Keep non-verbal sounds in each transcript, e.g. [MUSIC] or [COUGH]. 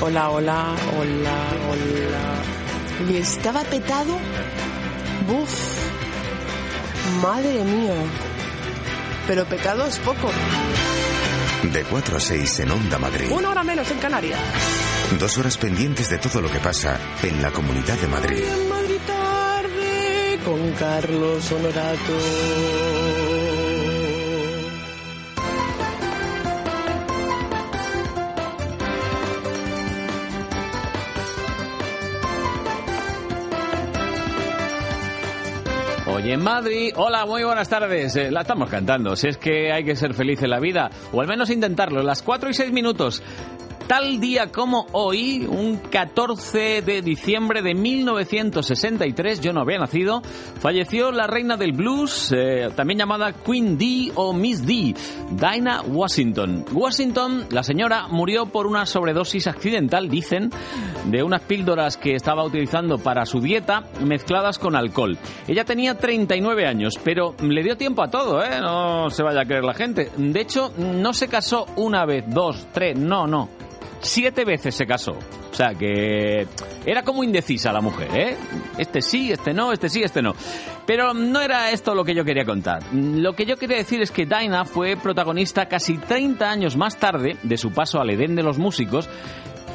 Hola, hola, hola, hola. ¿Y estaba petado? Buf. Madre mía. Pero pecado es poco. De 4 a 6 en Onda Madrid. Una hora menos en Canarias. Dos horas pendientes de todo lo que pasa en la Comunidad de Madrid. En Madrid tarde con Carlos Honorato. Madrid, hola, muy buenas tardes. Eh, la estamos cantando. Si es que hay que ser feliz en la vida, o al menos intentarlo. Las 4 y 6 minutos. Tal día como hoy, un 14 de diciembre de 1963, yo no había nacido, falleció la reina del blues, eh, también llamada Queen D o Miss D, Dinah Washington. Washington, la señora, murió por una sobredosis accidental, dicen, de unas píldoras que estaba utilizando para su dieta mezcladas con alcohol. Ella tenía 39 años, pero le dio tiempo a todo, ¿eh? No se vaya a creer la gente. De hecho, no se casó una vez, dos, tres, no, no siete veces se casó. O sea que era como indecisa la mujer, ¿eh? Este sí, este no, este sí, este no. Pero no era esto lo que yo quería contar. Lo que yo quería decir es que Dinah fue protagonista casi 30 años más tarde de su paso al Edén de los músicos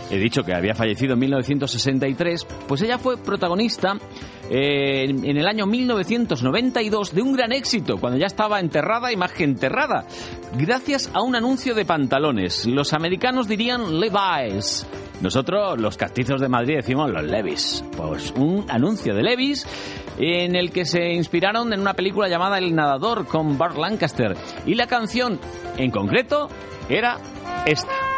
he dicho que había fallecido en 1963, pues ella fue protagonista eh, en el año 1992 de un gran éxito, cuando ya estaba enterrada y más que enterrada, gracias a un anuncio de pantalones. Los americanos dirían Levi's. Nosotros, los castizos de Madrid, decimos los Levis. Pues un anuncio de Levis en el que se inspiraron en una película llamada El Nadador con Bart Lancaster. Y la canción, en concreto, era esta.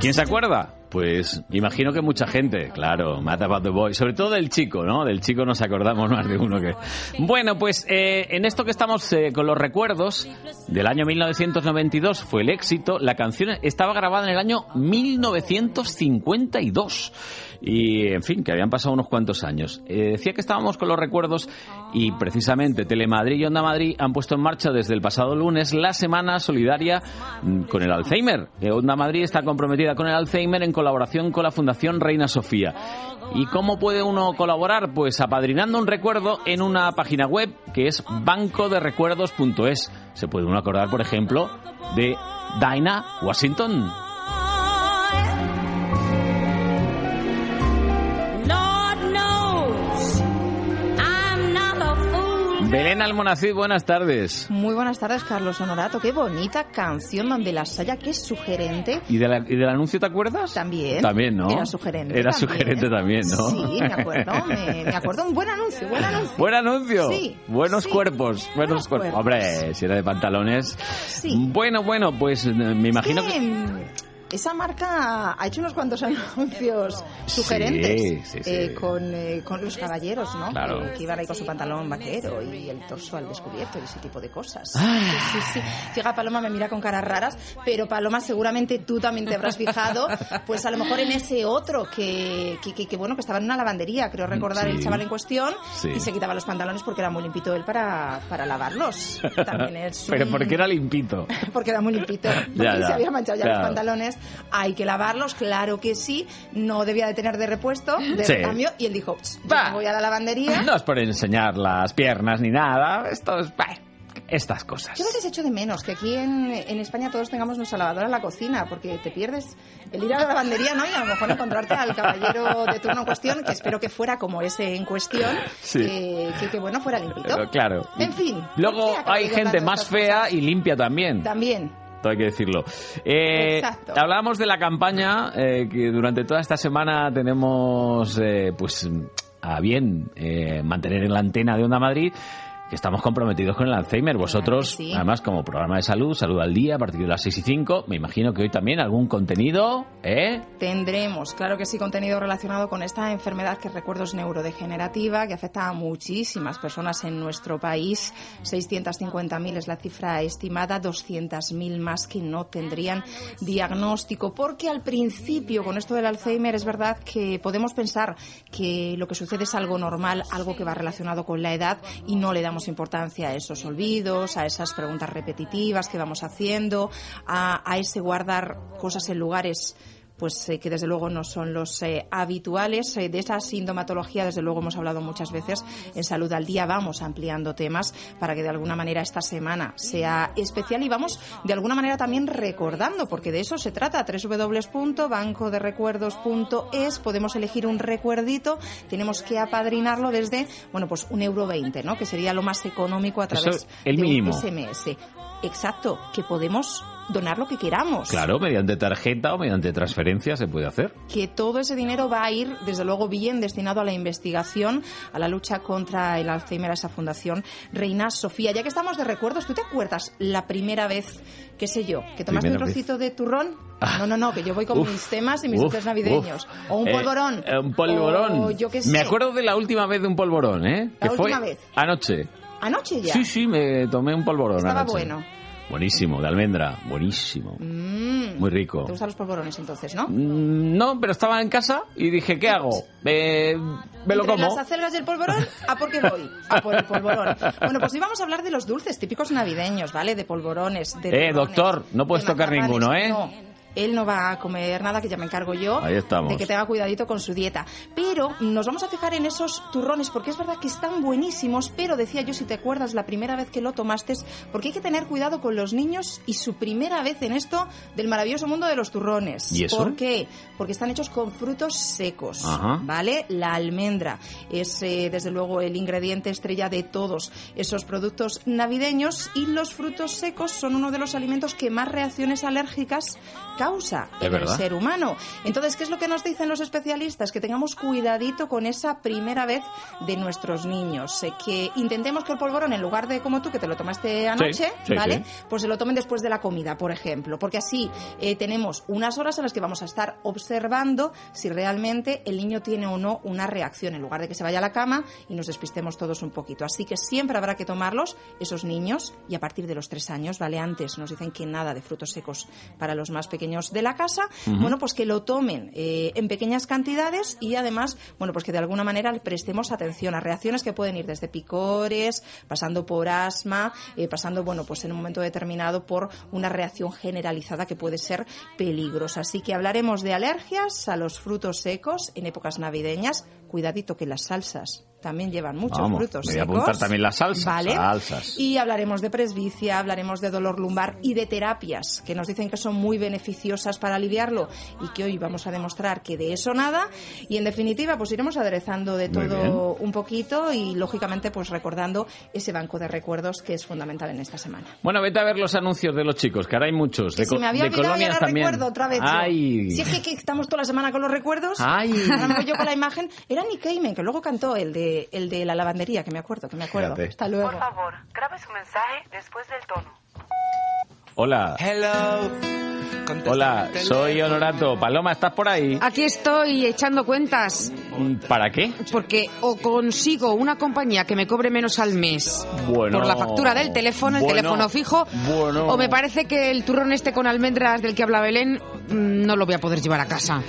¿Quién se acuerda? Pues imagino que mucha gente, claro, Mad About the Boy, sobre todo del chico, ¿no? Del chico nos acordamos más de uno que... Bueno, pues eh, en esto que estamos eh, con los recuerdos del año 1992 fue el éxito, la canción estaba grabada en el año 1952 y, en fin, que habían pasado unos cuantos años. Eh, decía que estábamos con los recuerdos y precisamente Telemadrid y Onda Madrid han puesto en marcha desde el pasado lunes la Semana Solidaria mm, con el Alzheimer. Eh, Onda Madrid está comprometida con el Alzheimer en colaboración con la Fundación Reina Sofía. ¿Y cómo puede uno colaborar? Pues apadrinando un recuerdo en una página web que es bancoderecuerdos.es. Se puede uno acordar, por ejemplo, de Dinah Washington. Belén Almonacid, buenas tardes. Muy buenas tardes, Carlos Honorato. Qué bonita canción donde la saya, qué sugerente. ¿Y, de la- y del anuncio te acuerdas? También. También, ¿no? Era sugerente. Era también. sugerente también, ¿no? Sí, me acuerdo. Me, me acuerdo. Un buen anuncio, buen anuncio. Buen anuncio. Sí, Buenos sí. cuerpos. Buenos, Buenos cuerpos. cuerpos. Hombre, si era de pantalones. Sí. Bueno, bueno, pues eh, me imagino Es que. Esa marca ha hecho unos cuantos [LAUGHS] anuncios sugerentes Sí, sí, sí. eh, con, eh, con los caballeros, ¿no? Claro. Que, que iban ahí con su pantalón vaquero y el torso al descubierto y ese tipo de cosas. Ah. Sí, sí. Fija, Paloma me mira con caras raras, pero Paloma seguramente tú también te habrás fijado, pues a lo mejor en ese otro que, que, que- que, bueno, que estaba en una lavandería, creo recordar el chaval en cuestión, y se quitaba los pantalones porque era muy limpito él para, para lavarlos. También es [LAUGHS] Pero un- porque era limpito. [LAUGHS] porque era muy limpito. Porque Ya, ya. se había manchado ya Claro. los pantalones. Hay que lavarlos, claro que sí. No debía de tener de repuesto, de Sí. recambio. Y él dijo, "Ch, yo Va. me voy a la lavandería. No es por enseñar las piernas ni nada. Esto es. bah, estas cosas. Yo veces echo de menos que aquí en, en España todos tengamos nuestra lavadora en la cocina, porque te pierdes el ir a la lavandería, ¿no? Y a lo mejor encontrarte al caballero de turno en cuestión, que espero que fuera como ese en cuestión, Sí. que, que, que, bueno, fuera limpito. Pero claro. En fin. Luego ¿por qué acabo hay gente más fea cosas? y limpia también. También. Todo hay que decirlo. Eh, Exacto. hablábamos de la campaña eh, que durante toda esta semana tenemos, eh, pues, a bien eh, mantener en la antena de Onda Madrid, que estamos comprometidos con el Alzheimer. Vosotros, Sí. además, como programa de salud, salud al día, a partir de las 6 y 5, me imagino que hoy también algún contenido, ¿eh? Tendremos, claro que sí, contenido relacionado con esta enfermedad que recuerdo es neurodegenerativa, que afecta a muchísimas personas en nuestro país. 650.000 es la cifra estimada, 200.000 más que no tendrían diagnóstico. Porque al principio, con esto del Alzheimer, es verdad que podemos pensar que lo que sucede es algo normal, algo que va relacionado con la edad y no le damos importancia a esos olvidos, a esas preguntas repetitivas que vamos haciendo, a, a ese guardar cosas en lugares pues eh, que desde luego no son los eh, habituales. Eh, de esa sintomatología, desde luego, hemos hablado muchas veces en Salud al Día. Vamos ampliando temas para que de alguna manera esta semana sea especial y vamos de alguna manera también recordando, porque de eso se trata. www.bancoderecuerdos.es podemos elegir un recuerdito, tenemos que apadrinarlo desde, bueno, pues un euro veinte, ¿no? Que sería lo más económico a Eso, través el de mínimo. un SMS. Exacto, que podemos donar lo que queramos Claro, mediante tarjeta o mediante transferencia se puede hacer. que todo ese dinero va a ir, desde luego, bien destinado a la investigación, a la lucha contra el Alzheimer, a esa fundación Reina Sofía. Ya que estamos de recuerdos, ¿tú te acuerdas la primera vez, qué sé yo, que tomaste Primera un vez. trocito de turrón? No, no, no, que yo voy con Uf, mis temas y mis dulces navideños. uf. O un Eh, polvorón. eh, un polvorón. O yo qué sé. Me acuerdo de la última vez de un polvorón, ¿eh? La que fue última vez. anoche. Anoche ya. Sí, sí, me tomé un polvorón Estaba anoche. bueno. Buenísimo, de almendra, buenísimo. Mm. Muy rico. ¿Te gustan los polvorones entonces, no? Mm, No, pero estaba en casa y dije, ¿qué hago? Eh, me lo como. las acelgas y el polvorón, ¿a por qué voy? A por el polvorón. Bueno, pues hoy vamos a hablar de los dulces típicos navideños, ¿vale? De polvorones, de Eh, doctor, no puedes de tocar ninguno, ¿eh? No. Él no va a comer nada, que ya me encargo yo. Ahí estamos. De que tenga cuidadito con su dieta. Pero nos vamos a fijar en esos turrones, porque es verdad que están buenísimos, pero decía yo, si te acuerdas, la primera vez que lo tomaste, porque hay que tener cuidado con los niños y su primera vez en esto del maravilloso mundo de los turrones. ¿Y eso? ¿Por qué? Porque están hechos con frutos secos. Ajá. ¿vale? La almendra es, eh, desde luego, el ingrediente estrella de todos esos productos navideños y los frutos secos son uno de los alimentos que más reacciones alérgicas causa ¿Es en el ser humano. Entonces, ¿qué es lo que nos dicen los especialistas? Que tengamos cuidadito con esa primera vez de nuestros niños. Eh, que intentemos que el polvorón, en lugar de como tú, que te lo tomaste anoche, sí, ¿vale? sí. Pues se lo tomen después de la comida, por ejemplo. Porque así eh, tenemos unas horas en las que vamos a estar observando si realmente el niño tiene o no una reacción, en lugar de que se vaya a la cama y nos despistemos todos un poquito. Así que siempre habrá que tomarlos, esos niños, y a partir de los tres años, ¿vale? Antes nos dicen que nada de frutos secos para los más pequeños de la casa. Bueno, pues que lo tomen eh, en pequeñas cantidades y además, bueno, pues que de alguna manera le prestemos atención a reacciones que pueden ir desde picores, pasando por asma, eh, pasando, bueno, pues en un momento determinado por una reacción generalizada que puede ser peligrosa. Así que hablaremos de alergias a los frutos secos en épocas navideñas. Cuidadito que las salsas también llevan muchos Vamos, frutos voy a secos. apuntar también las salsas, ¿Vale? salsas. Y hablaremos de presbicia, hablaremos de dolor lumbar y de terapias que nos dicen que son muy beneficiosas para aliviarlo y que hoy vamos a demostrar que de eso nada. Y en definitiva, pues iremos aderezando de todo un poquito y lógicamente pues recordando ese banco de recuerdos que es fundamental en esta semana. Bueno, vete a ver los anuncios de los chicos, que ahora hay muchos. Que de, co- me había de olvidado colonias ahora también. recuerdo otra vez. Ay. Si es que, que estamos toda la semana con los recuerdos. Ay. Yo con la imagen. Era Nick Cayman, que luego cantó el de, el de la lavandería, que me acuerdo, que me acuerdo. Fíjate. Hasta luego. Por favor, grabe su mensaje después del tono. Hola, Hello. hola, soy Honorato. Paloma, ¿estás por ahí? Aquí estoy echando cuentas ¿Para qué? porque o consigo una compañía que me cobre menos al mes Bueno. por la factura del teléfono, el Bueno. teléfono fijo, Bueno. o me parece que el turrón este con almendras del que habla Belén no lo voy a poder llevar a casa.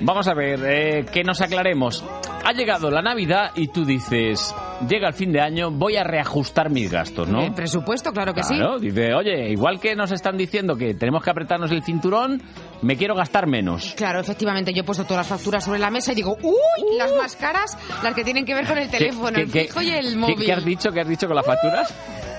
Vamos a ver, eh, que nos aclaremos. Ha llegado la Navidad y tú dices, llega el fin de año, voy a reajustar mis gastos, ¿no? El presupuesto, claro que Claro, dice, oye, igual que nos están diciendo que tenemos que apretarnos el cinturón, me quiero gastar menos. sí. Claro, efectivamente, yo he puesto todas las facturas sobre la mesa y digo, ¡uy! Las más caras, las que tienen que ver con el teléfono, Uh. ¿Qué- el qué- fijo y el qué- móvil. ¿Qué has dicho? ¿Qué has dicho con las facturas? Uh,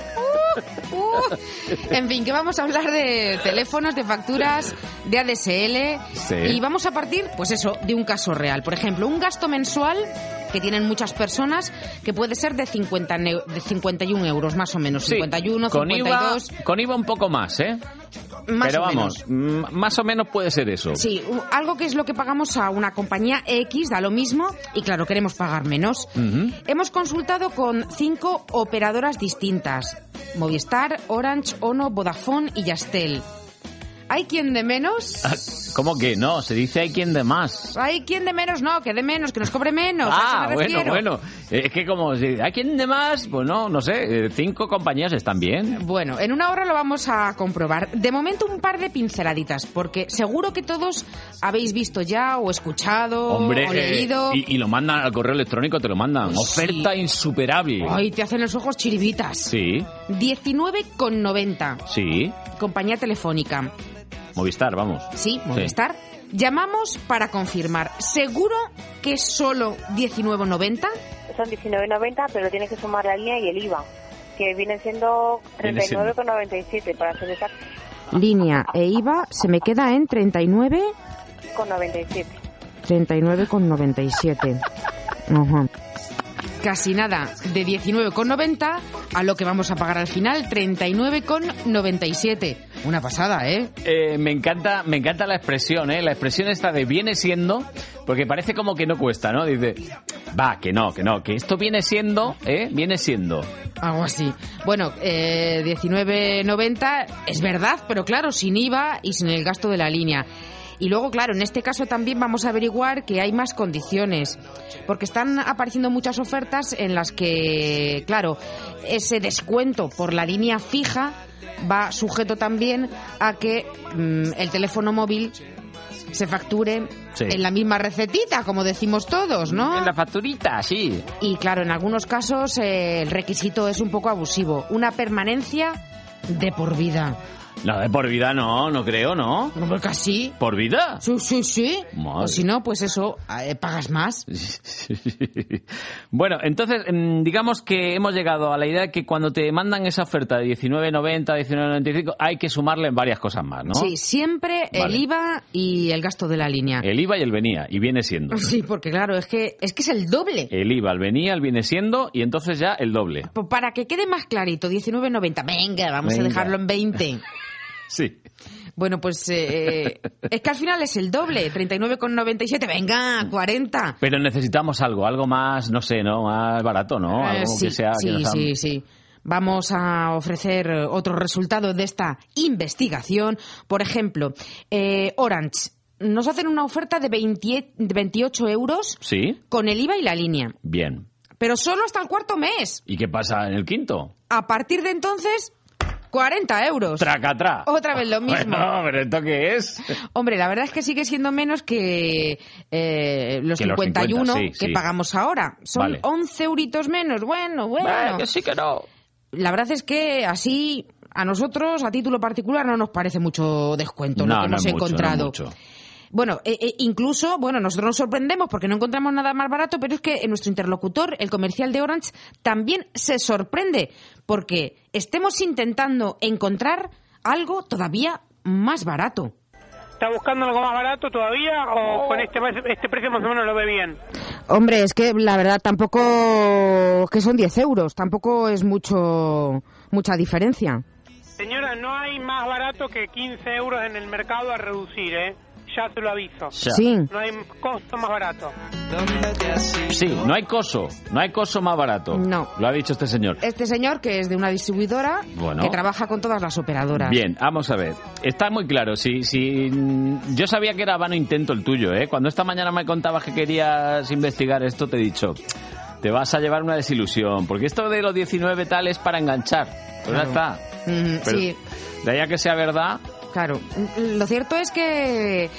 en fin, que vamos a hablar de teléfonos, de facturas, de ADSL Sí. y vamos a partir, pues eso, de un caso real. Por ejemplo, un gasto mensual que tienen muchas personas que puede ser de, 50 neu- de 51 euros más o menos, 51, con IVA, 52. con IVA un poco más, ¿eh? Más Pero vamos, mm, más o menos puede ser eso. Sí, algo que es lo que pagamos a una compañía X, da lo mismo, y claro, queremos pagar menos. Hemos consultado con cinco operadoras distintas. Movistar, Orange, Ono, Vodafone y Yastel. ¿Hay quien de menos? [LAUGHS] ¿Cómo que no? Se dice hay quien de más. ¿Hay quien de menos? No, que de menos, que nos cobre menos. a eso Ah, me bueno, refiero. bueno. Es que como si hay quien de más, pues no, no sé, eh, cinco compañías están bien. Bueno, en una hora lo vamos a comprobar. De momento un par de pinceladitas, porque seguro que todos habéis visto ya o escuchado Hombre, o eh, leído. y, y lo mandan al correo electrónico, te lo mandan. Sí. Oferta insuperable. Ay, te hacen los ojos chiribitas. Sí, 19,90. sí. Compañía telefónica. Movistar, vamos. Sí, Movistar. Llamamos para confirmar. ¿Seguro que es solo 19,90? Son 19.90, pero tienes que sumar la línea y el IVA, que viene siendo Viene siendo. 39,97 para ser exacto, Línea e IVA se me queda en 39, con 97. 39,97. Ajá. Casi nada, de 19,90 a lo que vamos a pagar al final, 39,97. Una pasada, ¿eh? Eh, me encanta, me encanta la expresión, ¿eh? La expresión esta de viene siendo, porque parece como que no cuesta, ¿no? Dice, va, que no, que no, que esto viene siendo, ¿eh? Viene siendo. Algo así. Bueno, eh, 19,90 es verdad, pero claro, sin IVA y sin el gasto de la línea. Y luego, claro, en este caso también vamos a averiguar que hay más condiciones, porque están apareciendo muchas ofertas en las que, claro, ese descuento por la línea fija va sujeto también a que mm, el teléfono móvil se facture Sí. en la misma recetita, como decimos todos, ¿no? En la facturita, sí. Y claro, en algunos casos eh, el requisito es un poco abusivo. Una permanencia de por vida. No, de por vida no, no creo, ¿no? ¿Cómo que así? ¿Por vida? Sí, sí, sí. Madre. O si no, pues eso, eh, pagas más. [LAUGHS] bueno, entonces, mm, digamos que hemos llegado a la idea de que cuando te mandan esa oferta de 19.90, 19.95, hay que sumarle varias cosas más, ¿no? Sí, siempre el. IVA y el gasto de la línea. El IVA y el venía, y viene siendo. Sí, porque claro, es que es que es el doble. El IVA, el venía, el viene siendo, y entonces ya el doble. Pues Para que quede más clarito, 19.90. Venga, vamos Venga. a dejarlo en 20. [LAUGHS] Sí. Bueno, pues eh, es que al final es el doble, 39,97. Venga, 40. Pero necesitamos algo, algo más, no sé, ¿no? Más barato, ¿no? Eh, Algo sí, que sea... que sí, nos sí, sí. Vamos a ofrecer eh, otros resultados de esta investigación. Por ejemplo, eh, Orange nos hacen una oferta de 20 de 28 euros ¿Sí? con el IVA y la línea, Bien. pero solo hasta el cuarto mes. ¿Y qué pasa en el quinto? A partir de entonces, 40 euros. Tracatrá. Otra vez lo mismo. Bueno, pero ¿esto qué es? Hombre, la verdad es que sigue siendo menos que eh, los Que los 51 50, sí, que sí. pagamos ahora. Son Vale. 11 euritos menos. Bueno, bueno. Eh, que sí que no. La verdad es que así a nosotros, a título particular, no nos parece mucho descuento lo No, que no hemos mucho, no encontrado. mucho. Bueno, eh, eh, incluso, bueno, nosotros nos sorprendemos porque no encontramos nada más barato, pero es que nuestro interlocutor, el comercial de Orange, también se sorprende porque estemos intentando encontrar algo todavía más barato. ¿Está buscando algo más barato todavía o con este, este precio más o menos lo ve bien? Hombre, es que la verdad tampoco que son 10 euros, tampoco es mucho mucha diferencia. Señora, no hay más barato que 15 euros en el mercado a reducir, ¿eh? Ya te lo aviso. Ya. Sí. No hay costo más barato. Sí, no hay coso, no hay coso más barato. No. Lo ha dicho este señor. Este señor que es de una distribuidora Bueno. que trabaja con todas las operadoras. Bien, vamos a ver. Está muy claro. Si, si yo sabía que era vano intento el tuyo, ¿eh? Cuando esta mañana me contabas que querías investigar esto, te he dicho, te vas a llevar una desilusión, porque esto de los 19 tal es para enganchar. Pues ya está. Mm, Pero sí, De ahí a que sea verdad, claro. Lo cierto es que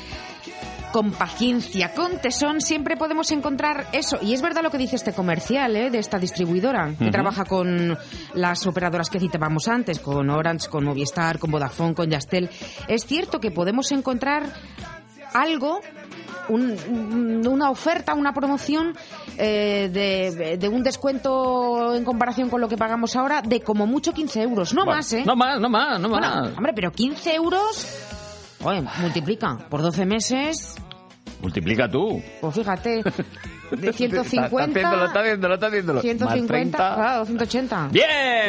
con paciencia, con tesón, siempre podemos encontrar eso. Y es verdad lo que dice este comercial ¿eh? de esta distribuidora, que trabaja con las operadoras que citábamos antes, con Orange, con Movistar, con Vodafone, con Yastel. Es cierto que podemos encontrar algo un- un- una oferta, una promoción eh, de, de un descuento en comparación con lo que pagamos ahora de como mucho 15 euros, no Bueno, más, ¿eh? No más, no más, no Bueno, más. hombre, pero 15 euros, oye, multiplica por 12 meses, Multiplica tú. pues fíjate. [LAUGHS] De 150. Está haciéndolo, está haciéndolo, está haciéndolo. 150, Más 30. claro, 180. ¡Bien!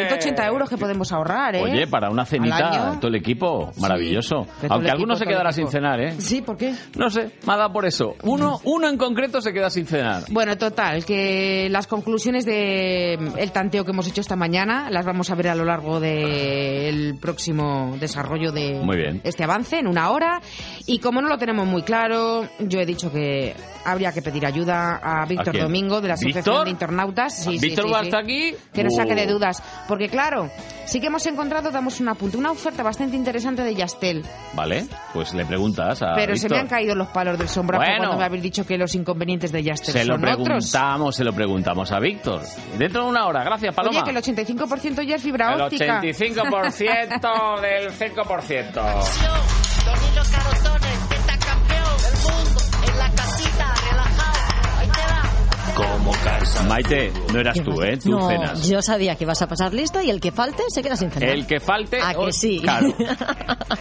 180 euros que podemos ahorrar, ¿eh? Oye, para una cenita, todo el equipo, maravilloso. de todo Aunque alguno se quedará sin cenar, ¿eh? Sí, ¿por qué? No sé, me ha dado por eso. Uno, uno en concreto se queda sin cenar. Bueno, total, que las conclusiones del tanteo que hemos hecho esta mañana las vamos a ver a lo largo del próximo desarrollo de Muy bien. este avance, en una hora. Y como no lo tenemos muy claro, yo he dicho que habría que pedir ayuda a Víctor quién? Domingo de la Asociación ¿Víctor? de Internautas. Sí, ¿Víctor sí, va sí. hasta aquí? Que nos saque de Uh. dudas. Porque claro, sí que hemos encontrado, damos un apunte, una oferta bastante interesante de Yastel. Vale, pues le preguntas a Pero se me Víctor. han caído los palos del sombrajo Bueno. cuando me habéis dicho que los inconvenientes de Yastel Se lo son otros. preguntamos, se lo preguntamos a Víctor. Dentro de una hora, gracias Paloma. Oye, que el 85% ya es fibra El óptica. 85% [LAUGHS] del 5%. Maite, no eras tú, ¿eh? Tú no, cenas. yo sabía que ibas a pasar lista y el que falte se queda sin cenar. El que falte... ¿A oh, que sí? Claro. [LAUGHS]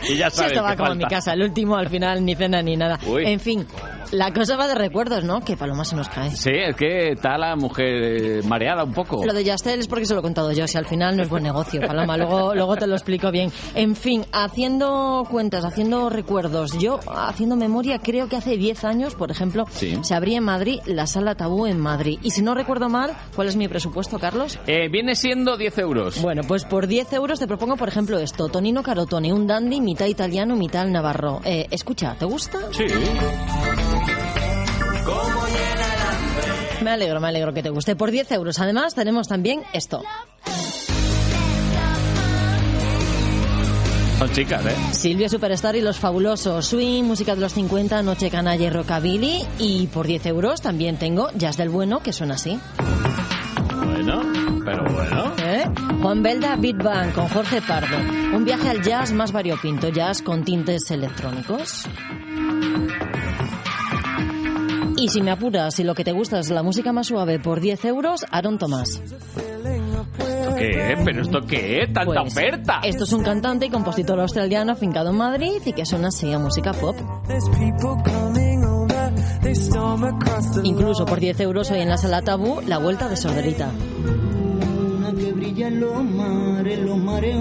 Y ya Sí, sabes esto va que como en mi falta. casa, el último al final ni cena ni nada. Uy. En fin, la cosa va de recuerdos, ¿no? Que Paloma se nos cae. Sí, es que está la mujer eh, mareada un poco. Lo de Yastel es porque se lo he contado yo, si al final no es buen negocio, Paloma, luego, luego te lo explico bien. En fin, haciendo cuentas, haciendo recuerdos, yo haciendo memoria, creo que hace 10 años, por ejemplo, Sí. se abría en Madrid la sala tabú en Madrid. Y si no recuerdo mal, ¿cuál es mi presupuesto, Carlos? Eh, viene siendo 10 euros. Bueno, pues por 10 euros te propongo, por ejemplo, esto. Tonino Carotone, un dandy mitad italiano, mitad navarro. Eh, escucha, ¿te gusta? Sí. Me alegro, me alegro que te guste. Por 10 euros, además, tenemos también esto. Son chicas, ¿eh? Silvia Superstar y los fabulosos Swing, música de los 50, Noche Canalla y Rockabilly. Y por 10 euros también tengo Jazz del Bueno, que suena así. Bueno, pero bueno. ¿Eh? Juan Belda, Beat Band con Jorge Pardo. Un viaje al jazz más variopinto, jazz con tintes electrónicos. Y si me apuras, si lo que te gusta es la música más suave por 10 euros, Aaron Tomás. ¿Esto qué es? ¿Pero esto qué es? ¡Tanta Pues, oferta! Esto es un cantante y compositor australiano afincado en Madrid y que suena así a música pop. Incluso por 10 euros hoy en la sala tabú, la vuelta de Sorderita.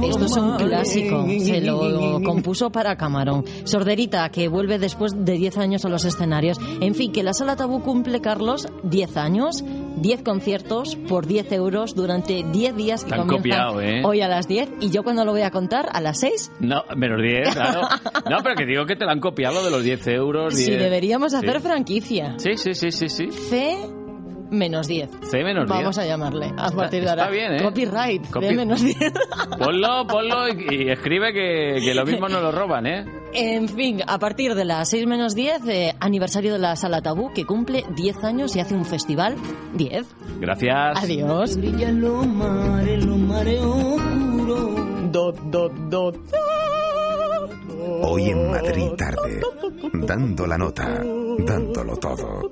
Esto es un clásico, se lo compuso para Camarón. Sorderita, que vuelve después de 10 años a los escenarios. En fin, que la sala tabú cumple, Carlos, 10 años, 10 conciertos por 10 euros durante 10 días que Te han comienzan copiado, ¿eh? hoy a las 10. Y yo cuando lo voy a contar, a las 6, No, menos 10, claro. [LAUGHS] No, pero que digo que te lo han copiado de los 10 euros. si 10. deberíamos hacer Sí. franquicia. Sí, sí, sí, sí, sí. C menos 10. C menos 10. Vamos a llamarle a partir de está ahora. bien, ¿eh? Copyright, Copy- C menos 10. [LAUGHS] Ponlo, ponlo y, y escribe que, que lo mismo no lo roban, ¿eh? En fin, a partir de las 6 menos 10, eh, aniversario de la Sala Tabú, que cumple 10 años y hace un festival 10. Gracias. Adiós. Dot, dot, dot. Hoy en Madrid tarde, dando la nota, dándolo todo,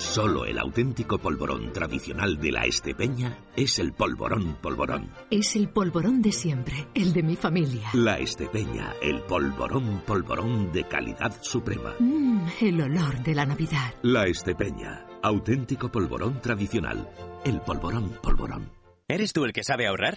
Solo el auténtico polvorón tradicional de la Estepeña es el polvorón polvorón. Es el polvorón de siempre, el de mi familia. La Estepeña, el polvorón polvorón de calidad suprema. Mmm, el olor de la Navidad. La Estepeña, auténtico polvorón tradicional. El polvorón polvorón. ¿Eres tú el que sabe ahorrar?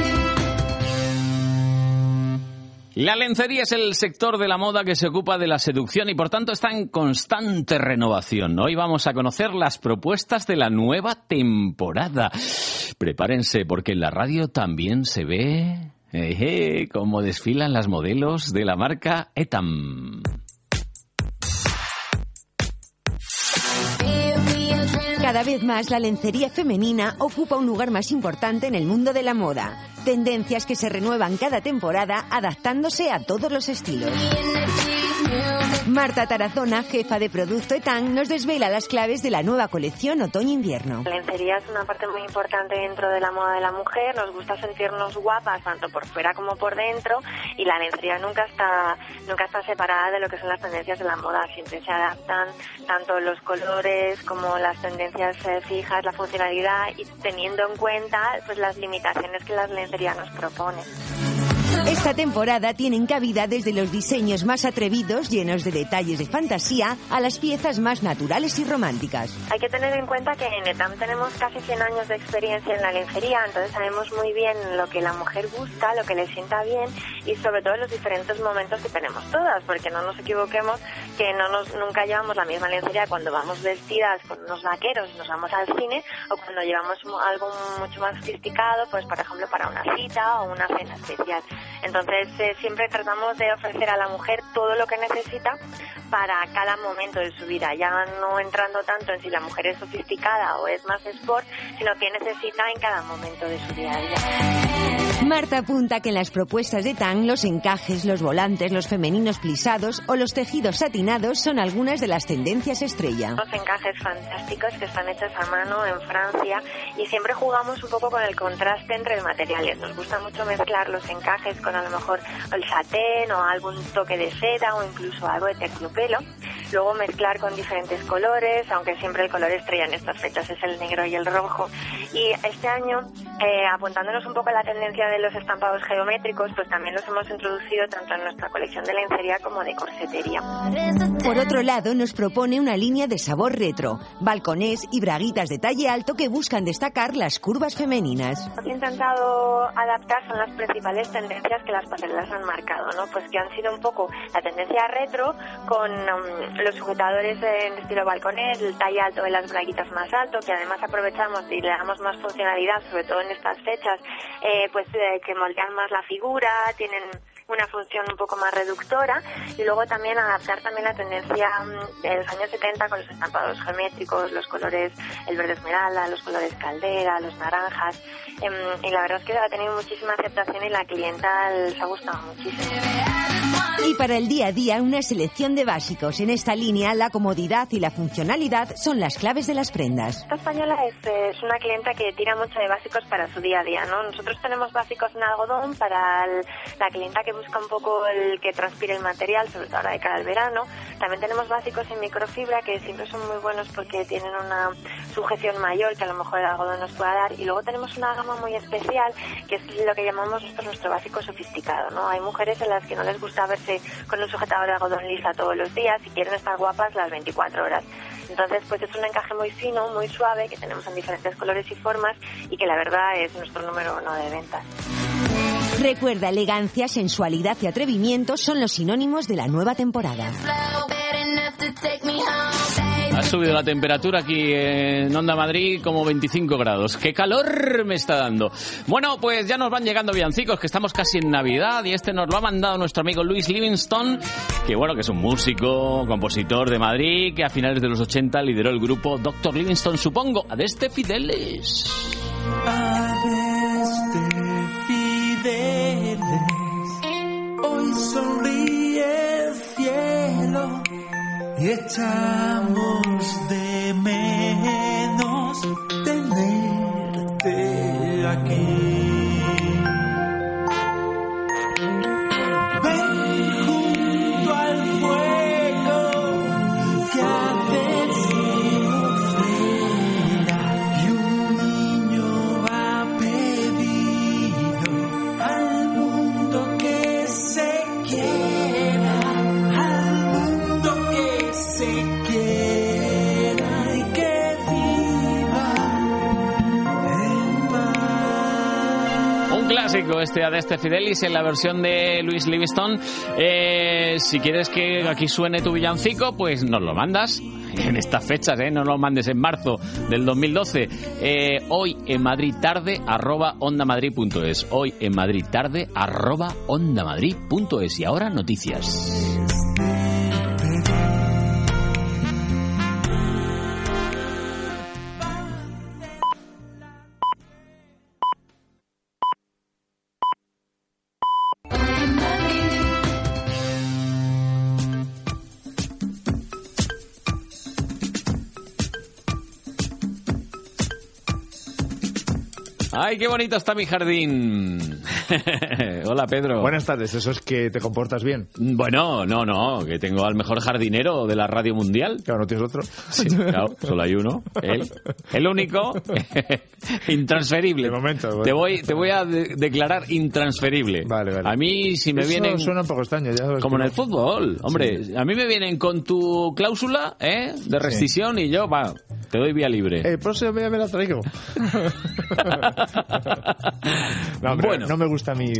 La lencería es el sector de la moda que se ocupa de la seducción y por tanto está en constante renovación. Hoy vamos a conocer las propuestas de la nueva temporada. Prepárense porque en la radio también se ve eh, eh, cómo desfilan las modelos de la marca Etam. Eh, cada vez más la lencería femenina ocupa un lugar más importante en el mundo de la moda. Tendencias que se renuevan cada temporada adaptándose a todos los estilos. Marta Tarazona, jefa de producto ETAN, nos desvela las claves de la nueva colección otoño-invierno. La lencería es una parte muy importante dentro de la moda de la mujer. Nos gusta sentirnos guapas tanto por fuera como por dentro y la lencería nunca está nunca está separada de lo que son las tendencias de la moda. Siempre se adaptan tanto los colores como las tendencias eh, fijas, la funcionalidad y teniendo en cuenta pues las limitaciones que la lencería nos propone. Esta temporada tienen cabida desde los diseños más atrevidos, llenos de detalles de fantasía, a las piezas más naturales y románticas. Hay que tener en cuenta que en ETAM tenemos casi 100 años de experiencia en la lencería, entonces sabemos muy bien lo que la mujer busca, lo que le sienta bien y sobre todo los diferentes momentos que tenemos todas, porque no nos equivoquemos que no nos nunca llevamos la misma lencería cuando vamos vestidas con unos vaqueros y nos vamos al cine o cuando llevamos algo mucho más sofisticado, pues por ejemplo para una cita o una cena especial. Entonces eh, siempre tratamos de ofrecer a la mujer todo lo que necesita para cada momento de su vida, ya no entrando tanto en si la mujer es sofisticada o es más sport, sino que necesita en cada momento de su día a día. Marta apunta que en las propuestas de Tang los encajes, los volantes, los femeninos plisados o los tejidos satinados son algunas de las tendencias estrella. Los encajes fantásticos que están hechos a mano en Francia y siempre jugamos un poco con el contraste entre materiales. Nos gusta mucho mezclar los encajes con a lo mejor el satén o algún toque de seda o incluso algo de terciopelo. Luego mezclar con diferentes colores, aunque siempre el color estrella en estas fechas es el negro y el rojo. Y este año, eh, apuntándonos un poco a la tendencia de los estampados geométricos, pues también los hemos introducido tanto en nuestra colección de lencería como de corsetería. Por otro lado, nos propone una línea de sabor retro, balconés y braguitas de talle alto que buscan destacar las curvas femeninas. Hemos intentado adaptar son las principales tendencias que las pasarelas han marcado, ¿no? Pues que han sido un poco la tendencia retro con um, los sujetadores en estilo balconés, el talle alto de las braguitas más alto, que además aprovechamos y le damos más funcionalidad, sobre todo en estas fechas, eh, pues que moldean más la figura, tienen una función un poco más reductora y luego también adaptar también la tendencia mm, de los años 70 con los estampados geométricos, los colores, el verde esmeralda, los colores caldera, los naranjas em, y la verdad es que ha tenido muchísima aceptación y la clienta les ha gustado muchísimo. Y para el día a día, una selección de básicos. En esta línea, la comodidad y la funcionalidad son las claves de las prendas. Esta española es, es una clienta que tira mucho de básicos para su día a día, ¿no? Nosotros tenemos básicos en algodón para el- la clienta que busca un poco el que transpire el material, sobre todo ahora de cara al verano. También tenemos básicos en microfibra que siempre son muy buenos porque tienen una sujeción mayor que a lo mejor el algodón nos pueda dar. Y luego tenemos una gama muy especial que es lo que llamamos nosotros nuestro básico sofisticado, ¿no? Hay mujeres en las que no les gusta verse con un sujetador de algodón lisa todos los días y quieren estar guapas las 24 horas. Entonces, pues es un encaje muy fino, muy suave, que tenemos en diferentes colores y formas y que la verdad es nuestro número uno de ventas. Recuerda, elegancia, sensualidad y atrevimiento son los sinónimos de la nueva temporada. Ha subido la temperatura aquí en Onda Madrid como 25 grados. ¡Qué calor me está dando! Bueno, pues ya nos van llegando villancicos, que estamos casi en Navidad y este nos lo ha mandado nuestro amigo Luis Livingston, que bueno, que es un músico, compositor de Madrid, que a finales de los 80 lideró el grupo Dr. Livingston, supongo, Adeste Fidelis. Adeste Fideles, hoy sonríe el cielo y echamos de menos este Adeste Fidelis en la versión de Luis Livingston. Eh, si quieres que aquí suene tu villancico, pues nos lo mandas. En estas fechas, ¿eh? no lo mandes en marzo del 2012. Eh, hoy en Madrid tarde, arroba ondamadrid.es. Hoy en Madrid tarde, arroba ondamadrid.es. Y ahora noticias. ¡Ay, qué bonito está mi jardín! [LAUGHS] Hola, Pedro. Buenas tardes, eso es que te comportas bien. Bueno, no, no, que tengo al mejor jardinero de la radio mundial. Claro, ¿no tienes otro? Sí, claro, solo hay uno. Él. El único. [LAUGHS] intransferible. De momento. bueno. Te voy, te voy a de- declarar intransferible. Vale, vale. A mí, si me Eso vienen. suena un poco extraño. Ya Como en el fútbol, hombre. A mí me vienen con tu cláusula ¿eh? de rescisión y yo, va, te doy vía libre. El próximo día me la traigo. [LAUGHS] no, hombre, Bueno. no me gusta a mí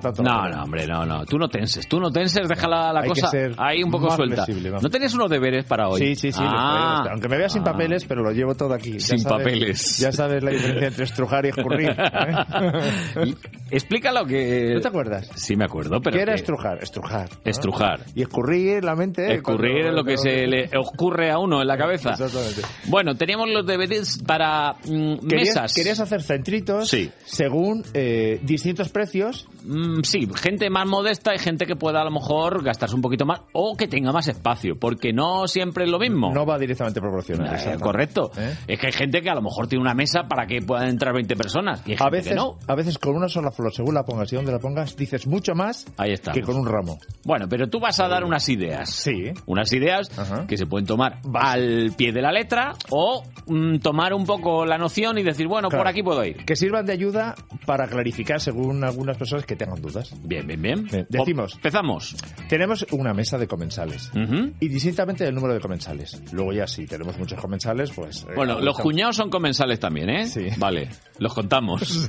tanto. No, no, hombre, no, no. Tú no tenses, tú no tenses, deja la, la Hay cosa ahí un poco suelta. flexible. ¿No tenías unos deberes para hoy? Sí, sí, sí. Ah. traigo. Aunque me vea sin Ah. papeles, pero lo llevo todo aquí. Ya Sin sabes- papeles. Ya sabes la diferencia entre estrujar y escurrir. ¿eh? [LAUGHS] Explícalo que... ¿No te acuerdas? Sí, me acuerdo, pero... ¿Qué era que- estrujar? Estrujar. ¿no? Estrujar. Y escurrir la mente. ¿eh? Escurrir es lo que se le ocurre a uno en la cabeza. Exactamente. Bueno, teníamos los deberes para mm, Querías, mesas. querías hacer centritos Sí. según eh, distintos precios. Mm, sí, gente más modesta y gente que pueda a lo mejor gastarse un poquito más o que tenga más espacio, porque no siempre es lo mismo. No va directamente proporcional. Eh, correcto. ¿Eh? Es que hay gente que a lo mejor tiene una mesa para que puedan entrar 20 personas y A veces, no. a veces con una sola flor, según la pongas y donde la pongas, dices mucho más Ahí está. que con un ramo. Bueno, pero tú vas a dar unas ideas. Sí. Unas ideas Ajá. que se pueden tomar al pie de la letra o mm, tomar un poco la noción y decir, bueno, Claro. por aquí puedo ir. Que sirvan de ayuda para clarificar según algunas personas que tengan dudas. Bien, bien, bien. Bien, decimos. Empezamos. Tenemos una mesa de comensales. Ujú. Y distintamente del número de comensales. Luego ya si tenemos muchos comensales, pues... eh, Bueno, los estamos- cuñados son comensales también, ¿eh? Sí. Vale, los contamos. [LAUGHS]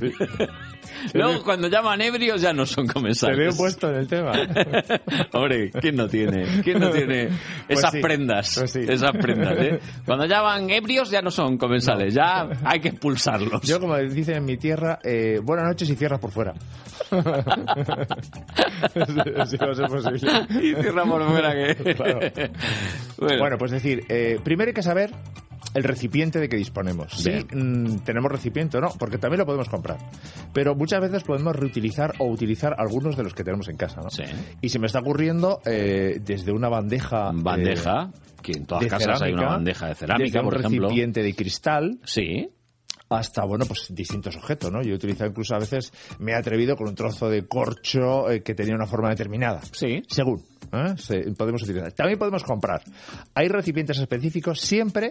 [LAUGHS] Luego, cuando llaman ebrios ya no son Te comensales. veo puesto en el tema. [LAUGHS] Hombre, ¿quién no tiene? ¿Quién no tiene Pues esas sí, prendas? pues sí. Esas prendas, ¿eh? Cuando llaman ebrios ya no son comensales, ya hay que expulsarlos. Yo, como dicen en mi tierra, eh, buenas noches y cierras por fuera. [LAUGHS] si va a ser posible. Y cierra por fuera que... Claro. Bueno, Bueno, pues decir, eh, primero hay que saber el recipiente de que disponemos. Bien. mm, tenemos recipiente o no, porque también lo podemos comprar. Pero muchas veces podemos reutilizar o utilizar algunos de los que tenemos en casa. ¿no? Sí. Y se me está ocurriendo eh, desde una bandeja. eh, bandeja, que en todas casas hay una bandeja de cerámica, desde por un ejemplo. recipiente de cristal Sí. Hasta, bueno, pues distintos objetos, ¿no? Yo he utilizado incluso a veces, me he atrevido con un trozo de corcho eh, que tenía una forma determinada. Sí. Según. ¿eh? Podemos utilizar. También podemos comprar. Hay recipientes específicos siempre,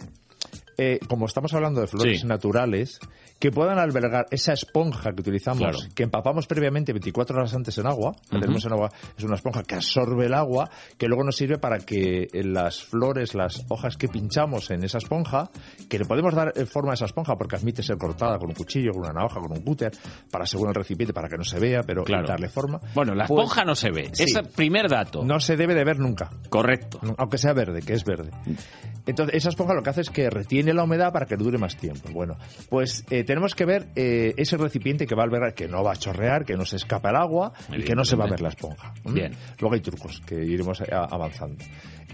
eh, como estamos hablando de flores Sí. naturales, que puedan albergar esa esponja que utilizamos, Claro. que empapamos previamente 24 horas antes en agua, que Ujú. tenemos en agua, es una esponja que absorbe el agua, que luego nos sirve para que eh, las flores, las hojas que pinchamos en esa esponja, que le podemos dar eh, forma a esa esponja porque admite ser cortada con un cuchillo, con una navaja, con un cúter, para según el recipiente, para que no se vea, pero Claro. darle forma. Bueno, la Pues, esponja no se ve. sí. Es el primer dato. No se debe de ver nunca. Correcto. Aunque sea verde, que es verde. Entonces, esa esponja lo que hace es que retiene la humedad para que dure más tiempo. Bueno, pues eh, tenemos que ver eh, ese recipiente que va a albergar, que no va a chorrear, que no se escapa el agua y que no se va a ver la esponja. ¿Mm? Bien. Luego hay trucos que iremos avanzando.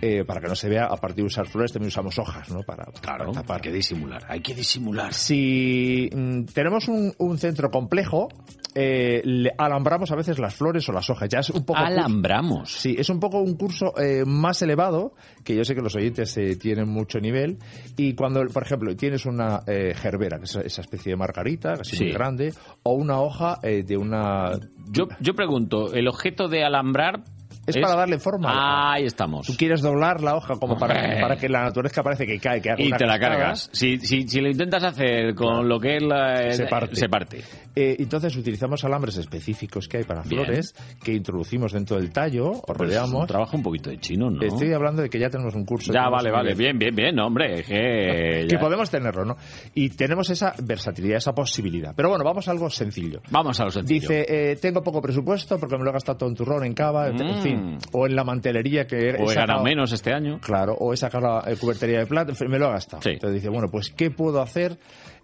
Eh, para que no se vea, a partir de usar flores, también usamos hojas, ¿no? Para, Claro, para tapar. hay que disimular, hay que disimular. Si mm, tenemos un, un centro complejo, eh, le alambramos a veces las flores o las hojas. Ya es un poco Alambramos. Sí, es un poco un curso eh, más elevado, que yo sé que los oyentes tienen mucho nivel. Y cuando, por ejemplo, tienes una gerbera, que es esa especie de margarita, casi Sí. muy grande, o una hoja de una... Yo, yo pregunto, ¿el objeto de alambrar Es para darle forma a la hoja. Ahí estamos. Tú quieres doblar la hoja como para, para que la naturaleza parece que cae, que haga Y te la cascada. cargas. Si, si, si lo intentas hacer con lo que es la... Se parte. Se parte. Eh, entonces utilizamos alambres específicos que hay para Bien. flores que introducimos dentro del tallo o Pero es rodeamos. un trabajo un poquito de chino, ¿no? Estoy hablando de que ya tenemos un curso. Ya, vale, vale. Bien, bien, bien, hombre. Que, [LAUGHS] que podemos tenerlo, ¿no? Y tenemos esa versatilidad, esa posibilidad. Pero bueno, vamos a algo sencillo. Vamos a lo sencillo. Dice, eh, tengo poco presupuesto porque me lo he gastado todo en turrón, en cava, en Mm. Fin, o en la mantelería que O he ganado menos este año. Claro, o he sacado la cubertería de plata, me lo he gastado. Sí. Entonces dice, bueno, pues ¿qué puedo hacer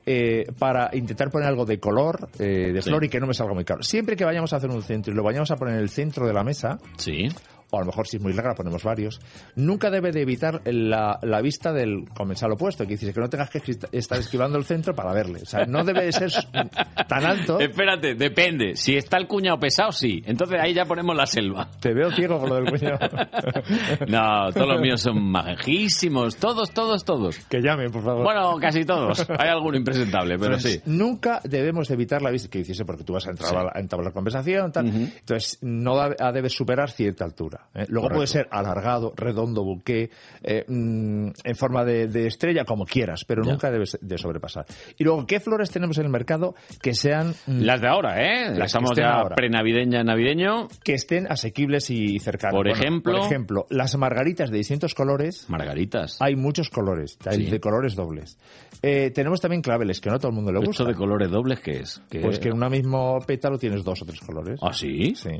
eh, para intentar poner algo de color, eh, de Sí. flor y que no me salga muy caro? Siempre que vayamos a hacer un centro y lo vayamos a poner en el centro de la mesa, Sí. O a lo mejor si es muy larga ponemos varios. Nunca debe de evitar la, la vista del comensal opuesto, que dice que no tengas que estar esquivando el centro para verle. O sea, no debe de ser [LAUGHS] tan alto. [LAUGHS] Espérate, depende. Si está el cuñado pesado, sí. Entonces ahí ya ponemos la selva. Te veo ciego con lo del cuñado. [LAUGHS] No, todos los míos son majísimos. Todos, todos, todos. Que llamen, por favor. Bueno, casi todos. Hay alguno impresentable, pero sí. Nunca debemos de evitar la vista que dices porque tú vas a entrar Sí. a, la- a entablar conversación, tal. Entonces, no debes superar cierta altura. ¿Eh? Luego Correcto. puede ser alargado, redondo, buque, eh, mm, en forma de, de estrella, como quieras, pero Ya. nunca debes de sobrepasar. Y luego, ¿qué flores tenemos en el mercado que sean... mm, Las de ahora, ¿eh? Las Estamos ya prenavideña, navideño. que estén asequibles y cercanas. Por Bueno, ejemplo- por ejemplo, las margaritas de distintos colores. Margaritas. Hay muchos colores, hay Sí. de colores dobles. Eh, tenemos también claveles, que no a todo el mundo le gusta. ¿Esto de colores dobles qué es? ¿Qué- Pues que en un mismo pétalo tienes dos o tres colores. ¿Ah, sí? Sí.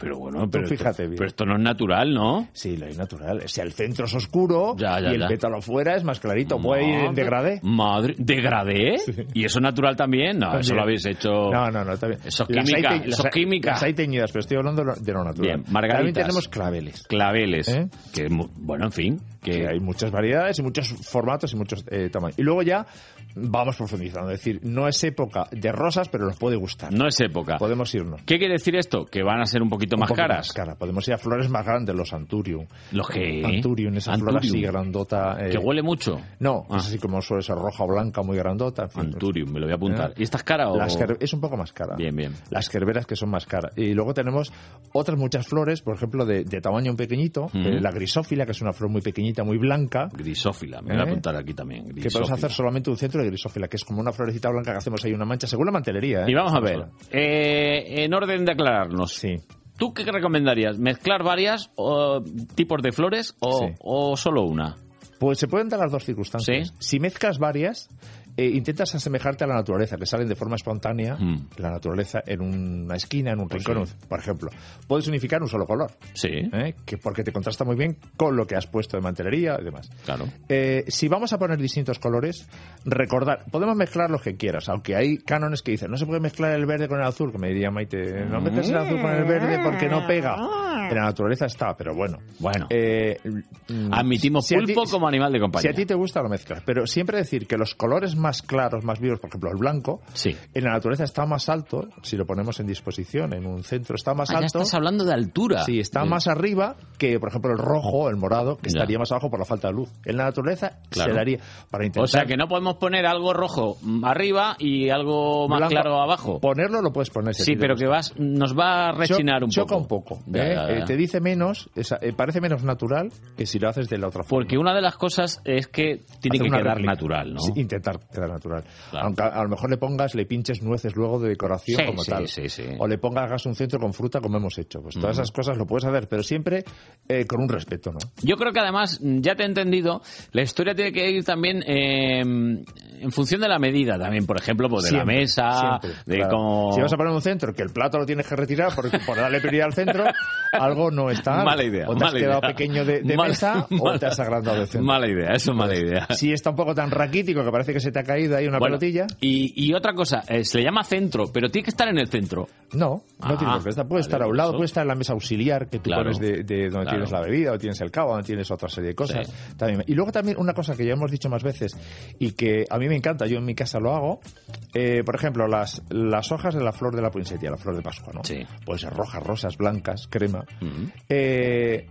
Pero bueno, Tú pero fíjate esto, bien. Pero esto no es natural, ¿no? Sí, lo es natural. O sea, el centro es oscuro Ya, ya, y el ya. pétalo fuera es más clarito. Puede ir en degradé. Madre, ¿degradé? ¿Y eso natural también? No, eso También. lo habéis hecho... No, no, no, bien. Eso es Las química, hay te- eso las química. Las hay teñidas, pero estoy hablando de lo, natural. Bien, margaritas. También tenemos claveles. Claveles. ¿Eh? Que, bueno, en fin. Que, hay muchas variedades y muchos formatos y muchos eh, tamaños. Y luego ya vamos profundizando. Es decir, no es época de rosas, pero nos puede gustar. No es época. Podemos irnos. ¿Qué quiere decir esto? Que van a ser un poquito Un más caras. Más cara. Podemos ir a flores más grandes, los Anturium. ¿Los qué? Anturium, esa flor Anturium. así grandota. eh, Que huele mucho. No, Ah. es así como suele ser roja o blanca, muy grandota. en fin. Anturium, me lo voy a apuntar. ¿Eh? ¿Y esta es cara o...? Las es un poco más cara. Bien, bien. Las gerberas que son más caras. Y luego tenemos otras muchas flores, por ejemplo, de, de tamaño pequeñito. Eh, la grisófila, que es una flor muy pequeñita, muy blanca. Grisófila, me voy a apuntar aquí también. Que podemos Grisófila. hacer solamente un centro grisófila, que es como una florecita blanca que hacemos ahí una mancha, según la mantelería. ¿eh? Y vamos a ver, eh, en orden de aclararnos. Sí. ¿Tú qué recomendarías? ¿Mezclar varias o, tipos de flores o, Sí. o solo una? Pues se pueden dar las dos circunstancias. ¿Sí? Si mezclas varias, eh, intentas asemejarte a la naturaleza, que salen de forma espontánea, Mm. la naturaleza en una esquina, en un Pues rincón, sí. por ejemplo. Puedes unificar un solo color, Sí, ¿eh? que porque te contrasta muy bien con lo que has puesto de mantelería y demás. claro. Eh, si vamos a poner distintos colores, recordar, podemos mezclar los que quieras, aunque hay cánones que dicen, no se puede mezclar el verde con el azul, que me diría Maite, no mezcles el azul con el verde porque no pega. En la naturaleza está, pero bueno. Bueno. Mm, Admitimos si ti- pulpo como animal de Si compañía. a ti te gusta, lo mezclas. Pero siempre decir que los colores más claros, más vivos, por ejemplo, el blanco, Sí. en la naturaleza está más alto, si lo ponemos en disposición, en un centro está más ya alto. estás hablando de altura. Sí, está De- más arriba que, por ejemplo, el rojo, el morado, que Ya. estaría más abajo por la falta de luz. En la naturaleza Claro. se daría para intentar O sea que no podemos poner algo rojo mm, arriba y algo más blanco. claro abajo. Ponerlo lo puedes poner. si Sí, pero que vas, nos va a rechinar un Choca poco. un poco. Ya, ¿eh? ya, Eh, te dice menos, esa- eh, parece menos natural que si lo haces de la otra forma. Porque una de las cosas es que tiene Hacer que quedar réplica. natural, ¿no? Sí, intentar quedar natural. Claro. Aunque a, lo mejor le pongas, le pinches nueces luego de decoración Sí, como sí, tal. sí, sí. O le pongas hagas un centro con fruta como hemos hecho. Pues todas Ujú. esas cosas lo puedes hacer, pero siempre eh, con un respeto, ¿no? Yo creo que además, ya te he entendido, la historia tiene que ir también eh, en función de la medida también, por ejemplo, pues de Siempre, la mesa, siempre, de claro. cómo... Si vas a poner un centro que el plato lo tienes que retirar por, por darle prioridad al centro, algo no está. [LAUGHS] Mala idea, O te has quedado idea. pequeño de, de Mala- mesa o mala- te has [LAUGHS] agrandado de centro. Mala idea, eso es mala idea. Si está un poco tan raquítico que parece que se te ha caído ahí una Bueno, pelotilla. Y, y otra cosa, eh, se le llama centro, pero tiene que estar en el centro. No, no Ah, tiene por qué estar. Puede vale, estar a un por lado, eso. puede estar en la mesa auxiliar que tú Claro, pones de, de donde claro. tienes la bebida, o tienes el cabo, donde tienes otra serie de cosas. Sí. También. Y luego también una cosa que ya hemos dicho más veces y que a mí me encanta, yo en mi casa lo hago, eh, por ejemplo, las, las hojas de la flor de la poinsettia, la flor de Pascua, ¿no? Sí. Pueden ser rojas, rosas, blancas, crema. Eh,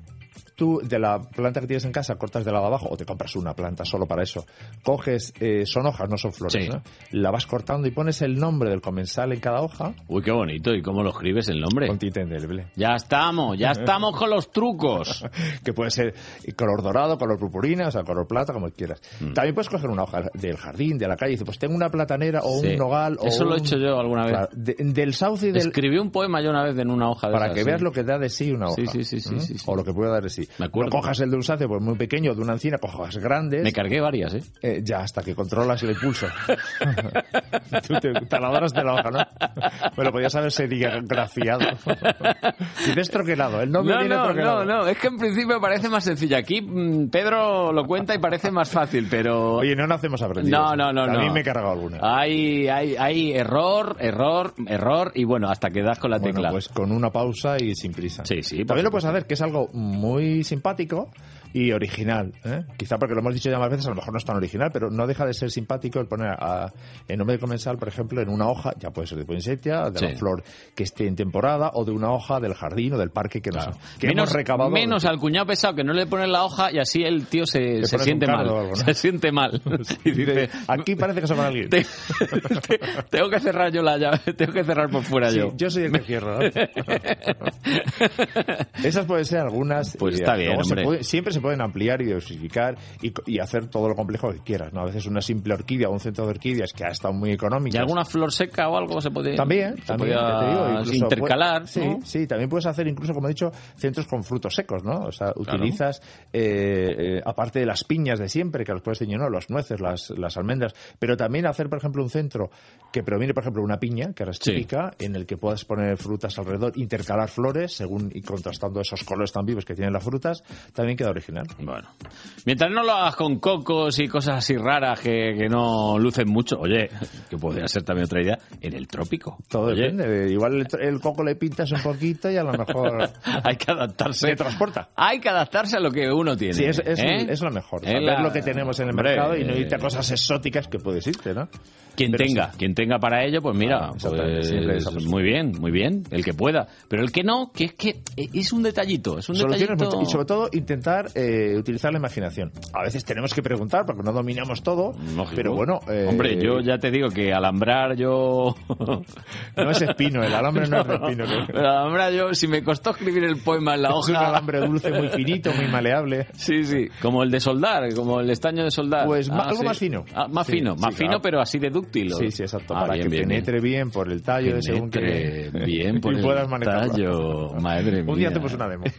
tú de la planta que tienes en casa cortas de la de abajo o te compras una planta solo para eso. Coges, eh, son hojas, no son flores, Sí. ¿no? La vas cortando y pones el nombre del comensal en cada hoja Uy, qué bonito. ¿Y cómo lo escribes el nombre? con tinta indeleble. Ya estamos, ya [LAUGHS] estamos con los trucos. que puede ser color dorado, color purpurina, o sea, color plata, como quieras. Mm. También puedes coger una hoja del jardín, de la calle, y dices, pues tengo una platanera o Sí. un nogal o Eso lo he hecho yo alguna vez. De- del sauce y del... Escribí un poema yo una vez en una hoja de Para esas, que sí. veas lo que da de sí una hoja. Sí, sí, sí, sí, ¿Mm? sí, sí. O lo que puede dar de sí. Me acuerdo. No cojas el dulzáceo pues muy pequeño de una encina, cojas grandes. Me cargué varias, ¿eh? Eh, ya, hasta que controlas el impulso. [LAUGHS] Tú te taladoras de la hoja, ¿no? Lo podías haber serigrafiado. Dices troquelado, el nombre No, viene no, troquelado. no, no, es que en principio parece más sencillo. Aquí mm, Pedro lo cuenta y parece más fácil, pero... Oye, no nacemos aprendidos. No, no, no, A mí no. me he cargado alguna. Hay, hay, hay error, error, error y bueno, hasta que das con la Bueno, tecla. pues con una pausa y sin prisa. Sí, sí. También lo puedes hacer, que es algo muy simpático y original. ¿eh? Quizá porque lo hemos dicho ya más veces, a lo mejor no es tan original, pero no deja de ser simpático el poner a- en nombre de comensal, por ejemplo, en una hoja, ya puede ser de poinsettia, de Sí. la flor que esté en temporada, o de una hoja del jardín o del parque que, nos, que menos hemos recabado. menos al cuñado pesado que no le pones la hoja y así el tío se, [LAUGHS] se siente mal. Se siente mal. Y dice, Aquí parece que somos alguien. "Te- [LAUGHS] te- tengo que cerrar yo la llave, [LAUGHS] tengo que cerrar por fuera Sí, yo. yo soy el que cierro. ¿no? Esas pueden ser algunas. Pues está bien, luego se hombre. puede- siempre se pueden ampliar y diversificar y, hacer todo lo complejo que quieras. ¿no? A veces una simple orquídea o un centro de orquídeas que ha estado muy económico. ¿Y alguna flor seca o algo se puede También, se también, podía te digo, incluso intercalar? sí, ¿no? sí, también puedes hacer incluso, como he dicho, centros con frutos secos, ¿no? O sea, utilizas, eh, eh, aparte de las piñas de siempre, que los puedes tener, ¿no? Las nueces, las, las almendras, pero también hacer, por ejemplo, un centro que proviene, por ejemplo, una piña, que ahora es Sí. típica, en el que puedas poner frutas alrededor, intercalar flores, según y contrastando esos colores tan vivos que tienen las frutas, también queda original. Bueno, mientras no lo hagas con cocos y cosas así raras que, que no lucen mucho, oye, que podría ser también otra idea, en el trópico. Todo Oye, depende. Igual el, el coco le pintas un poquito y a lo mejor [LAUGHS] Hay que adaptarse. se transporta. Hay que adaptarse a lo que uno tiene. Sí, es, es, ¿eh? es lo mejor. Saber la- lo que tenemos en el Hombre, mercado y no irte a eh, cosas exóticas que puedes irte, ¿no? Quien Pero tenga, quien tenga para ello, pues mira, Ah, pues, muy bien, muy bien, el que pueda. Pero el que no, que es que es un detallito, es un detallito... y sobre todo intentar eh, utilizar la imaginación. A veces tenemos que preguntar porque no dominamos todo, Lógico. pero bueno... eh, Hombre, yo ya te digo que alambrar yo... [LAUGHS] No es espino, el alambre no es de espino. ¿no? Pero alambrar yo, si me costó escribir el poema en la Es hoja... un alambre dulce muy finito, muy maleable. [LAUGHS] Sí, sí, como el de soldar, como el estaño de soldar. Pues ma- algo sí. más fino. Ah, más Sí, fino, sí, más fino, claro. pero así de dúctil. Sí, sí, exacto. Ah, para bien, que bien, penetre bien. por el tallo, según que... Penetre bien por [LAUGHS] y el puedas tallo. Madre mía. Un día hacemos una demo. [LAUGHS]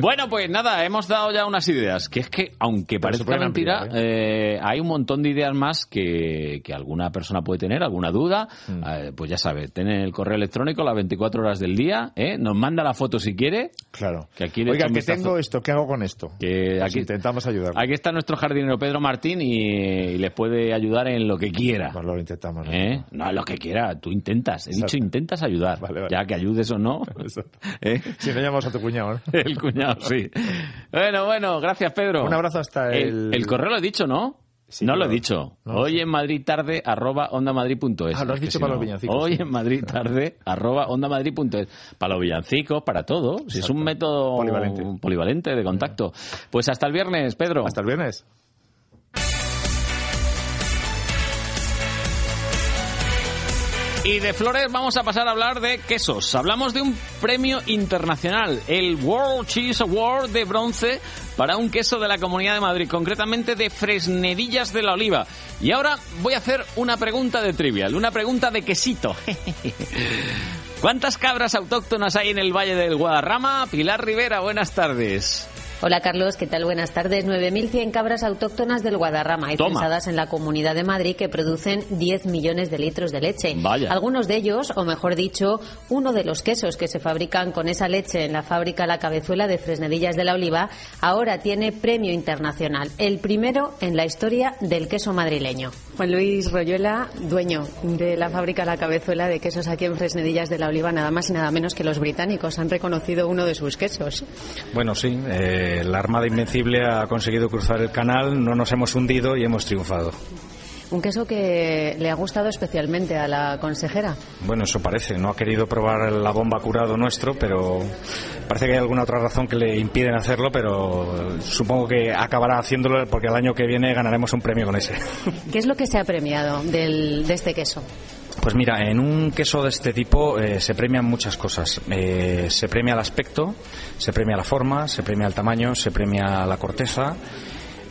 Bueno, pues nada, hemos dado ya unas ideas. Que es que, aunque pueden mentira, ampliar, eh, hay un montón de ideas más que, que alguna persona puede tener, alguna duda. Mm. Eh, pues ya sabe, tiene el correo electrónico las 24 horas del día. ¿eh? Nos manda la foto si quiere. Claro. Que aquí le Oiga, que tengo esto, ¿qué hago con esto? Que Pues aquí, intentamos ayudar. aquí está nuestro jardinero Pedro Martín y, y les puede ayudar en lo que quiera. Pues lo intentamos. ¿no? ¿Eh? No, lo que quiera, tú intentas. He Exacto. dicho intentas ayudar. Vale, vale. Ya que ayudes o no. [LAUGHS] ¿eh? Si no llamamos a tu cuñado, ¿no? [LAUGHS] El cuñado, sí. Bueno, bueno, gracias Pedro. Un abrazo hasta el... El, correo lo he dicho, ¿no? Sí, no lo he dicho. no, Hoy en Madrid tarde arroba ondamadrid.es. Ah, lo has dicho si para no, los villancicos, Hoy sí. en Madrid tarde arroba ondamadrid.es. Para los villancicos, para todo. Si es un método Polivalente. polivalente de contacto. Pues hasta el viernes, Pedro. Hasta el viernes. Y de flores vamos a pasar a hablar de quesos. Hablamos de un premio internacional, el World Cheese Award de bronce para un queso de la Comunidad de Madrid, concretamente de Fresnedillas de la Oliva. Y ahora voy a hacer una pregunta de trivial, una pregunta de quesito. [LAUGHS] ¿Cuántas cabras autóctonas hay en el Valle del Guadarrama? Pilar Rivera, buenas tardes. Hola Carlos, ¿qué tal? Buenas tardes. 9.100 cabras autóctonas del Guadarrama y pensadas en la Comunidad de Madrid que producen 10 millones de litros de leche. Vaya. Algunos de ellos, o mejor dicho, uno de los quesos que se fabrican con esa leche en la fábrica La Cabezuela de Fresnedillas de la Oliva, ahora tiene premio internacional, el primero en la historia del queso madrileño. Juan Luis Royuela, dueño de la fábrica La Cabezuela de quesos aquí en Fresnedillas de la Oliva, nada más y nada menos que los británicos han reconocido uno de sus quesos. Bueno, sí, eh, la Armada Invencible ha conseguido cruzar el canal, no nos hemos hundido y hemos triunfado. Un queso que le ha gustado especialmente a la consejera. Bueno, eso parece, no ha querido probar la bomba curado nuestro, pero parece que hay alguna otra razón que le impiden hacerlo, pero supongo que acabará haciéndolo porque el año que viene ganaremos un premio con ese. [LAUGHS] ¿Qué es lo que se ha premiado del- de este queso? Pues mira, en un queso de este tipo eh, se premian muchas cosas. Eh, se premia el aspecto, se premia la forma, se premia el tamaño, se premia la corteza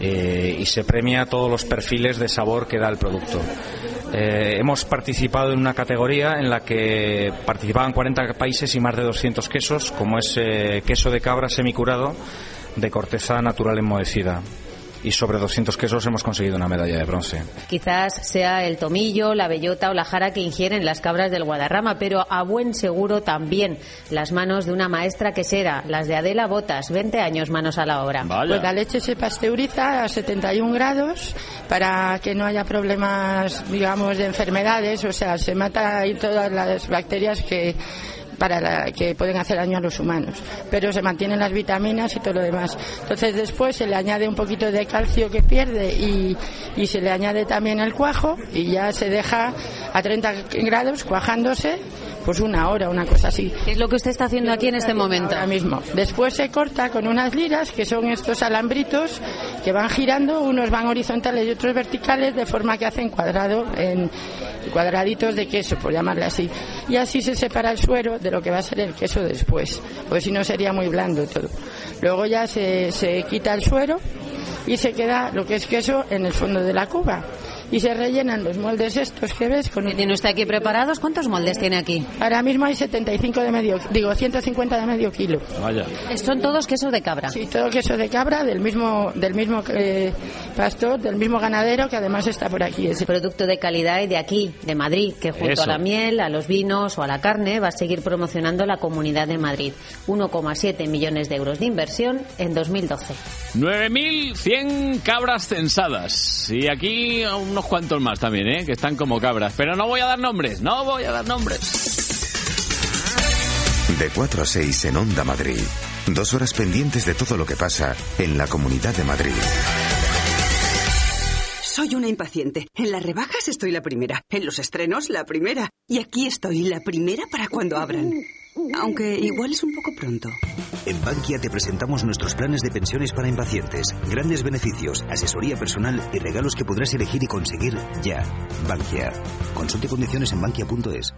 eh, y se premia todos los perfiles de sabor que da el producto. Eh, hemos participado en una categoría en la que participaban 40 países y más de 200 quesos, como es eh, queso de cabra semicurado de corteza natural enmohecida y sobre 200 quesos hemos conseguido una medalla de bronce. Quizás sea el tomillo, la bellota o la jara que ingieren las cabras del Guadarrama, pero a buen seguro también las manos de una maestra quesera, las de Adela Botas, 20 años manos a la obra. Pues la leche se pasteuriza a 71 grados para que no haya problemas, digamos, de enfermedades, o sea, se mata ahí todas las bacterias que para la, que pueden hacer daño a los humanos, pero se mantienen las vitaminas y todo lo demás. Entonces después se le añade un poquito de calcio que pierde y, y se le añade también el cuajo y ya se deja a 30 grados cuajándose pues una hora, una cosa así. ¿Qué es lo que usted está haciendo aquí en este momento? Ahora mismo. Después se corta con unas liras, que son estos alambritos que van girando, unos van horizontales y otros verticales, de forma que hacen cuadrado, en cuadraditos de queso, por llamarle así. Y así se separa el suero de lo que va a ser el queso después, porque si no sería muy blando todo. Luego ya se, se quita el suero y se queda lo que es queso en el fondo de la cuba y se rellenan los moldes estos que ves con ¿Tiene usted aquí preparados? ¿Cuántos moldes tiene aquí? Ahora mismo hay 75 de medio, digo 150 de medio kilo. Vaya. Son todos queso de cabra. Sí, todo queso de cabra del mismo del mismo eh, pastor, del mismo ganadero que además está por aquí. Ese producto de calidad y de aquí, de Madrid, que junto Eso. a la miel, a los vinos o a la carne va a seguir promocionando la Comunidad de Madrid. 1,7 millones de euros de inversión en 2012. 9.100 cabras censadas. Y aquí unos cuantos más también, ¿eh? Que están como cabras. Pero no voy a dar nombres, no voy a dar nombres. De 4 a 6 en Onda Madrid. Dos horas pendientes de todo lo que pasa en la Comunidad de Madrid. Soy una impaciente. En las rebajas estoy la primera. En los estrenos, la primera. Y aquí estoy, la primera para cuando abran. Aunque igual es un poco pronto. En Bankia te presentamos nuestros planes de pensiones para impacientes. Grandes beneficios, asesoría personal y regalos que podrás elegir y conseguir ya. Bankia. Consulte condiciones en bankia.es.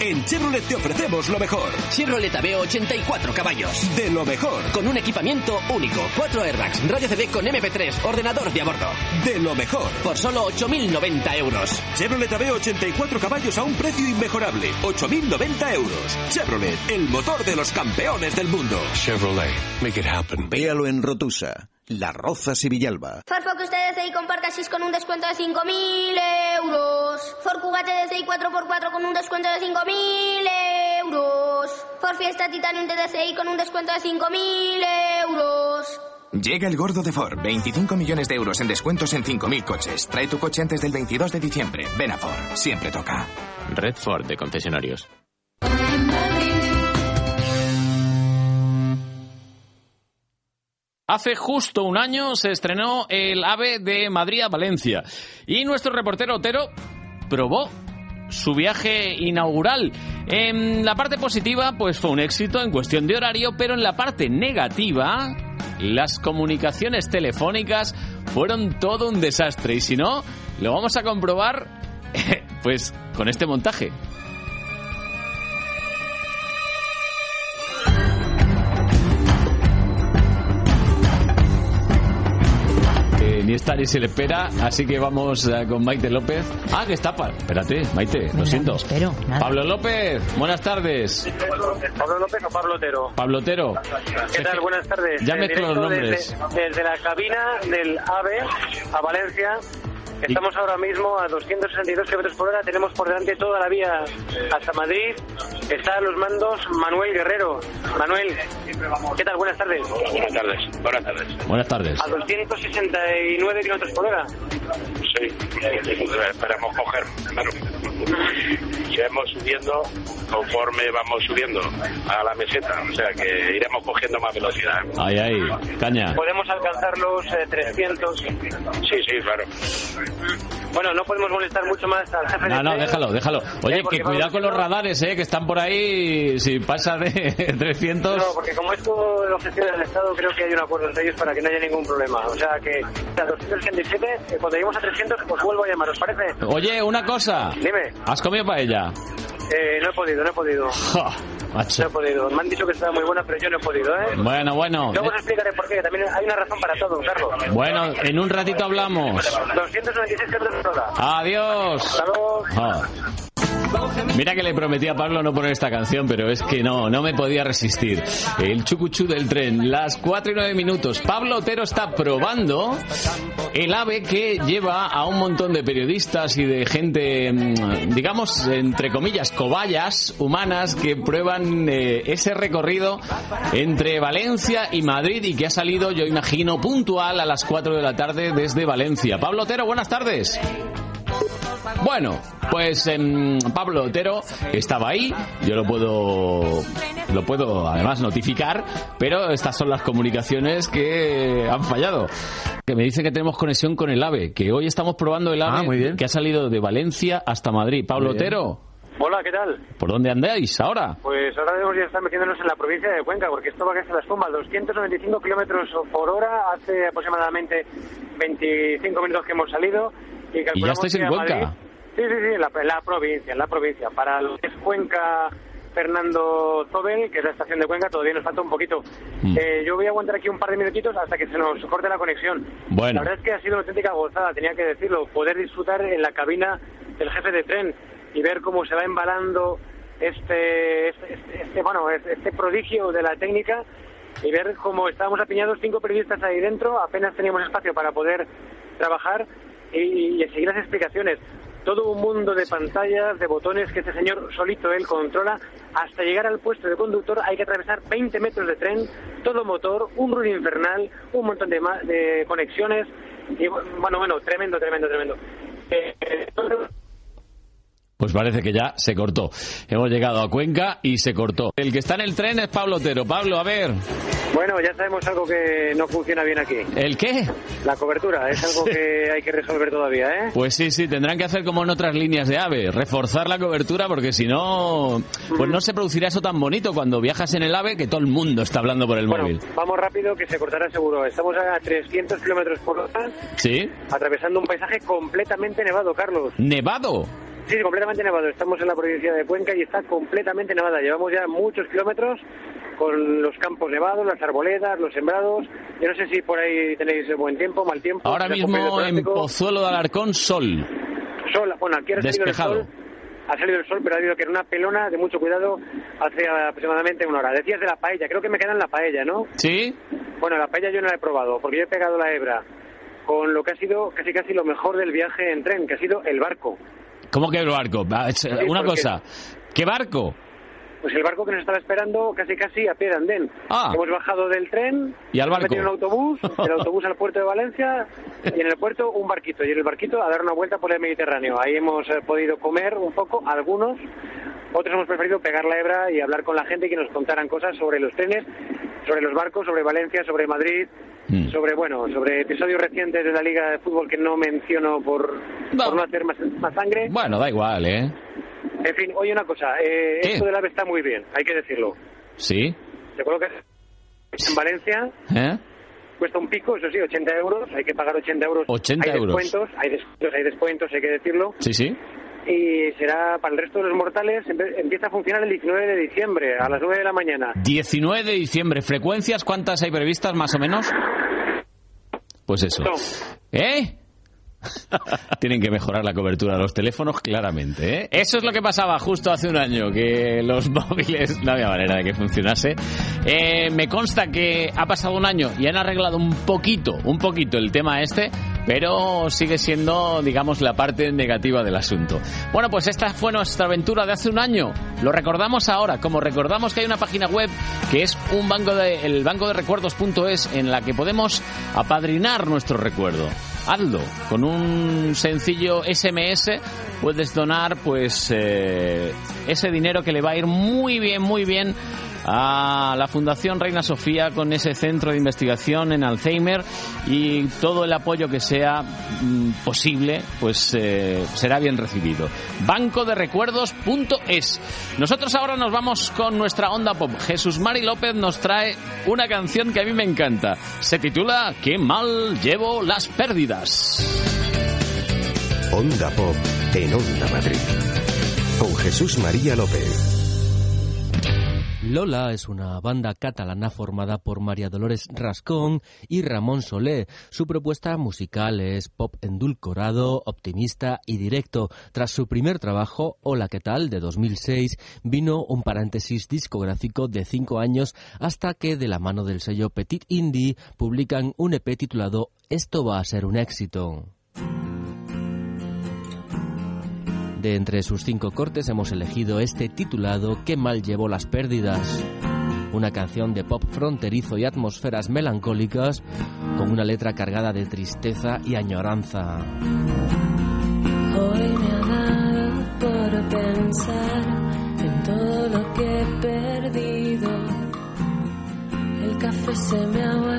En Chevrolet te ofrecemos lo mejor. Chevrolet AB 84 caballos. De lo mejor. Con un equipamiento único. 4 airbags, radio CD con MP3, ordenador de a bordo. De lo mejor. Por solo 8.090 euros. Chevrolet AB 84 caballos a un precio inmejorable. 8.090 euros. Chevrolet, el motor de los campeones del mundo. Chevrolet, make it happen. Véalo en Rotusa, La Rozas y Villalba. Ford Focus TDCi con Parcasis con un descuento de 5.000 euros. Ford Kuga TDCi 4x4 con un descuento de 5.000 euros. Ford Fiesta Titanium TDCi con un descuento de 5.000 euros. Llega el gordo de Ford, 25 millones de euros en descuentos en 5.000 coches. Trae tu coche antes del 22 de diciembre. Ven a Ford, siempre toca. Red Ford de concesionarios. Hace justo un año se estrenó el AVE de Madrid a Valencia y nuestro reportero Otero probó su viaje inaugural. En la parte positiva, pues fue un éxito en cuestión de horario, pero en la parte negativa, las comunicaciones telefónicas fueron todo un desastre. Y si no, lo vamos a comprobar, [LAUGHS] pues con este montaje. Eh, está ni se le espera, así que vamos eh, con Maite López. Ah, que está. pa- Espérate, Maite, lo siento. espero, nada. Pablo López, buenas tardes. Pablo López o Pablo Otero. Pablo Otero. ¿Qué tal? Buenas tardes. Ya En mezclo los nombres. Desde, desde la cabina del AVE a Valencia. Estamos ahora mismo a 262 kilómetros por hora. Tenemos por delante toda la vía hasta Madrid. Está a los mandos Manuel Guerrero. Manuel, ¿qué tal? Buenas tardes. Buenas tardes. Buenas tardes. Buenas tardes. A 269 kilómetros por hora. Sí, esperamos coger. Iremos subiendo conforme vamos subiendo a la meseta. O sea que iremos cogiendo más velocidad. Ahí, ahí, caña. Podemos alcanzar los eh, 300. Sí, sí, claro. Bueno, no podemos molestar mucho más al jefe No, no, déjalo, déjalo. Oye, que cuidado con los radares, eh, que están por ahí. Si pasa de [LAUGHS] 300. No, porque como esto lo gestiona el Estado, creo que hay un acuerdo entre ellos para que no haya ningún problema. O sea que a 267, eh, cuando lleguemos a 300, os vuelvo a llamar, ¿os parece? Oye, una cosa. Dime. ¿Has comido paella? Eh, no he podido, no he podido. Ja, macho. No he podido. Me han dicho que estaba muy buena, pero yo no he podido, ¿eh? Bueno, bueno. Luego os explicaré por qué, que también hay una razón para todo, Carlos. Bueno, en un ratito hablamos. 296 kilómetros por hora. Adiós. Hasta luego. Ah. Mira que le prometí a Pablo no poner esta canción, pero es que no, no me podía resistir. El chucuchú del tren, las 4 y 9 minutos. Pablo Otero está probando el ave que lleva a un montón de periodistas y de gente, mm, digamos, entre comillas, cobayas humanas que prueban eh, ese recorrido entre Valencia y Madrid y que ha salido, yo imagino, puntual a las 4 de la tarde desde Valencia. Pablo Otero, buenas tardes. Bueno, pues em, Pablo Otero estaba ahí, yo lo puedo lo puedo además notificar, pero estas son las comunicaciones que han fallado. Que me dicen que tenemos conexión con el AVE, que hoy estamos probando el AVE Ah, muy bien. que ha salido de Valencia hasta Madrid. Pablo. Otero, Hola, ¿qué tal? ¿por dónde andáis ahora? Pues ahora debemos ya estar metiéndonos en la provincia de Cuenca, porque esto va a caerse la espuma. 295 kilómetros por hora, hace aproximadamente 25 minutos que hemos salido. Y, Y ya estáis en Cuenca. Madrid- Sí, sí, sí, en la, la provincia, en la provincia. Para lo que es Cuenca, Fernando Zobel, que es la estación de Cuenca, todavía nos falta un poquito. Mm. Eh, yo voy a aguantar aquí un par de minutitos hasta que se nos corte la conexión. Bueno. La verdad es que ha sido una auténtica gozada, tenía que decirlo, poder disfrutar en la cabina del jefe de tren y ver cómo se va embalando este, este, este- este, bueno, este, este prodigio de la técnica y ver cómo estábamos apiñados cinco periodistas ahí dentro, apenas teníamos espacio para poder trabajar y, y seguir las explicaciones. Todo un mundo de pantallas, de botones que este señor solito él controla. Hasta llegar al puesto de conductor hay que atravesar 20 metros de tren, todo motor, un ruido infernal, un montón de, de conexiones. Y bueno, bueno, tremendo, tremendo, tremendo. Eh, Pues parece que ya se cortó. Hemos llegado a Cuenca y se cortó. El que está en el tren es Pablo Otero. Pablo, a ver, bueno, ya sabemos algo que no funciona bien aquí. ¿el qué? La cobertura es algo que [LAUGHS] hay que resolver todavía, ¿eh? Pues sí, sí, tendrán que hacer como en otras líneas de AVE, reforzar la cobertura porque si no, pues no se producirá eso tan bonito cuando viajas en el AVE que todo el mundo está hablando por el Bueno, móvil. vamos rápido que se cortará seguro. Estamos a 300 kilómetros por hora, ¿Sí? atravesando un paisaje completamente nevado, Carlos. ¿Nevado? Sí, completamente nevado. Estamos en la provincia de Cuenca y está completamente nevada. Llevamos ya muchos kilómetros con los campos nevados, las arboledas, los sembrados. Yo no sé si por ahí tenéis buen tiempo, mal tiempo. Ahora mismo en. Pozuelo de Alarcón, sol. Sol, bueno, aquí ha salido el Despejado. sol. Ha salido el sol, pero ha habido que era una pelona de mucho cuidado hace aproximadamente una hora. Decías de la paella, creo que me queda en la paella, ¿no? ¿Sí? Bueno, la paella yo no la he probado, porque yo he pegado la hebra con lo que ha sido casi casi lo mejor del viaje en tren, que ha sido el barco. ¿Cómo que el barco? Ah, Una cosa, ¿qué barco? Pues el barco que nos estaba esperando casi casi a pie de andén. Ah. Hemos bajado del tren, ¿Y al hemos barco? metido en un autobús, el autobús al puerto de Valencia y en el puerto un barquito. Y en el barquito a dar una vuelta por el Mediterráneo. Ahí hemos eh, podido comer un poco, algunos. Otros hemos preferido pegar la hebra y hablar con la gente y que nos contaran cosas sobre los trenes, sobre los barcos, sobre Valencia, sobre Madrid, Mm. sobre, bueno, sobre episodios recientes de la Liga de Fútbol que no menciono por no, por no hacer más, más sangre. Bueno, da igual, ¿eh? En fin, oye una cosa, eh, esto del AVE está muy bien, hay que decirlo. ¿Sí? Te acuerdo que en Valencia ¿Eh? cuesta un pico, eso sí, 80 euros, hay que pagar 80 euros. 80 hay euros. Descuentos, hay descuentos, hay descuentos, hay que decirlo. Sí, sí. Y será para el resto de los mortales, empieza a funcionar el 19 de diciembre, a las 9 de la mañana. 19 de diciembre. ¿Frecuencias cuántas hay previstas, más o menos? Pues eso. ¿Eh? [LAUGHS] Tienen que mejorar la cobertura de los teléfonos claramente. ¿eh? Eso es lo que pasaba justo hace un año, que los [LAUGHS] móviles no había manera de que funcionase. Eh, me consta que ha pasado un año y han arreglado un poquito, un poquito el tema este, pero sigue siendo, digamos, la parte negativa del asunto. Bueno, pues esta fue nuestra aventura de hace un año. Lo recordamos ahora, como recordamos que hay una página web que es un banco de, el banco de recuerdos.es en la que podemos apadrinar nuestro recuerdo. Hazlo con un sencillo SMS puedes donar pues eh, ese dinero que le va a ir muy bien muy bien a la Fundación Reina Sofía con ese centro de investigación en Alzheimer y todo el apoyo que sea mm, posible pues eh, será bien recibido. Banco de Recuerdos.es. Nosotros ahora nos vamos con nuestra onda pop. Jesús Mari López nos trae una canción que a mí me encanta. Se titula Qué mal llevo las pérdidas. Onda Pop en Onda Madrid. Con Jesús María López. Lola es una banda catalana formada por María Dolores Rascón y Ramón Solé. Su propuesta musical es pop endulcorado, optimista y directo. Tras su primer trabajo, Hola, ¿qué tal?, de 2006, vino un paréntesis discográfico de cinco años hasta que, de la mano del sello Petit Indie, publican un EP titulado Esto va a ser un éxito. De entre sus cinco cortes hemos elegido este titulado Qué mal llevó las pérdidas. Una canción de pop fronterizo y atmósferas melancólicas con una letra cargada de tristeza y añoranza. Hoy me ha por pensar en todo lo que he perdido. El café se me ha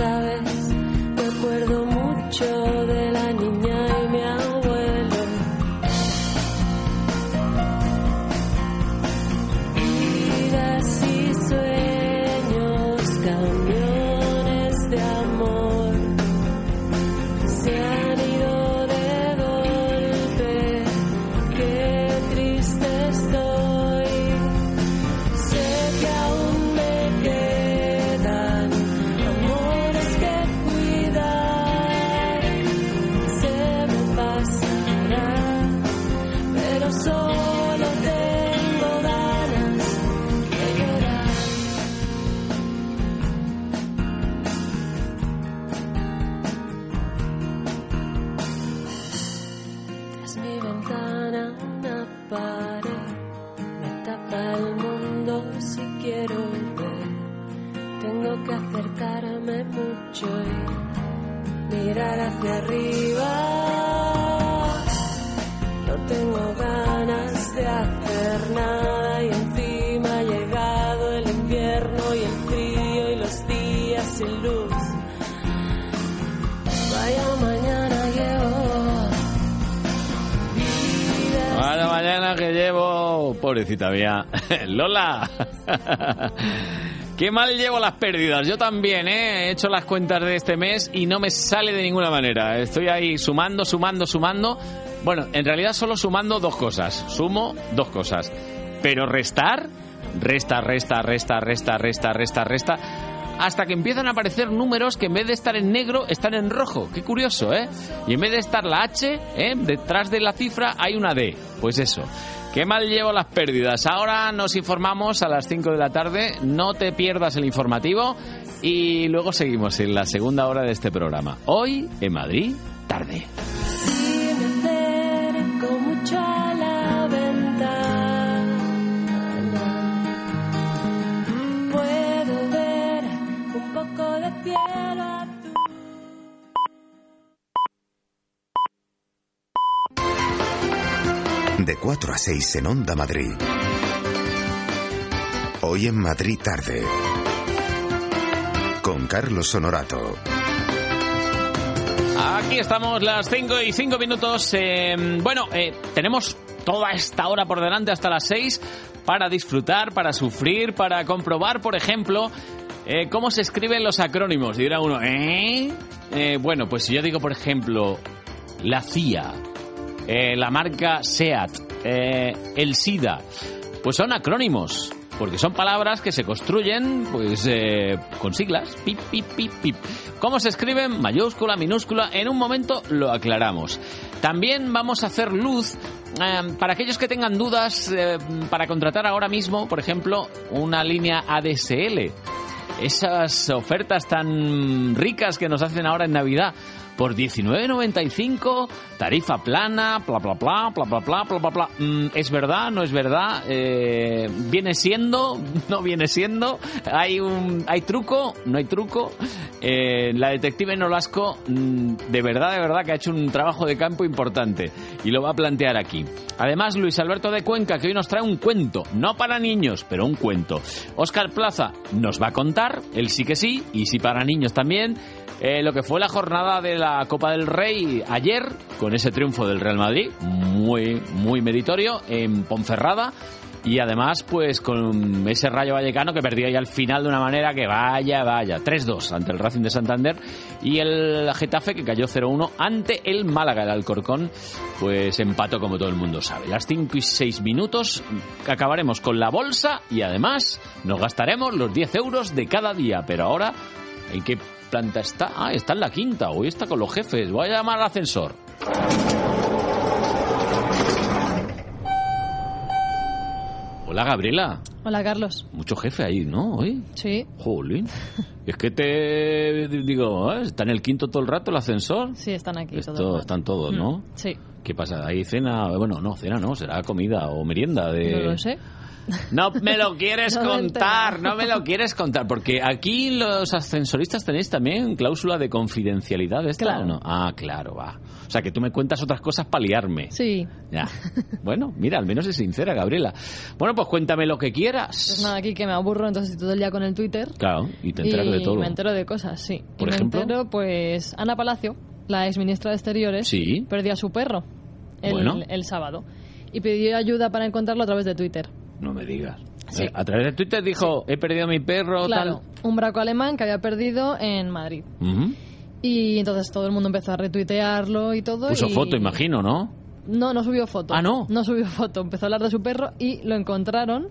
grandes, pobrecita mía, [LAUGHS] Lola. [LAUGHS] Qué mal llevo las pérdidas. Yo también, ¿eh? He hecho las cuentas de este mes y no me sale de ninguna manera. Estoy ahí sumando, sumando, sumando. Bueno, en realidad solo sumando dos cosas. Sumo dos cosas. Pero restar, resta, resta, resta, resta, resta, resta, resta. Hasta que empiezan a aparecer números que en vez de estar en negro están en rojo. Qué curioso, ¿eh? Y en vez de estar la H, ¿eh? detrás de la cifra hay una D. Pues eso. Qué mal llevo las pérdidas. Ahora nos informamos a las 5 de la tarde. No te pierdas el informativo. Y luego seguimos en la segunda hora de este programa. Hoy en Madrid, tarde. De 4 a 6 en Onda Madrid. Hoy en Madrid tarde. Con Carlos Honorato. Aquí estamos las 5 y 5 minutos. Eh, bueno, eh, tenemos toda esta hora por delante hasta las 6 para disfrutar, para sufrir, para comprobar, por ejemplo, eh, cómo se escriben los acrónimos. Y dirá uno, ¿eh? Eh, Bueno, pues si yo digo, por ejemplo, la CIA, eh, la marca SEAT, eh, el SIDA, pues son acrónimos. Porque son palabras que se construyen pues eh, con siglas. Pip, pip, pip, pip. ¿Cómo se escriben? Mayúscula, minúscula. En un momento lo aclaramos. También vamos a hacer luz para aquellos que tengan dudas para contratar ahora mismo, por ejemplo, una línea ADSL. Esas ofertas tan ricas que nos hacen ahora en Navidad por 19.95, tarifa plana, bla bla bla, bla bla bla, bla bla bla. Mm, ¿Es verdad? ¿No es verdad? Eh, ¿Viene siendo? [LAUGHS] ¿No viene siendo? ¿Hay un hay truco? ¿No hay truco? Eh, la detective Nolasco, mm, de verdad, de verdad que ha hecho un trabajo de campo importante y lo va a plantear aquí. Además, Luis Alberto de Cuenca, que hoy nos trae un cuento, no para niños, pero un cuento. Óscar Plaza nos va a contar, él sí que sí, y sí para niños también, eh, lo que fue la jornada de la Copa del Rey ayer, con ese triunfo del Real Madrid, muy, muy meritorio, en Ponferrada. Y además, pues con ese Rayo Vallecano que perdió ya al final de una manera que vaya, vaya. 3-2 ante el Racing de Santander. Y el Getafe que cayó 0-1 ante el Málaga. El Alcorcón, pues empató como todo el mundo sabe. Las 5 y 6 minutos que acabaremos con la bolsa y además nos gastaremos los 10 euros de cada día. Pero ahora, ¿en qué planta está? Ah, está en la quinta. Hoy está con los jefes. Voy a llamar al ascensor. Hola, Gabriela. Hola, Carlos. Mucho jefe ahí, ¿no? Hoy. Sí. Jolín. [LAUGHS] Es que te digo, ¿eh? ¿está en el quinto todo el rato el ascensor? Sí, están aquí Esto- están todos, ¿no? Mm, Sí. ¿Qué pasa? ¿Hay cena? Bueno, no, cena no, será comida o merienda de... No lo sé. No me lo quieres [LAUGHS] No contar, no me lo quieres contar, porque aquí los ascensoristas tenéis también cláusula de confidencialidad, ¿esta Claro. o no? Ah, claro, va. O sea, que tú me cuentas otras cosas para liarme. Sí. Ya. [LAUGHS] Bueno, mira, al menos es sincera, Gabriela. Bueno, pues cuéntame lo que quieras. Pues nada, aquí que me aburro, entonces todo el día con el Twitter. Claro, y te enteras y de todo. me entero de cosas, sí. ¿Por y ejemplo? me entero, pues, Ana Palacio, la exministra de Exteriores, Sí. perdió a su perro el, Bueno. el sábado. Y pidió ayuda para encontrarlo a través de Twitter. No me digas. Sí. A través de Twitter dijo, he perdido a mi perro, Claro, un braco alemán que había perdido en Madrid. tal. Y entonces todo el mundo empezó a retuitearlo y todo. Puso y- foto, imagino, ¿no? No, no subió foto. Ah, ¿no? No subió foto. Empezó a hablar de su perro y lo encontraron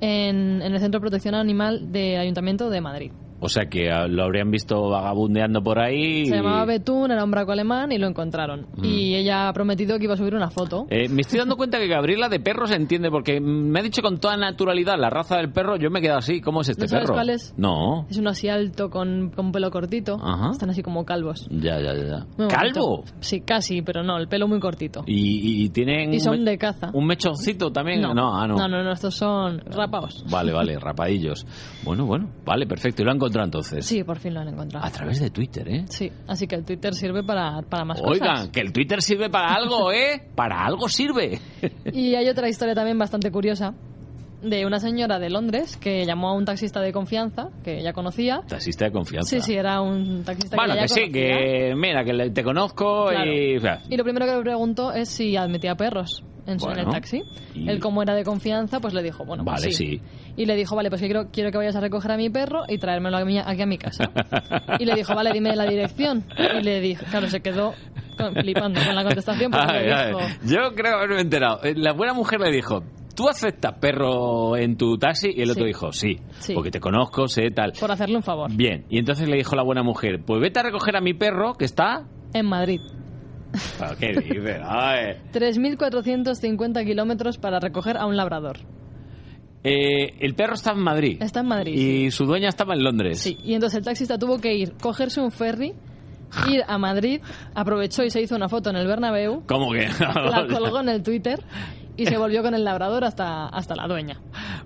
en, en el Centro de Protección Animal de Ayuntamiento de Madrid. O sea que ah, lo habrían visto vagabundeando por ahí. Se y- llamaba Betún, era un braco alemán y lo encontraron. Mm. Y ella ha prometido que iba a subir una foto. Eh, me estoy dando cuenta que Gabriela de perros entiende, porque me ha dicho con toda naturalidad la raza del perro, yo me he quedado así, ¿cómo es este ¿No sabes perro? cuál es? No. Es uno así alto con, con pelo cortito. Ajá. Están así como calvos. Ya, ya, ya. Muy ¿Calvo? bonito. Sí, casi, pero no, el pelo muy cortito. Y, y tienen... Y son de caza. ¿Un mechoncito también? No, ah, no. no, no, no, estos son rapados. Vale, vale, [LAUGHS] rapadillos. Bueno, bueno, vale, perfecto. Y lo han encontrado entonces. Sí, por fin lo han encontrado. A través de Twitter, ¿eh? Sí, así que el Twitter sirve para, para más Oigan, cosas. que el Twitter sirve para algo, [LAUGHS] ¿eh? Para algo sirve. Y hay otra historia también bastante curiosa de una señora de Londres que llamó a un taxista de confianza que ella conocía. Taxista de confianza. Sí, sí, era un taxista Bueno, que que sí, conocía. que mira, que te conozco Claro. y... o sea, Y lo primero que le preguntó es si admitía perros en, su, en el Bueno, taxi. y- Él, como era de confianza, pues le dijo, bueno, pues Vale, sí. sí. Y le dijo, vale, pues que quiero, quiero que vayas a recoger a mi perro y traérmelo a mi- aquí a mi casa. y le dijo, vale, dime la dirección. Y le dijo, claro, se quedó con- flipando con la contestación porque Ay, le ay. dijo, Yo creo haberme enterado. Eh, La buena mujer le dijo, ¿tú aceptas perro en tu taxi? Y el otro dijo, sí, Sí. porque te conozco, sé tal. por hacerle un favor. Bien, y entonces le dijo la buena mujer, pues vete a recoger a mi perro que está... En Madrid. Ah, ¿Qué dices? Ay. 3.450 [LAUGHS] kilómetros para recoger a un labrador. Eh, el perro está en Madrid. Está en Madrid. Y su dueña estaba en Londres. Sí, y entonces el taxista tuvo que ir, cogerse un ferry, [LAUGHS] ir a Madrid, aprovechó y se hizo una foto en el Bernabéu, ¿Cómo que? la [LAUGHS] colgó en el Twitter y se volvió con el labrador hasta, hasta la dueña.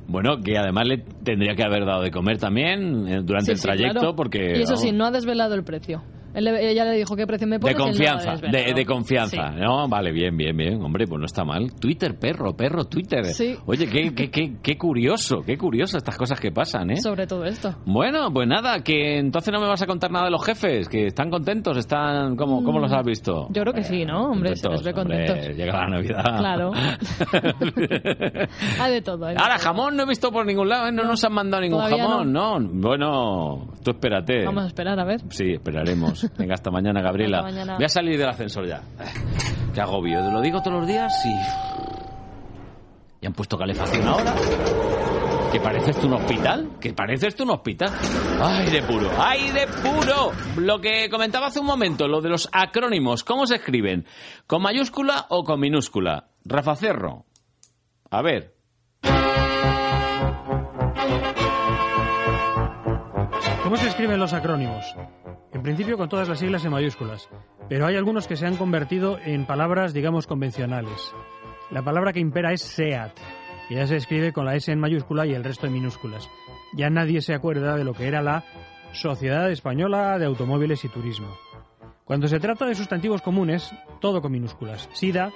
Bueno, que además le tendría que haber dado de comer también eh, durante Sí, el sí, trayecto claro. porque... Y eso sí, no ha desvelado el precio. Él ella le dijo qué precio me pones De no confianza, de, de confianza. Sí. No, vale, bien, bien, bien. Hombre, pues no está mal. Twitter, perro, perro, Twitter. Sí. Oye, qué, qué, qué, qué curioso, qué curioso estas cosas que pasan, ¿eh? Sobre todo esto. Bueno, pues nada, que entonces no me vas a contar nada de los jefes, que están contentos, están... ¿Cómo, cómo los has visto? Yo creo que sí, ¿no? Hombre, se les ve Hombre, contentos. llega la Navidad. Claro. [LAUGHS] Hay de todo. hay de Ahora, todo. jamón no he visto por ningún lado, ¿eh? no, nos han mandado ningún jamón, no. Bueno, tú espérate. Vamos a esperar, a ver. Sí, esperaremos. Venga, hasta mañana, Gabriela. Hasta mañana. Voy a salir del ascensor ya. Qué agobio. Lo digo todos los días y... Y han puesto calefacción ahora. ¿Que parece esto un hospital? ¿Que parece esto un hospital? ¡Ay, de puro! ¡Ay, de puro! Lo que comentaba hace un momento, lo de los acrónimos. ¿Cómo se escriben? ¿Con mayúscula o con minúscula? Rafa Cerro. A ver. ¿Cómo se escriben los acrónimos? En principio con todas las siglas en mayúsculas, pero hay algunos que se han convertido en palabras, digamos, convencionales. La palabra que impera es SEAT, que ya se escribe con la S en mayúscula y el resto en minúsculas. Ya nadie se acuerda de lo que era la Sociedad Española de Automóviles y Turismo. Cuando se trata de sustantivos comunes, todo con minúsculas. SIDA,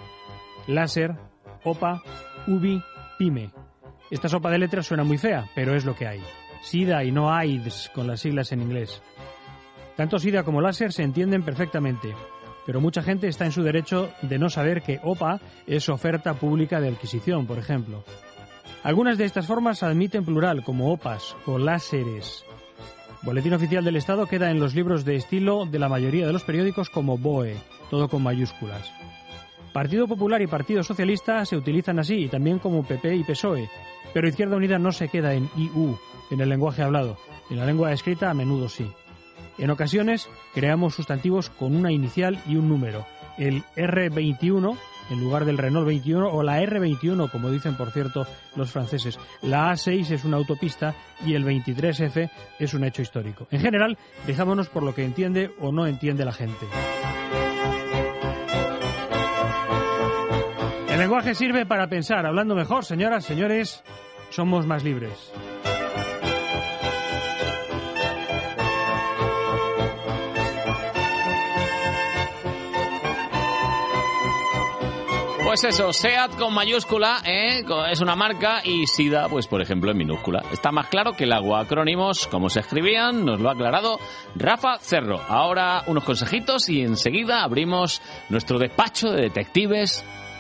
láser, OPA, UBI, PYME. Esta sopa de letras suena muy fea, pero es lo que hay. SIDA y no AIDS con las siglas en inglés. Tanto SIDA como láser se entienden perfectamente, pero mucha gente está en su derecho de no saber que OPA es oferta pública de adquisición, por ejemplo. Algunas de estas formas admiten plural, como opas o láseres. Boletín oficial del Estado queda en los libros de estilo de la mayoría de los periódicos como BOE, todo con mayúsculas. Partido Popular y Partido Socialista se utilizan así y también como PP y PSOE, pero Izquierda Unida no se queda en IU, en el lenguaje hablado. En la lengua escrita a menudo sí. En ocasiones creamos sustantivos con una inicial y un número. El R21 en lugar del Renault 21 o la R21, como dicen por cierto los franceses. La A6 es una autopista y el 23F es un hecho histórico. En general, dejámonos por lo que entiende o no entiende la gente. Lenguaje sirve para pensar. Hablando mejor, señoras, señores, somos más libres. Pues eso, SEAT con mayúscula ¿eh? es una marca y SIDA, pues por ejemplo, en minúscula. Está más claro que el agua. Acrónimos, como se escribían, nos lo ha aclarado Rafa Cerro. Ahora unos consejitos y enseguida abrimos nuestro despacho de detectives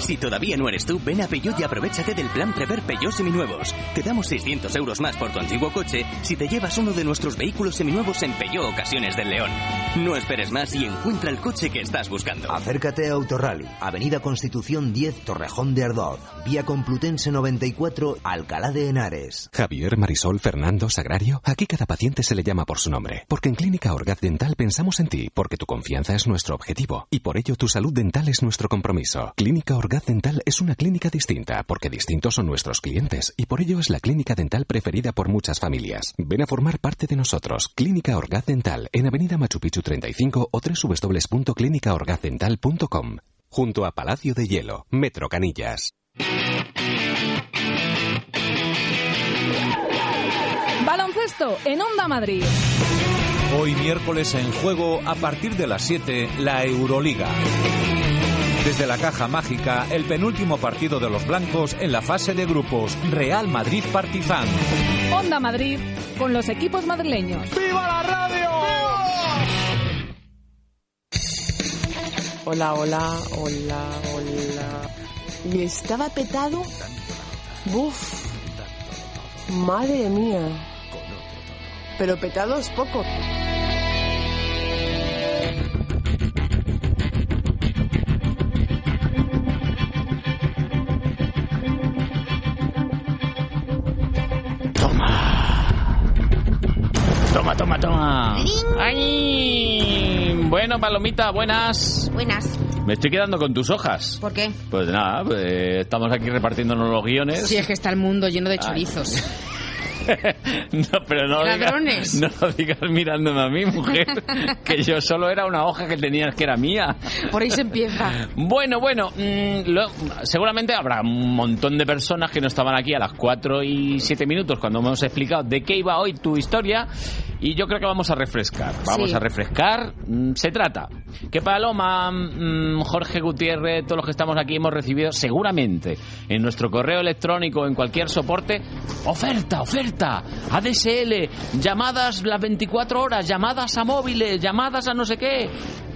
Si todavía no eres tú, ven a Peugeot y aprovechate del plan Prever Peugeot Seminuevos. Te damos 600 euros más por tu antiguo coche si te llevas uno de nuestros vehículos seminuevos en Peugeot Ocasiones del León. No esperes más y encuentra el coche que estás buscando. Acércate a Autorally, Avenida Constitución 10, Torrejón de Ardoz, Vía Complutense 94, Alcalá de Henares. Javier, Marisol, Fernando, Sagrario. Aquí cada paciente se le llama por su nombre. Porque en Clínica Orgaz Dental pensamos en ti, porque tu confianza es nuestro objetivo. Y por ello tu salud dental es nuestro compromiso. Clínica Orgaz Dental es una clínica distinta, porque distintos son nuestros clientes. Y por ello es la clínica dental preferida por muchas familias. Ven a formar parte de nosotros. Clínica Orgaz Dental, en Avenida Machu Picchu 35 o www.clinicaorgazdental.com. Junto a Palacio de Hielo, Metro Canillas. Baloncesto en Onda Madrid. Hoy miércoles en juego a partir de las 7 la Euroliga. Desde la caja mágica, el penúltimo partido de los blancos en la fase de grupos, Real Madrid Partizan. Onda Madrid con los equipos madrileños. ¡Viva la radio! Hola, hola, hola, hola. ¿Y estaba petado? Buf. Madre mía. Pero petado es poco. Toma, toma. ¡Ay! Bueno, Palomita, buenas. Buenas. Me estoy quedando con tus hojas. ¿Por qué? Pues nada, pues, estamos aquí repartiéndonos los guiones. Si es que está el mundo lleno de chorizos. [LAUGHS] No, pero no Ladrones. Digas, no lo digas mirándome a mí, mujer, [LAUGHS] que yo solo era una hoja que tenías que era mía. Por ahí se empieza. Bueno, bueno, mmm, lo, seguramente habrá un montón de personas que no estaban aquí a las 4 y 7 minutos cuando hemos explicado de qué iba hoy tu historia y yo creo que vamos a refrescar. Vamos Sí. a refrescar. Mm, Se trata que Paloma, mm, Jorge Gutiérrez, todos los que estamos aquí hemos recibido seguramente en nuestro correo electrónico en cualquier soporte oferta, oferta, ADSL, llamadas las 24 horas, llamadas a móviles, llamadas a no sé qué,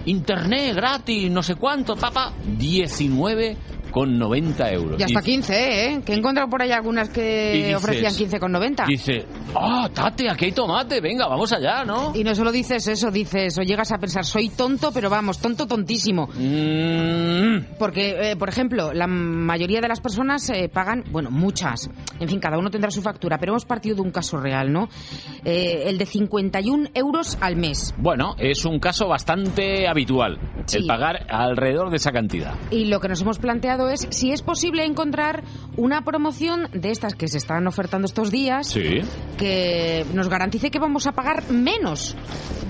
internet gratis, no sé cuánto, papá, 19 con 90 euros. Y hasta Y- 15, ¿eh? Que he encontrado por ahí algunas que dices- ofrecían 15,90. Dice, ah, Tate, aquí hay tomate, venga, vamos allá, ¿no? Y no solo dices eso, dices, o llegas a pensar, soy tonto, pero vamos, tonto tontísimo. Mm. Porque, eh, por ejemplo, la mayoría de las personas eh, pagan, bueno, muchas, en fin, cada uno tendrá su factura, pero hemos partido de un caso real, ¿no? Eh, el de 51 euros al mes. Bueno, es un caso bastante habitual. el pagar alrededor de esa cantidad. Y lo que nos hemos planteado es si es posible encontrar una promoción de estas que se están ofertando estos días Sí. que nos garantice que vamos a pagar menos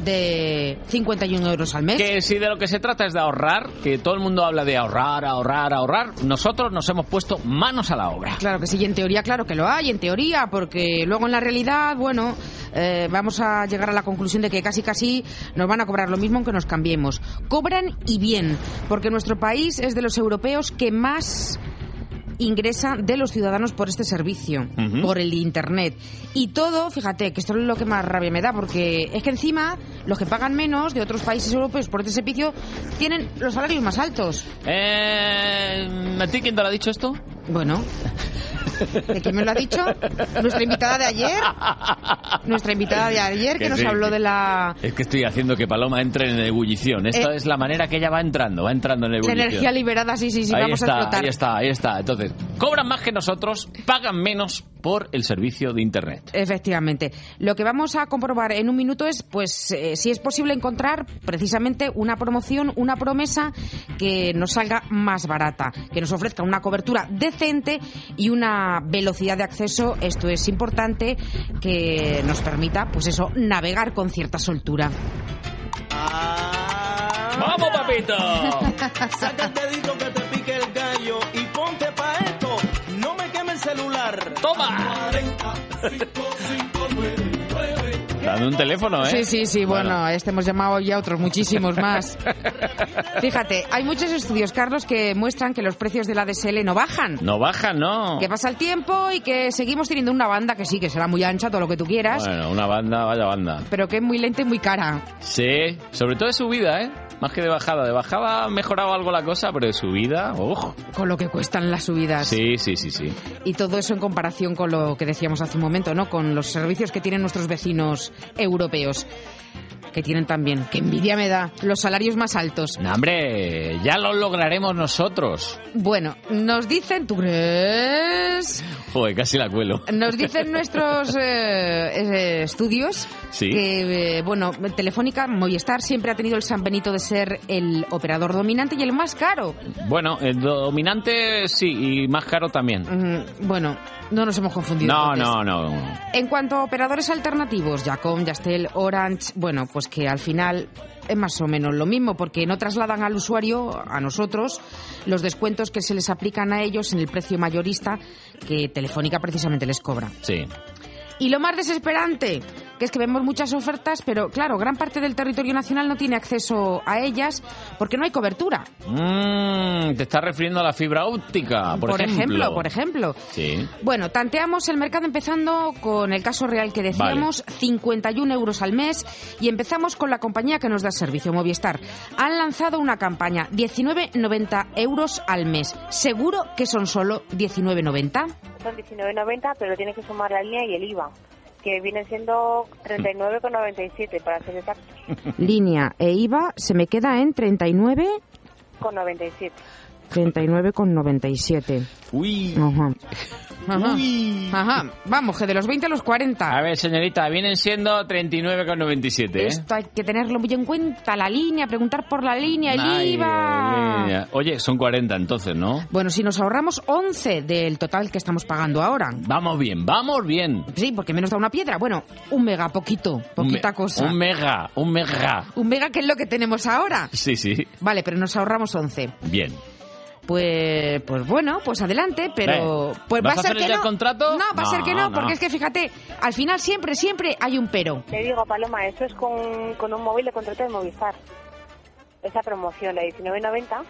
de 51 euros al mes. Que si de lo que se trata es de ahorrar, que todo el mundo habla de ahorrar, ahorrar, ahorrar, nosotros nos hemos puesto manos a la obra. Claro que sí, y en teoría, claro que lo hay, en teoría, porque luego en la realidad, bueno, eh, vamos a llegar a la conclusión de que casi casi nos van a cobrar lo mismo aunque nos cambiemos. Cobran y bien, porque nuestro país es de los europeos que más ingresa de los ciudadanos por este servicio, por el Internet. Y todo, fíjate, que esto es lo que más rabia me da, porque es que encima los que pagan menos de otros países europeos por este servicio tienen los salarios más altos. Eh, ¿A ti quién te lo ha dicho esto? Bueno. ¿De quién me lo ha dicho? Nuestra invitada de ayer. Nuestra invitada de ayer que, Que nos sí, habló que- de la, Es que estoy haciendo que Paloma entre en ebullición. Esta Eh, es la manera que ella va entrando, va entrando en la ebullición. energía liberada. Sí, sí, sí, ahí vamos está, a explotar. ahí está, ahí está. Entonces, cobran más que nosotros, pagan menos por el servicio de Internet. Efectivamente. Lo que vamos a comprobar en un minuto es, pues, eh, si es posible encontrar precisamente una promoción, una promesa que nos salga más barata, que nos ofrezca una cobertura decente y una velocidad de acceso. Esto es importante que nos permita, pues eso, navegar con cierta soltura. ¡Vamos, papito! [LAUGHS] Saca el dedito que te pique el gallo y celular. ¡Toma! Dando un teléfono, ¿eh? Sí, sí, sí, bueno, este hemos llamado ya otros muchísimos más. [LAUGHS] Fíjate, hay muchos estudios, Carlos, que muestran que los precios de la DSL no bajan. No bajan, ¿no? Que pasa el tiempo y que seguimos teniendo una banda que sí, que será muy ancha, todo lo que tú quieras, Bueno, una banda, vaya banda. pero que es muy lenta y muy cara. Sí, sobre todo de subida, ¿eh? Más que de bajada. De bajada ha mejorado algo la cosa, pero de subida, ¡ojo! Con lo que cuestan las subidas. Sí, sí, sí, sí. Y todo eso en comparación con lo que decíamos hace un momento, ¿no? Con los servicios que tienen nuestros vecinos europeos. Que tienen también, que envidia me da, los salarios más altos. No, hombre, ya lo lograremos nosotros. Bueno, nos dicen, ¿tú crees? Joder, casi la cuelo. Nos dicen nuestros eh, eh, estudios Sí. que, eh, bueno, Telefónica, Movistar siempre ha tenido el San Benito de ser el operador dominante y el más caro. Bueno, el dominante sí, y más caro también. Mm, bueno, no nos hemos confundido. No, no, no. En cuanto a operadores alternativos, Jacom, Yastel, Orange, bueno, pues que al final es más o menos lo mismo, porque no trasladan al usuario, a nosotros, los descuentos que se les aplican a ellos en el precio mayorista que Telefónica precisamente les cobra. Sí. Y lo más desesperante, que es que vemos muchas ofertas, pero claro, gran parte del territorio nacional no tiene acceso a ellas porque no hay cobertura. Mm, te estás refiriendo a la fibra óptica, por, ejemplo, por ejemplo. Sí. Bueno, tanteamos el mercado empezando con el caso real que decíamos, 51 euros al mes, y empezamos con la compañía que nos da servicio, Movistar. Han lanzado una campaña, 19,90 euros al mes. ¿Seguro que son solo 19,90? Son 19,90, pero tiene que sumar la línea y el IVA, que viene siendo 39,97 para ser exacto. Línea e IVA se me queda en 39, Con 97. 39,97. Uy. Ajá. Ajá. Ajá. Vamos, que de los 20 a los 40. A ver, señorita, vienen siendo 39,97, ¿eh? Esto hay que tenerlo muy en cuenta, la línea, preguntar por la línea, el Ay, IVA. Oye, son 40 entonces, ¿no? Bueno, si nos ahorramos 11 del total que estamos pagando ahora. Vamos bien, vamos bien. Sí, porque menos da una piedra. Bueno, un mega, poquito, Un me- poquita cosa. Un mega, un mega. Un mega que es lo que tenemos ahora. Sí, sí. Vale, pero nos ahorramos 11. Bien. Pues, pues bueno, pues adelante, pero pues va ¿vas a ser que no. el contrato? No, va a ser que No, no, porque es que fíjate, al final siempre, siempre hay un pero. Te digo, Paloma, eso es con, con un móvil de contrato de Movistar. Esa promoción, la 19.90,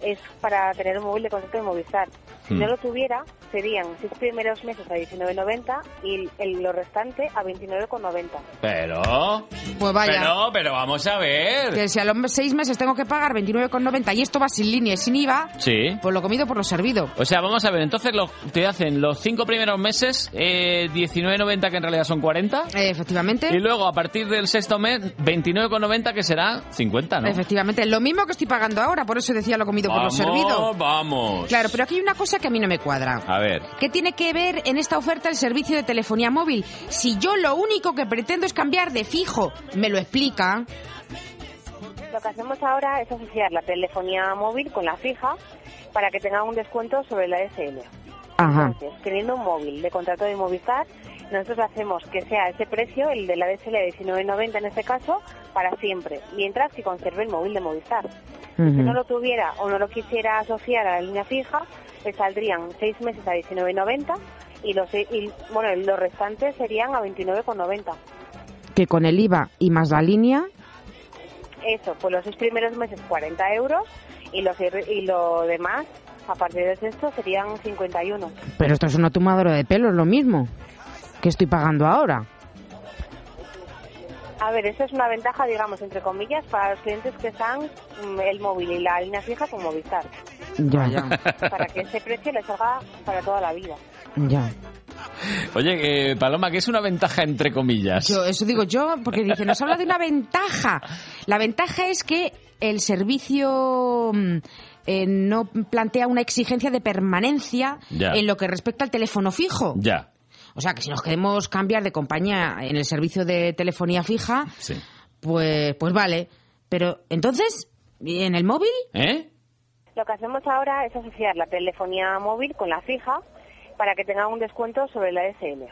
es para tener un móvil de contrato de Movistar. Si Hmm. no lo tuviera, serían seis primeros meses a 19.90 y el, lo restante a 29,90. Pero... Pues vaya. Pero, pero vamos a ver. Que si a los seis meses tengo que pagar 29,90 y esto va sin línea y sin IVA, Sí. pues lo comido por lo servido. O sea, vamos a ver, entonces lo, te hacen los cinco primeros meses eh, 19,90 que en realidad son 40. Eh, efectivamente. Y luego a partir del sexto mes 29,90 que será 50, ¿no? Efectivamente, lo mismo que estoy pagando ahora, por eso decía lo comido por lo Vamos, servido. vamos. Claro, pero aquí hay una cosa que a mí no me cuadra. A ver. ¿Qué tiene que ver en esta oferta el servicio de telefonía móvil? Si yo lo único que pretendo es cambiar de fijo, ¿me lo explica? Lo que hacemos ahora es asociar la telefonía móvil con la fija para que tengan un descuento sobre la DSL. Ajá. Entonces, teniendo un móvil de contrato de Movistar, nosotros hacemos que sea ese precio, el de la DSL de 19.90 en este caso, para siempre, mientras que conserve el móvil de Movistar. Si no lo tuviera o no lo quisiera asociar a la línea fija, le saldrían seis meses a 19.90 y los, y, bueno, los restantes serían a 29,90. Que con el IVA y más la línea, Eso, pues los seis primeros meses 40 euros y, los, y lo demás, a partir de esto, serían 51. pero esto es una tomadora de pelo, es lo mismo que estoy pagando ahora. A ver, esa es una ventaja, digamos, entre comillas, para los clientes que están mm, el móvil y la línea fija con Movistar. Ya, ya. Para que ese precio les salga para toda la vida. Ya. Oye, eh, Paloma, ¿qué es una ventaja entre comillas? Yo, eso digo yo, porque dice, nos habla de una ventaja. La ventaja es que el servicio mm, eh, no plantea una exigencia de permanencia Ya. en lo que respecta al teléfono fijo. Ya. O sea, que si nos queremos cambiar de compañía en el servicio de telefonía fija, Sí. pues, pues vale. Pero entonces, ¿y en el móvil? ¿Eh? Lo que hacemos ahora es asociar la telefonía móvil con la fija para que tengan un descuento sobre la DSL.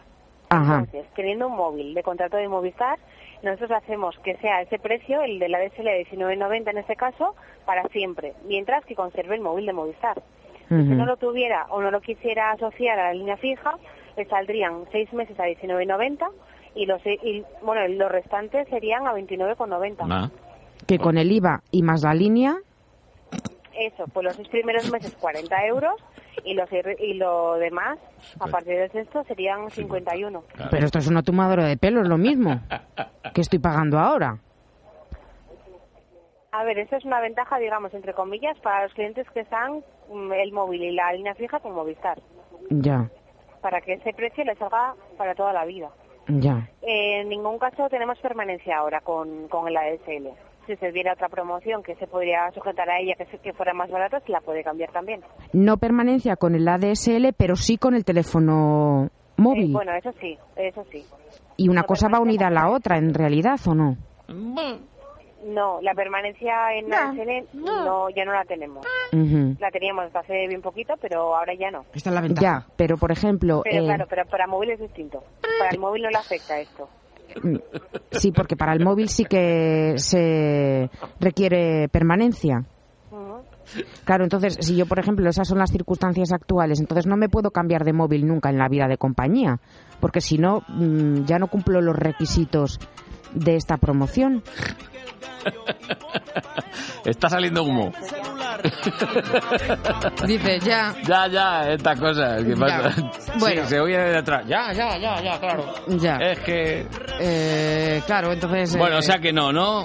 Ajá. Entonces, teniendo un móvil de contrato de Movistar, nosotros hacemos que sea ese precio, el de la DSL de 19.90 en este caso, para siempre, mientras que conserve el móvil de Movistar. Si no lo tuviera o no lo quisiera asociar a la línea fija, le saldrían seis meses a 19.90 y los, y, bueno, los restantes serían a 29,90. Ah. Que con el IVA y más la línea, Eso, pues los seis primeros meses 40 euros y, los, y lo demás, a partir de esto, serían 51. pero esto es una tomadora de pelo, es lo mismo que estoy pagando ahora. A ver, eso es una ventaja, digamos, entre comillas, para los clientes que están mm, el móvil y la línea fija con Movistar, Ya, para que ese precio les salga para toda la vida. ya. Eh, en ningún caso tenemos permanencia ahora con, con el ADSL. Si se diera otra promoción que se podría sujetar a ella, que, se- que fuera más barata, se la puede cambiar también. No permanencia con el ADSL, pero sí con el teléfono móvil. Eh, bueno, eso sí, eso sí. y una cosa va unida a la otra, en realidad, ¿o no? No, la permanencia en ADSL no, ya no la tenemos. La teníamos hasta hace bien poquito, pero ahora ya no. Esta es la ventaja. Ya, pero por ejemplo... Pero eh, claro, pero para móvil es distinto. Para el móvil no le afecta esto. mm, Sí, porque para el móvil sí que se requiere permanencia. Claro, entonces, si yo, por ejemplo, esas son las circunstancias actuales, entonces no me puedo cambiar de móvil nunca en la vida de compañía, porque si no, mm, ya no cumplo los requisitos de esta promoción. [LAUGHS] Está saliendo humo. [LAUGHS] Dice, ya. Ya, ya, esta cosa. ¿Qué pasa? [LAUGHS] Bueno. Sí, se oye de atrás. Ya, ya, ya, ya, claro. Ya. Es que... Eh, claro, entonces... Bueno, eh, o sea que no, ¿no?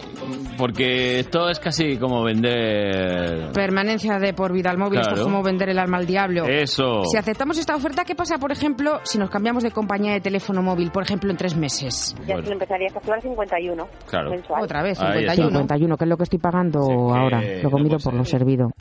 Porque esto es casi como vender... Permanencia de por vida al móvil, esto es Claro. como vender el alma al diablo. Eso. Si aceptamos esta oferta, ¿qué pasa, por ejemplo, si nos cambiamos de compañía de teléfono móvil, por ejemplo, en tres meses? Ya se le empezaría a facturar 51 Claro. mensual. Otra vez, Ahí 51. 51, que es lo que estoy pagando ahora. Lo comido no por lo servido.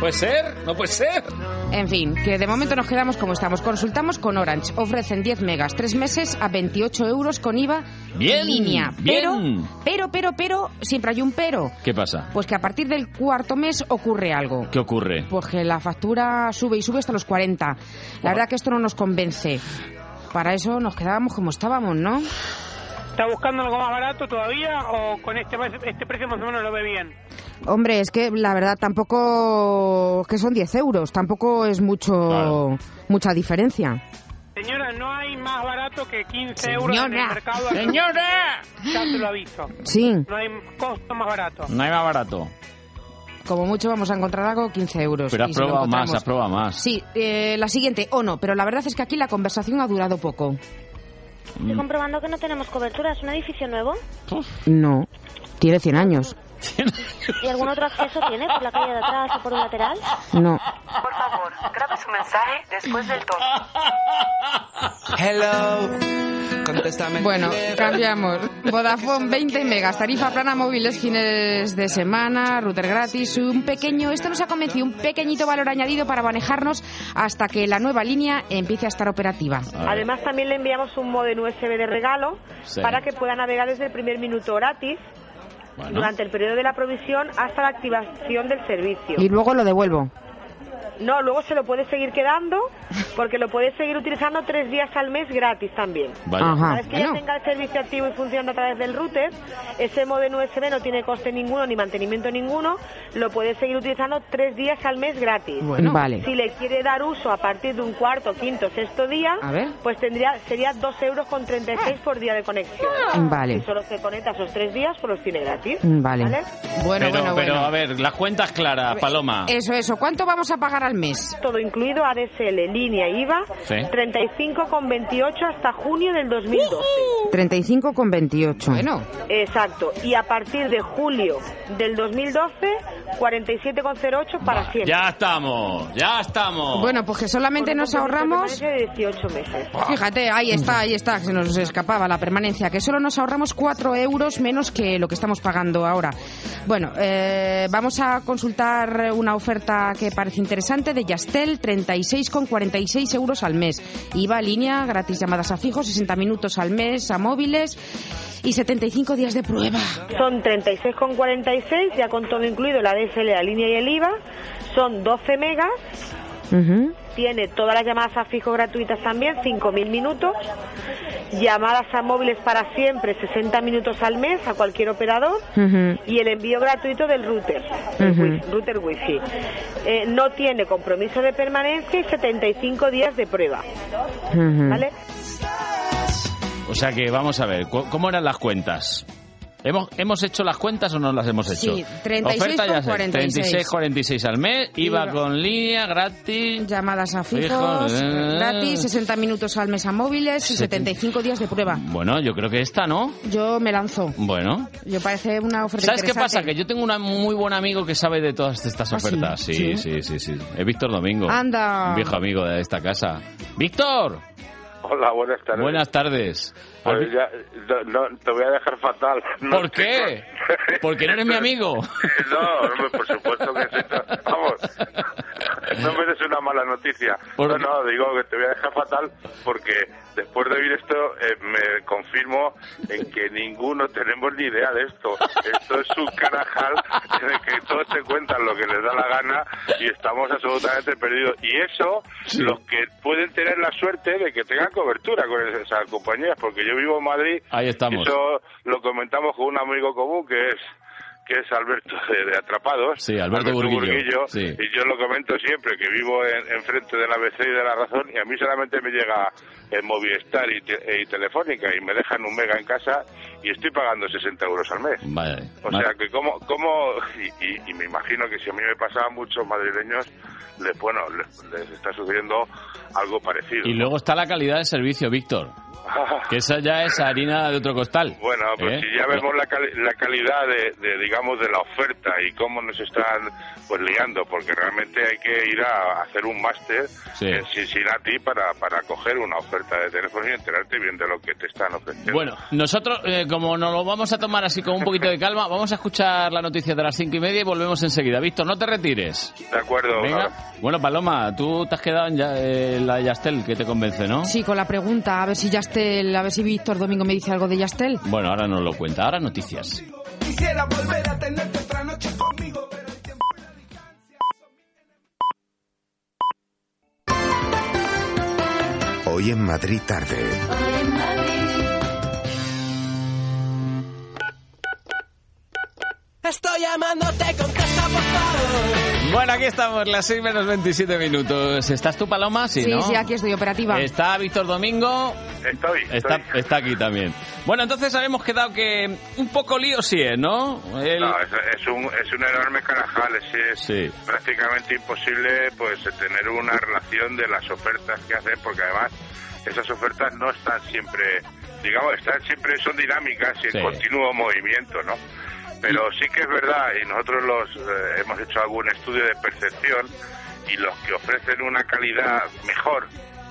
¿Puede ser? ¿No puede ser? En fin, que de momento nos quedamos como estamos. Consultamos con Orange. Ofrecen 10 megas, 3 meses a 28 euros con IVA Bien, en línea. Pero, bien. pero, pero, pero, siempre hay un pero. ¿Qué pasa? Pues que a partir del cuarto mes ocurre algo. ¿Qué ocurre? Pues que la factura sube y sube hasta los 40. La verdad que esto no nos convence. Para eso nos quedábamos como estábamos, ¿no? ¿Está buscando algo más barato todavía o con este, este precio más o menos lo ve bien? Hombre, es que la verdad tampoco... que son 10 euros, tampoco es mucho mucha diferencia. Señora, no hay más barato que 15 euros en el Señora. mercado. ¡Señora! Ya te lo aviso. Sí. No hay costo más barato. No hay más barato. Como mucho vamos a encontrar algo 15 euros. Pero has y si probado más, has probado más. Sí, eh, la siguiente, o no, pero la verdad es que aquí la conversación ha durado poco. Estoy comprobando que no tenemos cobertura. ¿Es un edificio nuevo? No, tiene 100 años. ¿Y algún otro acceso tiene por la calle de atrás o por un lateral? No. Por favor, grabe su mensaje después del tono. Hello, contéstame. Bueno, cambiamos. Vodafone 20 megas, tarifa plana móviles fines de semana, router gratis, un pequeño, esto nos ha convencido, un pequeñito valor añadido para manejarnos hasta que la nueva línea empiece a estar operativa. Además, también le enviamos un modem USB de regalo Sí. para que pueda navegar desde el primer minuto gratis Bueno. durante el periodo de la provisión hasta la activación del servicio. Y luego lo devuelvo. No, luego se lo puede seguir quedando porque lo puedes seguir utilizando tres días al mes gratis también. Ajá. Una vez que ya tenga el servicio activo y funciona a través del router, ese modem USB no tiene coste ninguno ni mantenimiento ninguno, lo puedes seguir utilizando tres días al mes gratis. Bueno. Vale. Si le quiere dar uso a partir de un cuarto, quinto, sexto día, A ver. pues tendría sería 2 euros con 36 por día de conexión. Vale. Si solo se conecta esos tres días, pues los tiene gratis. Vale. ¿Vale? Bueno, pero, bueno, pero bueno. a ver, las cuentas claras, Paloma. Eso, eso. ¿Cuánto vamos a pagar al mes? Todo incluido ADSL, línea IVA, Sí. 35,28 hasta junio del 2012. 35,28. Bueno. Exacto. Y a partir de julio del 2012, 47,08 para siempre. Ya estamos, ya estamos. Bueno, pues que solamente nos ahorramos... permanencia de 18 meses. Fíjate, ahí está, ahí está, que se nos escapaba la permanencia, que solo nos ahorramos 4 euros menos que lo que estamos pagando ahora. Bueno, eh, vamos a consultar una oferta que parece interesante de Yastel, 36,46 euros al mes. IVA, línea, gratis llamadas a fijo, 60 minutos al mes a móviles y 75 días de prueba. Son 36,46, ya con todo incluido la DSL, la línea y el IVA. Son 12 megas. Tiene todas las llamadas a fijo gratuitas también, 5.000 minutos. Llamadas a móviles para siempre, 60 minutos al mes a cualquier operador. Y el envío gratuito del router, wi- router wifi. Eh, no tiene compromiso de permanencia y 75 días de prueba. ¿Vale? O sea que vamos a ver, ¿cómo eran las cuentas? ¿Hemos, ¿Hemos hecho las cuentas o no las hemos hecho? Sí, 36 Oferta ya con sé, 46. 36, 46 al mes, IVA IVA. con línea, gratis. Llamadas a Fijos, fijos, eh. gratis, 60 minutos al mes a móviles y 75 días de prueba. Bueno, yo creo que esta, ¿no? Yo me lanzo. Bueno. Yo parece una oferta ¿Sabes qué pasa? Que yo tengo un muy buen amigo que sabe de todas estas ¿Ah, sí? ofertas. Sí, ¿Sí? sí, sí, sí. Es Víctor Domingo. Anda. Un viejo amigo de esta casa. ¡Víctor! Hola, buenas tardes. Buenas tardes. Pues ya, no, no, te voy a dejar fatal. No [LAUGHS] ¿Por qué? [LAUGHS] Porque no eres mi amigo. [LAUGHS] No, por supuesto que sí. Vamos, no mereces una mala noticia. No, no, digo que te voy a dejar fatal porque después de oír esto eh, me confirmo en que ninguno tenemos ni idea de esto. Esto es un carajal en el que todos se cuentan lo que les da la gana y estamos absolutamente perdidos. Y eso, los que pueden tener la suerte de que tengan cobertura con esas compañías, porque yo vivo en Madrid Ahí estamos. eso lo comentamos con un amigo común que es que es Alberto de, de Atrapados. Sí, Alberto Burguillo, sí. Y yo lo comento siempre, que vivo en, enfrente de la ABC y de la Razón, y a mí solamente me llega en Movistar y, te- y Telefónica, y me dejan un mega en casa, y estoy pagando 60 euros al mes. Vale. O sea que como, como y, y- y me imagino que si a mí me pasaba a muchos madrileños, les, bueno, les, les está sucediendo algo parecido. Y luego está la calidad del servicio, Víctor. [LAUGHS] Que esa ya es harina de otro costal. Bueno, pues ¿Eh? si ya vemos la, cali- la calidad de, de, digamos, de la oferta y cómo nos están, pues, liando, porque realmente hay que ir a hacer un máster Sí. en Cincinnati para, para coger una oferta de teléfono y enterarte bien de lo que te están ofreciendo. Bueno, nosotros, eh, como nos lo vamos a tomar así con un poquito de calma, vamos a escuchar la noticia de las cinco y media y volvemos enseguida. Víctor, no te retires. De acuerdo. Venga. Bueno, Paloma, tú te has quedado en ya- eh, la de Yastel, que te convence, ¿no? Sí, con la pregunta, a ver si Yastel, a ver si Víctor Domingo me dice algo de Yastel. Bueno, ahora nos lo cuenta. Ahora noticias. Quisiera volver a tenerte otra noche conmigo, pero el tiempo Hoy en Madrid Estoy llamándote, contesta por favor. Bueno, aquí estamos, las 6 menos 27 minutos. ¿Estás tú, Paloma? Sí, sí, ¿no? sí, aquí estoy operativa. Está Víctor Domingo. Estoy, Está, está aquí también. Bueno, entonces habíamos quedado que un poco lío sí es, ¿no? El- No, es, es un, es un enorme carajal, es, es prácticamente imposible pues tener una relación de las ofertas que hacen, porque además esas ofertas no están siempre, digamos, están siempre, son dinámicas y en Sí. continuo movimiento, ¿no? Pero sí que es verdad, y nosotros los eh, hemos hecho algún estudio de percepción, y los que ofrecen una calidad mejor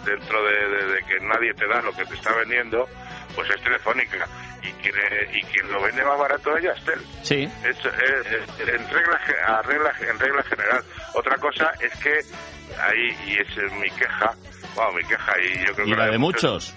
dentro de, de- de que nadie te da lo que te está vendiendo, pues es Telefónica. Y quien, eh, y quien lo vende más barato es Yastel. Sí. Es, es- es- en, regla, ge- a regla, en regla general. Otra cosa es que ahí, y es mi queja, bueno, mi queja, y yo creo Y que la de de muchos.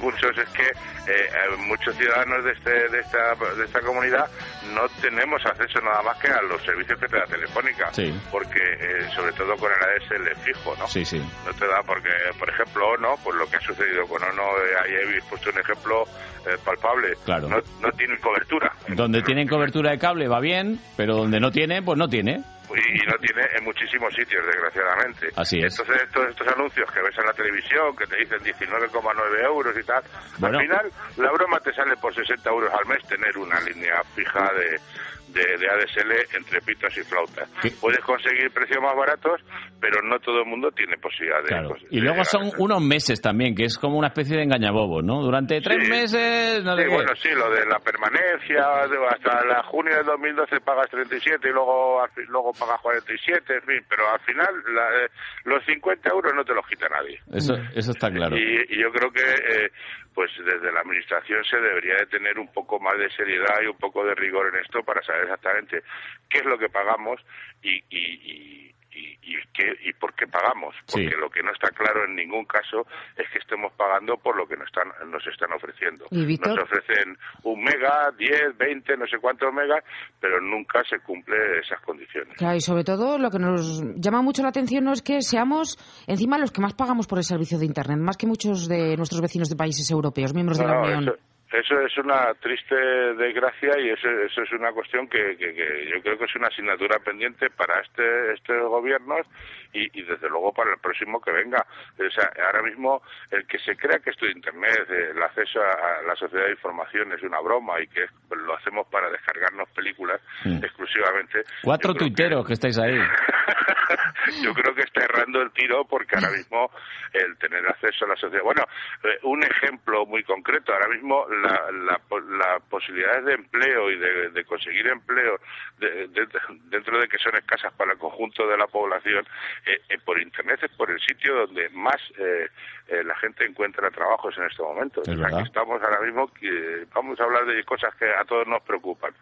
Muchos es que eh, muchos ciudadanos de, este, de, esta, de esta comunidad no tenemos acceso nada más que a los servicios que te da Telefónica. Porque, eh, sobre todo con el ADSL fijo, ¿no? Sí, sí. No te da porque, por ejemplo, ONO, pues lo que ha sucedido con ONO, eh, ahí he puesto un ejemplo eh, palpable. Claro. No, no tienen cobertura. Donde tienen cobertura de cable va bien, pero donde no tiene, pues no tiene. Y no tiene en muchísimos sitios, desgraciadamente. Así es. Entonces, todos estos anuncios que ves en la televisión, que te dicen 19,9 euros y tal, Bueno. al final la broma te sale por 60 euros al mes tener una línea fija de, de, de ADSL entre pitos y flautas. Puedes conseguir precios más baratos, pero no todo el mundo tiene posibilidad de... Claro. pues, Y de luego llegar a son unos meses también, que es como una especie de engañabobo, ¿no? Durante tres Sí. meses, no Sí, qué. bueno, sí, lo de la permanencia, de- hasta la junio del 2012 pagas 37 y luego luego pagas 47, en fin, pero al final la- eh, los 50 euros no te los quita nadie. Eso, eso está claro. Y, y yo creo que eh, pues desde la administración se debería de tener un poco más de seriedad y un poco de rigor en esto para saber exactamente qué es lo que pagamos y, y, y, y- y qué, y por qué pagamos. Porque Sí. lo que no está claro en ningún caso es que estemos pagando por lo que nos están, nos están ofreciendo. Nos ofrecen un mega, 10, 20, no sé cuántos megas, pero nunca se cumple esas condiciones. Claro, y sobre todo lo que nos llama mucho la atención no es que seamos encima los que más pagamos por el servicio de Internet, más que muchos de nuestros vecinos de países europeos, miembros de la Unión. Eso, eso es una triste desgracia y eso, eso es una cuestión que, que- que yo creo que es una asignatura pendiente para este, este gobierno y, y desde luego para el próximo que venga. O sea, ahora mismo el que se crea que esto de Internet, el acceso a, a la sociedad de información es una broma y que lo hacemos para descargarnos películas Mm. exclusivamente, Cuatro tuiteros que estáis ahí. [LAUGHS] [LAUGHS] yo creo que está errando el tiro porque ahora [LAUGHS] mismo el tener acceso a la sociedad. Bueno, eh, un ejemplo muy concreto. Ahora mismo la, la, las posibilidades de empleo y de, de conseguir empleo de- de- dentro de que son escasas para el conjunto de la población eh, eh, por Internet es por el sitio donde más eh, la gente encuentra trabajos en este momento. Es estamos ahora mismo que vamos a hablar de cosas que a todos nos preocupan.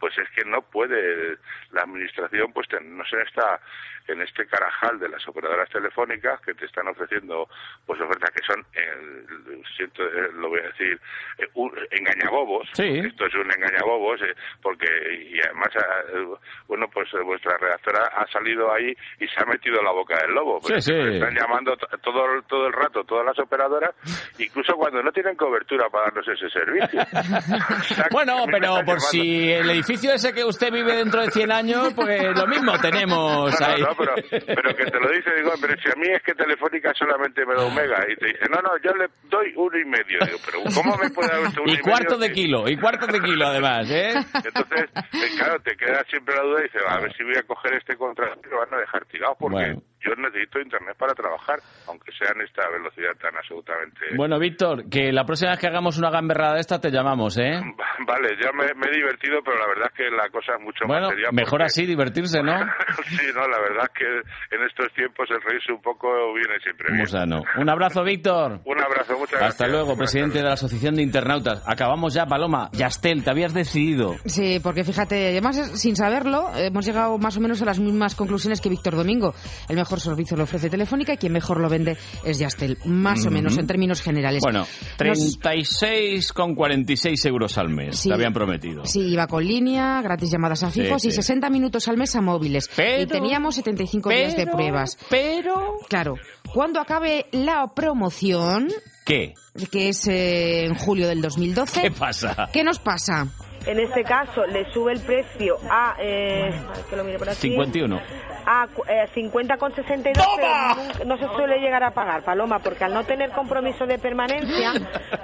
Pues es que no puede la administración pues tenernos en esta en este carajal de las operadoras telefónicas que te están ofreciendo pues ofertas que son eh, siento eh, lo voy a decir eh, un- engañabobos Sí. esto es un engañabobos eh, porque y además ah, eh, bueno pues vuestra redactora ha salido ahí y se ha metido en la boca del lobo Sí, sí. están llamando to- todo todo el rato todas las operadoras incluso cuando no tienen cobertura para darnos ese servicio O sea, que Bueno, pero por llamando. si el edificio ese que usted vive dentro de 100 años, pues lo mismo tenemos No, no, ahí. no, pero, pero que te lo dice, digo, pero si a mí es que Telefónica solamente me da un mega y te dice, no, no, yo le doy uno y medio. Digo, pero ¿cómo me puede dar usted uno y, Y cuarto medio? de kilo, y cuarto de kilo además, ¿eh? Entonces, eh, claro, te queda siempre la duda y dices, a ver si voy a coger este contrato y lo van a dejar tirado porque Bueno. Yo necesito internet para trabajar, aunque sea en esta velocidad tan absolutamente... Bueno, Víctor, que la próxima vez que hagamos una gamberrada de esta te llamamos, ¿eh? [LAUGHS] Vale, ya me, me he divertido, pero la verdad es que la cosa es mucho Bueno, más seria. mejor así, divertirse, ¿no? [LAUGHS] sí, no, la verdad es que en estos tiempos el reírse un poco viene siempre bien. Muy sano. Un abrazo, Víctor. Un abrazo, muchas gracias. Hasta luego, presidente de la Asociación de Internautas. Acabamos ya, Paloma. Yastel, te habías decidido. Sí, porque fíjate, además sin saberlo, hemos llegado más o menos a las mismas conclusiones que Víctor Domingo. El mejor servicio lo ofrece Telefónica y quien mejor lo vende es Yastel, más o menos en términos generales. Bueno, Nos- 36,46 euros al mes, Sí. te habían prometido. Sí, iba con línea, gratis llamadas a Sí, fijos y sí. 60 minutos al mes a móviles. Pero- y teníamos 75 días de pero- pruebas. Pero... Claro, cuando acabe la promoción, ¿Qué? que es eh, en julio del 2012, ¿Qué pasa? ¿qué nos pasa? En este caso le sube el precio a, eh, que lo mire por aquí, 51. A eh, 50,62, pero nunca- no se suele llegar a pagar, Paloma, porque al no tener compromiso de permanencia,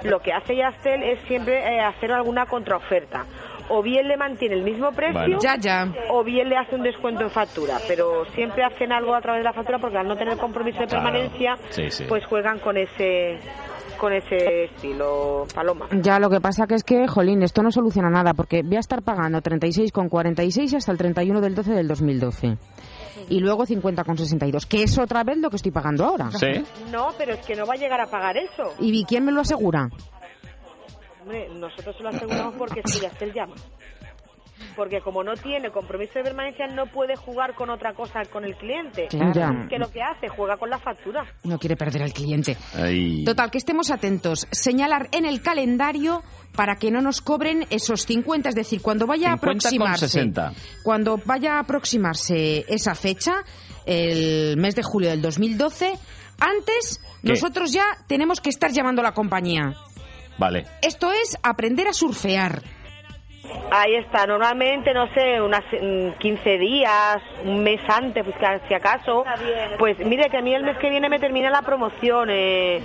lo que hace Yastel es siempre eh, hacer alguna contraoferta. O bien le mantiene el mismo precio, Bueno. Ya, ya. o bien le hace un descuento en factura, pero siempre hacen algo a través de la factura porque al no tener compromiso de Claro. permanencia, Sí, sí. pues juegan con ese con ese estilo, Paloma. Ya lo que pasa que es que, jolín, esto no soluciona nada porque voy a estar pagando 36,46 hasta el 31 del 12 del 2012. Y luego 50,62, que es otra vez lo que estoy pagando ahora. Sí. No, pero es que no va a llegar a pagar eso. ¿Y quién me lo asegura? Hombre, nosotros se lo aseguramos porque es que Yastel llama. Porque como no tiene compromiso de permanencia no puede jugar con otra cosa con el cliente. Claro. Que lo que hace, juega con la factura. No quiere perder al cliente. Ay. Total, que estemos atentos. Señalar en el calendario para que no nos cobren esos 50, es decir, cuando vaya a 50 con aproximarse, 60. cuando vaya a aproximarse esa fecha, el mes de julio del 2012, antes ¿Qué? nosotros ya tenemos que estar llamando a la compañía. Vale. Esto es aprender a surfear. Ahí está, normalmente, no sé, unas mm, 15 días, un mes antes, pues que si acaso. Pues mire que a mí el mes que viene me termina la promoción. Eh,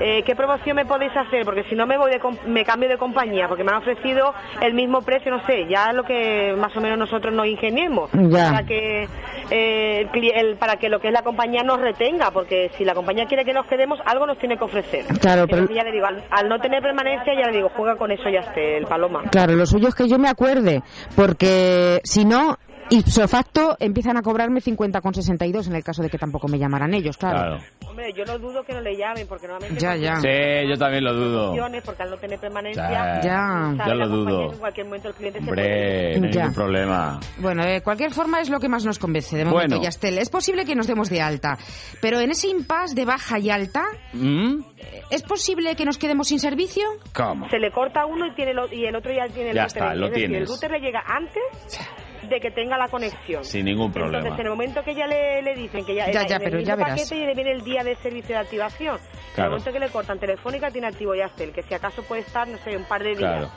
eh, ¿Qué promoción me podéis hacer? Porque si no me voy de me cambio de compañía, porque me han ofrecido el mismo precio, no sé, ya lo que más o menos nosotros nos ingeniemos. Ya. Para que, eh, el- para que lo que es la compañía nos retenga, porque si la compañía quiere que nos quedemos, algo nos tiene que ofrecer. Claro, pero- Entonces ya le digo, al, al no tener permanencia, ya le digo, juega con eso ya esté el paloma. Claro, lo suyo es que yo me acuerde, porque si no, ipso facto empiezan a cobrarme 50,62 en el caso de que tampoco me llamaran ellos, claro. Hombre, yo no dudo que no le llamen, porque normalmente... Ya, ya. Sí, yo también lo dudo. Porque al no tener permanencia... Ya, Ya. yo la lo dudo. En cualquier momento el cliente se Hombre, puede... no hay Ya. ningún problema. Bueno, de cualquier forma es lo que más nos convence de momento, Bueno. Yastel. Es posible que nos demos de alta, pero en ese impasse de baja y alta, ¿Mm? ¿es posible que nos quedemos sin servicio? ¿Cómo? Se le corta uno y, tiene lo- y el otro ya tiene el Ya router. está, lo es decir, tienes. el router le llega antes de que tenga la conexión. Sin ningún problema. Entonces, en el momento que ya le, le dicen que ya, Ya, en ya, pero ya verás. paquete y le viene el día de servicio de activación. En Claro. el momento que le cortan telefónica tiene activo Yastel, que si acaso puede estar, no sé, un par de días. Claro.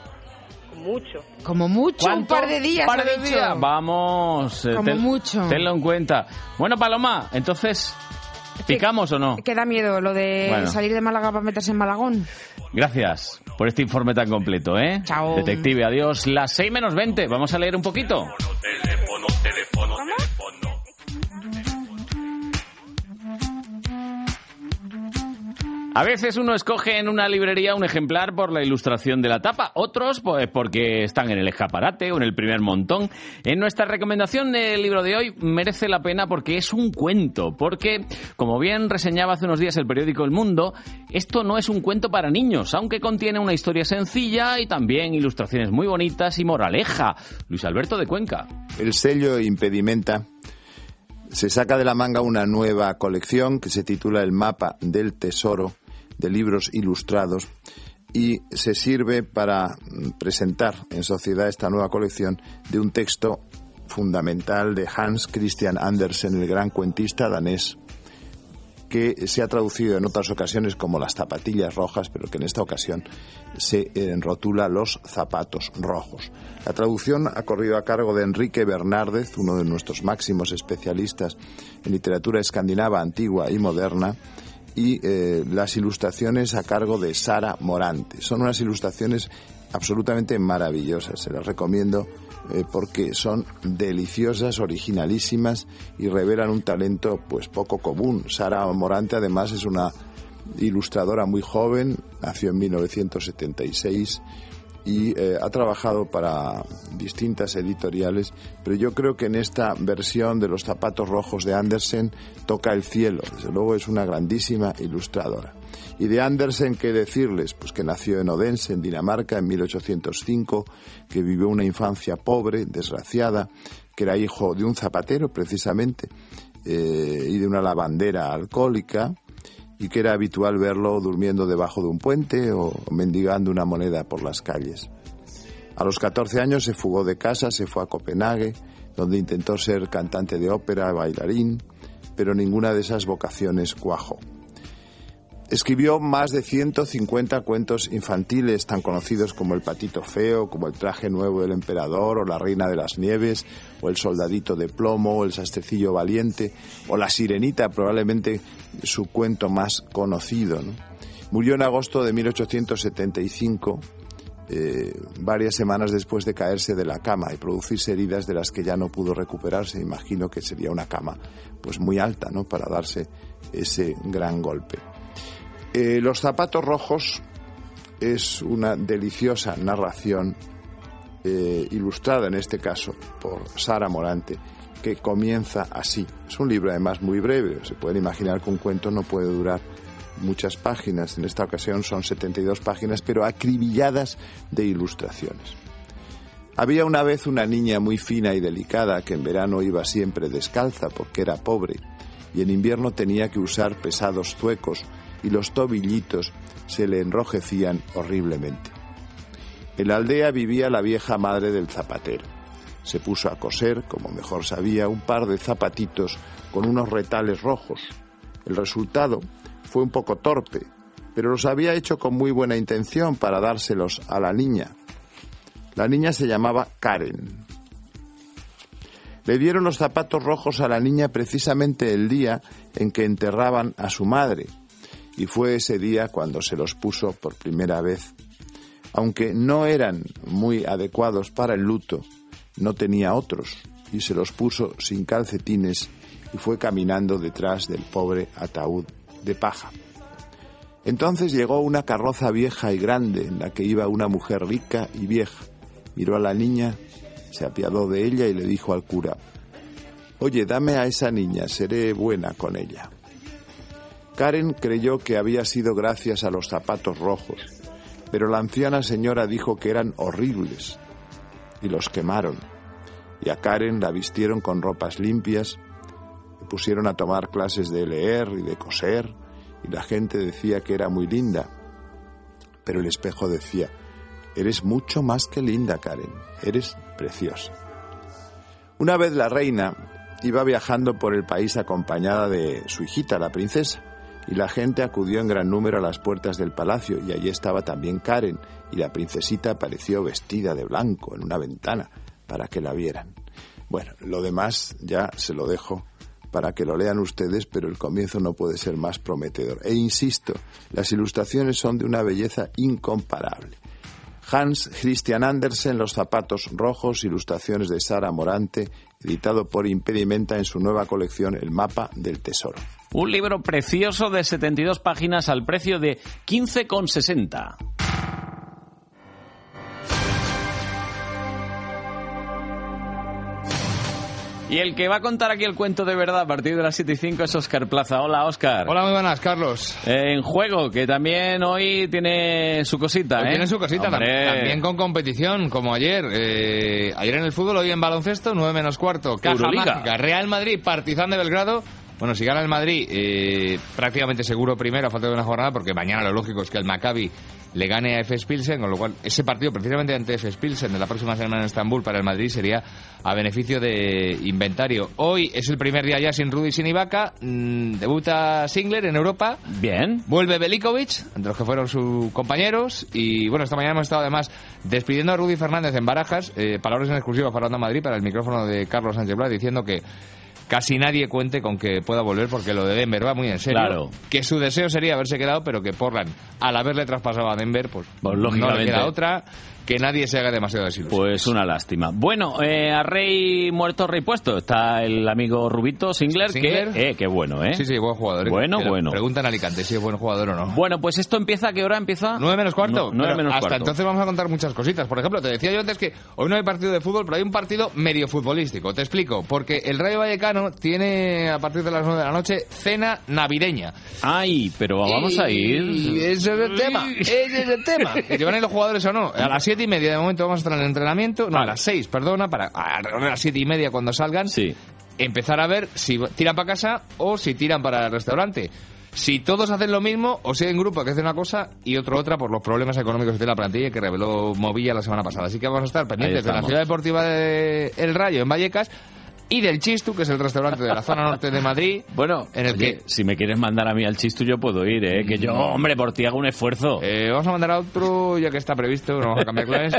Mucho. Como mucho, un par de días. par ha de días. Vamos. eh, Como ten- mucho. Tenlo en cuenta. Bueno, Paloma, entonces, ¿picamos o no? Que da miedo lo de Bueno. salir de Málaga para meterse en Malagón. Gracias por este informe tan completo, ¿eh? Chao. Detective, adiós. Las 6 menos 20. Vamos a leer un poquito. A veces uno escoge en una librería un ejemplar por la ilustración de la tapa, otros pues porque están en el escaparate o en el primer montón. En nuestra recomendación del libro de hoy merece la pena porque es un cuento, porque como bien reseñaba hace unos días el periódico El Mundo, esto no es un cuento para niños, aunque contiene una historia sencilla y también ilustraciones muy bonitas y moraleja. Luis Alberto de Cuenca. El sello Impedimenta se saca de la manga una nueva colección que se titula El mapa del tesoro de libros ilustrados y se sirve para presentar en sociedad esta nueva colección de un texto fundamental de Hans Christian Andersen, el gran cuentista danés, que se ha traducido en otras ocasiones como las zapatillas rojas, pero que en esta ocasión se rotula los zapatos rojos. La traducción ha corrido a cargo de Enrique Bernárdez, uno de nuestros máximos especialistas en literatura escandinava antigua y moderna, y eh, las ilustraciones a cargo de Sara Morante. Son unas ilustraciones absolutamente maravillosas, se las recomiendo eh, porque son deliciosas, originalísimas y revelan un talento pues poco común. Sara Morante además es una ilustradora muy joven, nació en 1976 y eh, ha trabajado para distintas editoriales, pero yo creo que en esta versión de Los zapatos rojos de Andersen toca el cielo. Desde luego es una grandísima ilustradora. Y de Andersen, ¿qué decirles? Pues que nació en Odense, en Dinamarca, en 1805, que vivió una infancia pobre, desgraciada, que era hijo de un zapatero, precisamente, eh, y de una lavandera alcohólica, y que era habitual verlo durmiendo debajo de un puente o mendigando una moneda por las calles. A los 14 años se fugó de casa, se fue a Copenhague, donde intentó ser cantante de ópera, bailarín, pero ninguna de esas vocaciones cuajó. Escribió más de 150 cuentos infantiles tan conocidos como El patito feo, como El traje nuevo del emperador, o La reina de las nieves, o El soldadito de plomo, o El sastrecillo valiente, o La sirenita, probablemente su cuento más conocido. ¿no? Murió en agosto de 1875, eh, varias semanas después de caerse de la cama y producirse heridas de las que ya no pudo recuperarse. Imagino que sería una cama pues muy alta, ¿no? Para darse ese gran golpe. Eh, Los zapatos rojos es una deliciosa narración eh, ilustrada en este caso por Sara Morante que comienza así. Es un libro además muy breve, se pueden imaginar que un cuento no puede durar muchas páginas, en esta ocasión son 72 páginas, pero acribilladas de ilustraciones. Había una vez una niña muy fina y delicada que en verano iba siempre descalza porque era pobre y en invierno tenía que usar pesados zuecos y los tobillitos se le enrojecían horriblemente. En la aldea vivía la vieja madre del zapatero. Se puso a coser, como mejor sabía, un par de zapatitos con unos retales rojos. El resultado fue un poco torpe, pero los había hecho con muy buena intención para dárselos a la niña. La niña se llamaba Karen. Le dieron los zapatos rojos a la niña precisamente el día en que enterraban a su madre, y fue ese día cuando se los puso por primera vez. Aunque no eran muy adecuados para el luto, no tenía otros, y se los puso sin calcetines y fue caminando detrás del pobre ataúd de paja. Entonces llegó una carroza vieja y grande en la que iba una mujer rica y vieja. Miró a la niña, se apiadó de ella y le dijo al cura, Oye, dame a esa niña, seré buena con ella. Karen creyó que había sido gracias a los zapatos rojos, pero la anciana señora dijo que eran horribles y los quemaron. Y a Karen la vistieron con ropas limpias, le pusieron a tomar clases de leer y de coser, y la gente decía que era muy linda. Pero el espejo decía, eres mucho más que linda, Karen, eres preciosa. Una vez la reina iba viajando por el país acompañada de su hijita, la princesa, y la gente acudió en gran número a las puertas del palacio, y allí estaba también Karen, y la princesita apareció vestida de blanco en una ventana para que la vieran. Bueno, lo demás ya se lo dejo para que lo lean ustedes, pero el comienzo no puede ser más prometedor. E insisto, las ilustraciones son de una belleza incomparable. Hans Christian Andersen, Los zapatos rojos, ilustraciones de Sara Morante, editado por Impedimenta en su nueva colección El mapa del tesoro. Un libro precioso de 72 páginas al precio de 15,60. Y el que va a contar aquí el cuento de verdad a partir de las 7 y 5 es Oscar Plaza. Hola, Oscar. Hola, muy buenas, Carlos. en juego, que también hoy tiene su cosita, Hoy ¿eh? Tiene su cosita, Hombre. tam- también con competición, como ayer. Eh, ayer en el fútbol, hoy en baloncesto, 9 menos cuarto. Caja. Mágica, Real Madrid, Partizan de Belgrado. Bueno, si gana el Madrid, eh, prácticamente seguro primero a falta de una jornada, porque mañana lo lógico es que el Maccabi le gane a FS Pilsen, con lo cual ese partido precisamente ante FS Pilsen de la próxima semana en Estambul para el Madrid sería a beneficio de inventario. Hoy es el primer día ya sin Rudy y sin Ibaka, mm, debuta Singler en Europa. Bien. Vuelve Belikovic, entre los que fueron sus compañeros. Y bueno, esta mañana hemos estado además despidiendo a Rudy Fernández en Barajas, eh, palabras en exclusiva para Onda Madrid, para el micrófono de Carlos Sánchez Blas, diciendo que casi nadie cuente con que pueda volver porque lo de Denver va muy en serio. Claro. Que su deseo sería haberse quedado, pero que Portland, al haberle traspasado a Denver, pues, no le queda otra que nadie se haga demasiado desilusión. Pues una lástima. Bueno, eh, a rey muerto, rey puesto. Está el amigo Rubito Singler, Singler. que... Eh, qué bueno, ¿eh? Sí, sí, buen jugador. ¿eh? Bueno, bueno. Preguntan a Alicante si es buen jugador o no. Bueno, pues esto empieza, ¿a qué hora empieza? Nueve menos cuarto. No, nueve Pero menos hasta cuarto. entonces vamos a contar muchas cositas. Por ejemplo, te decía yo antes que hoy no hay partido de fútbol, pero hay un partido medio futbolístico. Te explico. Porque el Rayo Vallecano tiene a partir de las nueve de la noche cena navideña. Ay, pero vamos a ir. Ese es el tema. Ese es el tema. [LAUGHS] ¿Que van a ir los jugadores o no? A las siete y media de momento vamos a estar en el entrenamiento. No, a las seis, perdona, para de las siete y media cuando salgan. Empezar a ver si tiran para casa o si tiran para el restaurante. Si todos hacen lo mismo, o si hay un grupo que hace una cosa y otro otra por los problemas económicos que tiene la plantilla que reveló Movilla la semana pasada. Así que vamos a estar pendientes de la ciudad deportiva de El Rayo en Vallecas y del Chistu, que es el restaurante de la zona norte de Madrid. Bueno, en el Oye, que si me quieres mandar a mí al chisto, yo puedo ir, ¿eh? Que yo, hombre, por ti hago un esfuerzo. Eh, vamos a mandar a otro, ya que está previsto, no vamos a cambiar claves,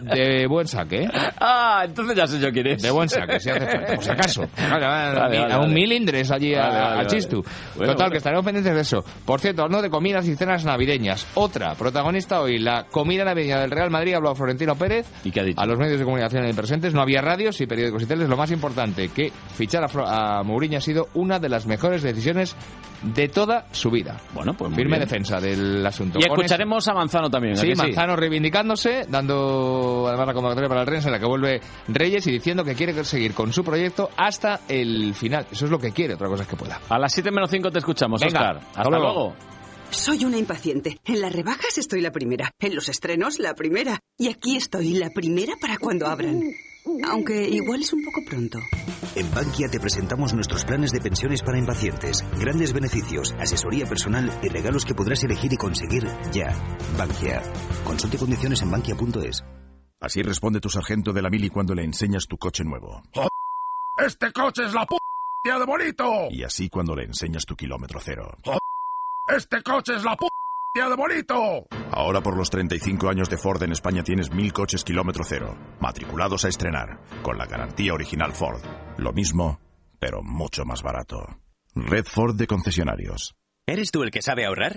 de buen saque. ¿eh? Ah, entonces ya sé yo quién es. De buen saque, si hace falta, por si acaso. Vale, vale, Vale, a un milindres allí al chistu. Bueno, Total, bueno. que estaremos pendientes de eso. Por cierto, hablando de comidas y cenas navideñas, otra protagonista hoy, la comida navideña del Real Madrid, ha hablado Florentino Pérez. ¿Y qué ha dicho? A los medios de comunicación presentes, no había radios y periódicos y teles. Lo más importante, que fichar a, a Mourinho ha sido una de las mejores decisiones de toda su vida. Bueno, pues Firme bien. defensa del asunto. Y escucharemos a Manzano también, ¿a Sí? Manzano reivindicándose, dando además la convocatoria para el Rennes en la que vuelve Reyes y diciendo que quiere seguir con su proyecto hasta el final. Eso es lo que quiere, otra cosa es que pueda. A las 7 menos 5 te escuchamos, Venga, Oscar. hasta Hasta luego. luego. Soy una impaciente. En las rebajas estoy la primera. En los estrenos, la primera. Y aquí estoy, la primera para cuando abran. Aunque igual es un poco pronto. En Bankia te presentamos nuestros planes de pensiones para impacientes, grandes beneficios, asesoría personal y regalos que podrás elegir y conseguir ya. Bankia. Consulte condiciones en bankia.es. Así responde tu sargento de la mili cuando le enseñas tu coche nuevo. ¡Este coche es la p de bonito! Y así cuando le enseñas tu kilómetro cero. ¡Este coche es la p de bonito! Ahora por los 35 años de Ford en España tienes mil coches kilómetro cero, matriculados a estrenar, con la garantía original Ford. Lo mismo, pero mucho más barato. Red Ford de concesionarios. ¿Eres tú el que sabe ahorrar?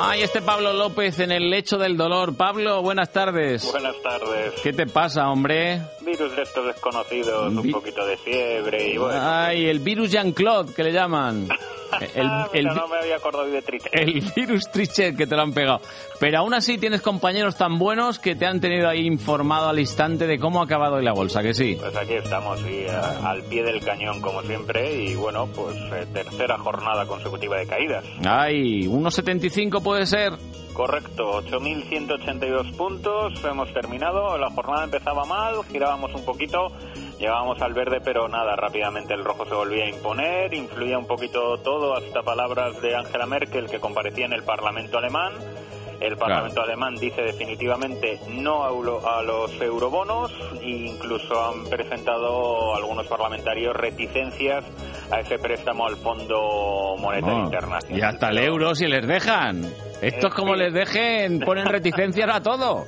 Ay, este Pablo López en el lecho del dolor. Pablo, buenas tardes. Buenas tardes. ¿Qué te pasa, hombre? Virus de estos desconocidos, un poquito de fiebre y bueno. Ay, el virus Jean-Claude, que le llaman. [LAUGHS] El, el, no me había acordado de Trichet. El virus Trichet que te lo han pegado. Pero aún así tienes compañeros tan buenos que te han tenido ahí informado al instante de cómo ha acabado hoy la bolsa, que sí. Pues aquí estamos, a- al pie del cañón como siempre y bueno, pues eh, tercera jornada consecutiva de caídas. Ay, 1,75 puede ser. Correcto, 8.182 puntos, hemos terminado, la jornada empezaba mal, girábamos un poquito, llegábamos al verde, pero nada, rápidamente el rojo se volvía a imponer, influía un poquito todo, hasta palabras de Angela Merkel que comparecía en el Parlamento alemán. El Parlamento alemán dice definitivamente no a, euro- a los eurobonos e incluso han presentado algunos parlamentarios reticencias a ese préstamo al Fondo Monetario No, Internacional. Y hasta el euro si les dejan. Estos como les dejen, ponen reticencias a todo.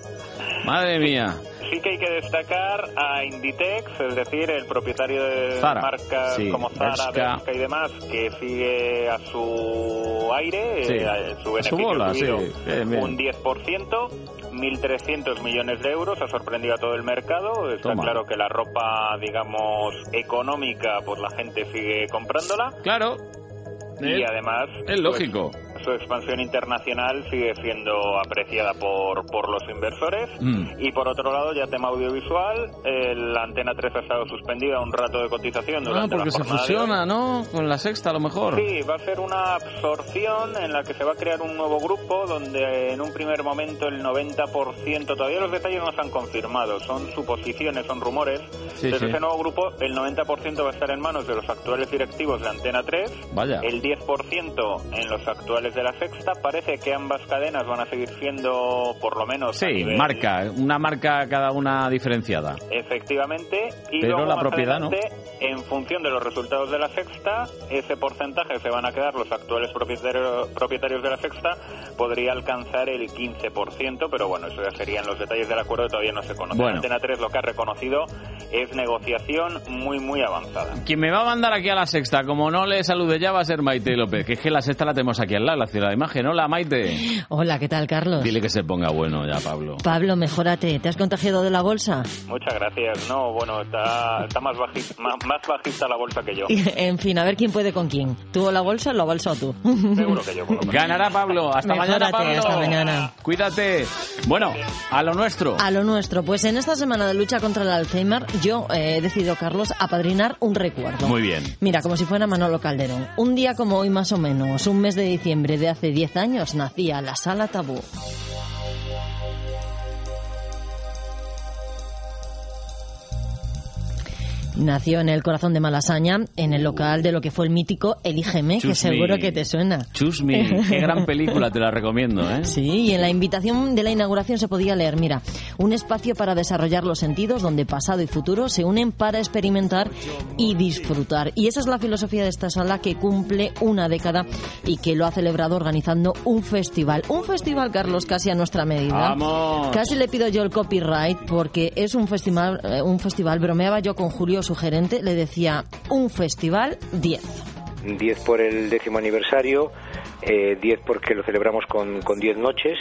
Madre mía. Sí que hay que destacar a Inditex, es decir, el propietario de Zara, marcas sí, como Zara, Bershka. Y demás, que sigue a su aire, Sí, eh, a su a su beneficio bola, subido sí, bien, bien. un 10%, 1.300 millones de euros, ha sorprendido a todo el mercado. Está Toma. claro que la ropa, digamos, económica, pues la gente sigue comprándola. Claro. Y Eh, además... Es lógico. Su, su expansión internacional sigue siendo apreciada por, por los inversores. Mm. Y por otro lado, ya tema audiovisual, eh, la Antena 3 ha estado suspendida un rato de cotización Ah, durante porque la se fusiona, ¿no? Con la sexta a lo mejor. Sí, va a ser una absorción en la que se va a crear un nuevo grupo donde en un primer momento el 90%, todavía los detalles no se han confirmado, son suposiciones, son rumores. Sí, Desde sí. ese nuevo grupo el 90% va a estar en manos de los actuales directivos de Antena 3, Vaya. el 10% en los actuales de la Sexta. Parece que ambas cadenas van a seguir siendo por lo menos Sí, nivel- marca, una marca cada una diferenciada. Efectivamente, y Pero luego la propiedad, ¿no? en función de los resultados de la sexta, ese porcentaje se van a quedar los actuales propietarios, propietarios de la sexta, podría alcanzar el 15%, pero bueno, eso ya serían los detalles del acuerdo, todavía no se conocen. Bueno. Antena 3 lo que ha reconocido es negociación muy, muy avanzada. Quien me va a mandar aquí a la sexta, como no le salude ya, va a ser Maite López, que es que la sexta la tenemos aquí al lado, la ciudad de imagen. Hola, Maite. Hola, ¿qué tal, Carlos? Dile que se ponga bueno ya, Pablo. Pablo, mejórate. ¿Te has contagiado de la bolsa? Muchas gracias. No, bueno, está, está más, bajista, más, más bajista la bolsa que yo. [LAUGHS] en fin, a ver quién puede con quién. ¿Tú o la bolsa, la bolsa o tú? [LAUGHS] Seguro que yo, por lo menos. Ganará Pablo. Hasta mañana, Pablo. hasta mañana. Cuídate. Bueno, a lo nuestro. A lo nuestro, pues en esta semana de lucha contra el Alzheimer, yo eh, he decidido, Carlos, apadrinar un recuerdo. Muy bien. Mira, como si fuera Manolo Calderón. Un día como hoy, más o menos, un mes de diciembre de hace 10 años, nacía la Sala Tabú. Nació en el corazón de Malasaña, en el local de lo que fue el mítico Elígeme, que seguro me. que te suena. Choose Me. Qué gran película, te la recomiendo, ¿eh? Sí, y en la invitación de la inauguración se podía leer, mira, un espacio para desarrollar los sentidos donde pasado y futuro se unen para experimentar y disfrutar. Y esa es la filosofía de esta sala que cumple una década y que lo ha celebrado organizando un festival. Un festival, Carlos, casi a nuestra medida. ¡Vamos! Casi le pido yo el copyright porque es un festival, eh, un festival, bromeaba yo con Julio, su gerente, le decía, un festival 10. 10 por el décimo aniversario, eh, 10 porque lo celebramos con, con 10 noches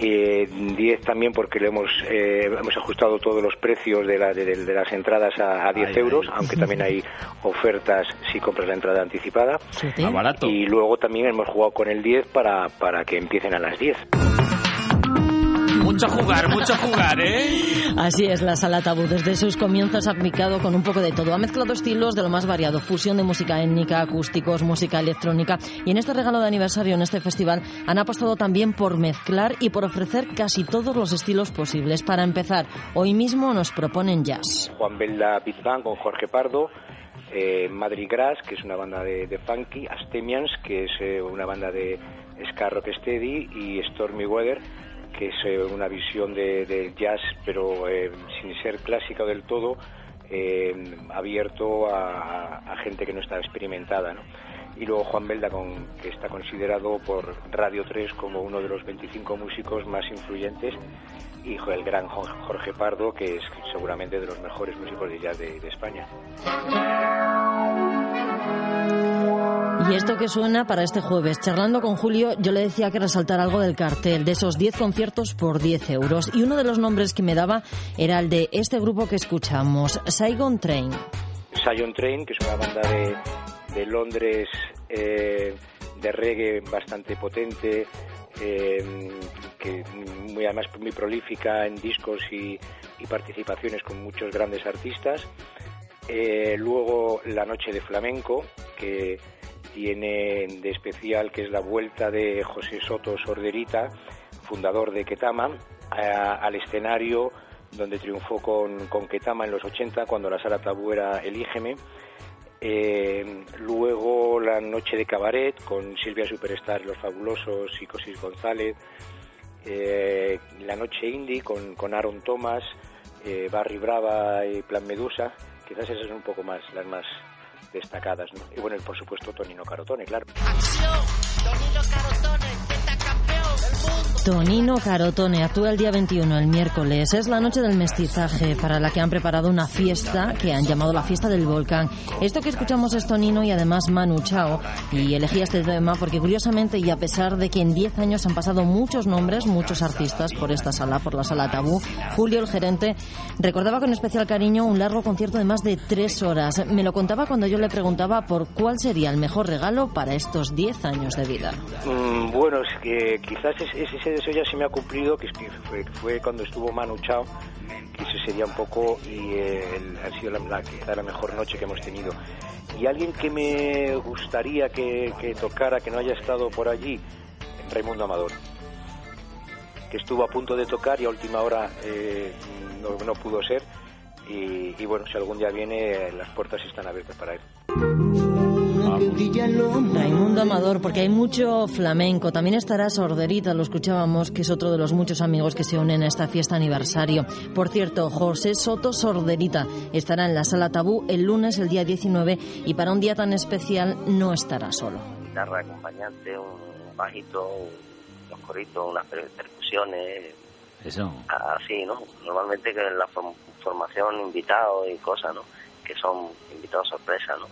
Eh, 10 también porque le hemos eh, hemos ajustado todos los precios de, la- de- de las entradas a, a 10 Ay, euros, ay. aunque también hay [LAUGHS] ofertas si compras la entrada anticipada. Más barato. Y luego también hemos jugado con el 10 para, para que empiecen a las 10. Mucho jugar, mucho jugar, ¿eh? Así es, la sala tabú desde sus comienzos ha aplicado con un poco de todo. Ha mezclado estilos de lo más variado, fusión de música étnica, acústicos, música electrónica. Y en este regalo de aniversario, en este festival, han apostado también por mezclar y por ofrecer casi todos los estilos posibles. Para empezar, hoy mismo nos proponen jazz. Juan Belda Beat Band con Jorge Pardo, eh, Madrid Grass, que es una banda de, de funky, Astemians, que es eh, una banda de ska rocksteady, y Stormy Weather, que es eh, una visión de, jazz, pero eh, sin ser clásica del todo, eh, abierto a, gente que no está experimentada, ¿no? Y luego Juan Belda, que está considerado por Radio 3 como uno de los 25 músicos más influyentes, hijo del gran Jo- Jorge Pardo, que es seguramente de los mejores músicos de jazz de España. Y esto que suena para este jueves. Charlando con Julio, yo le decía que resaltar algo del cartel, de esos 10 conciertos por 10 euros. Y uno de los nombres que me daba era el de este grupo que escuchamos, Saigon Train. Sion Train, que es una banda de, de Londres eh, de reggae bastante potente, eh, que muy además muy prolífica en discos y, y participaciones con muchos grandes artistas. Eh, luego La Noche de Flamenco, que tiene de especial que es la vuelta de José Soto Sorderita, fundador de Ketama, al escenario donde triunfó con, con Ketama en los 80, cuando la sala tabú era Elígeme. Eh, luego La Noche de Cabaret, con Silvia Superstar, Los Fabulosos y Cosis González. Eh, la Noche Indie, con, con Aaron Thomas, eh, Barry Brava y Plan Medusa. Quizás esas son un poco más las más destacadas, ¿no? Y bueno, y por supuesto Tonino Carotone, claro. Actúa el día 21, el miércoles. Es la noche del mestizaje para la que han preparado una fiesta que han llamado la fiesta del volcán. Esto que escuchamos es Tonino y además Manu Chao. Y elegí este tema porque curiosamente y a pesar de que en 10 años han pasado muchos nombres, muchos artistas por esta sala, por la sala tabú, Julio, el gerente, recordaba con especial cariño un largo concierto de más de 3 horas. Me lo contaba cuando yo le preguntaba por cuál sería el mejor regalo para estos 10 años de vida. Mm, bueno, es que quizás es- es- ese deseo ya se me ha cumplido, que fue, cuando estuvo Manu Chao, que ese sería un poco, y eh, el- ha sido la, mejor noche que hemos tenido. Y alguien que me gustaría que, tocara, que no haya estado por allí, Raimundo Amador, que estuvo a punto de tocar y a última hora eh, no, no pudo ser. Y, bueno, si algún día viene, las puertas están abiertas para él. Raimundo Amador, porque hay mucho flamenco. También estará Sorderita, lo escuchábamos, que es otro de los muchos amigos que se unen a esta fiesta aniversario. Por cierto, José Soto Sorderita estará en la sala tabú el lunes, el día 19, y para un día tan especial no estará solo. guitarra acompañante, un bajito, unos coritos, unas per- percusiones, Eso. así, ¿no? Normalmente que en la form- formación invitados y cosas, ¿no? Que son invitados sorpresa, ¿no?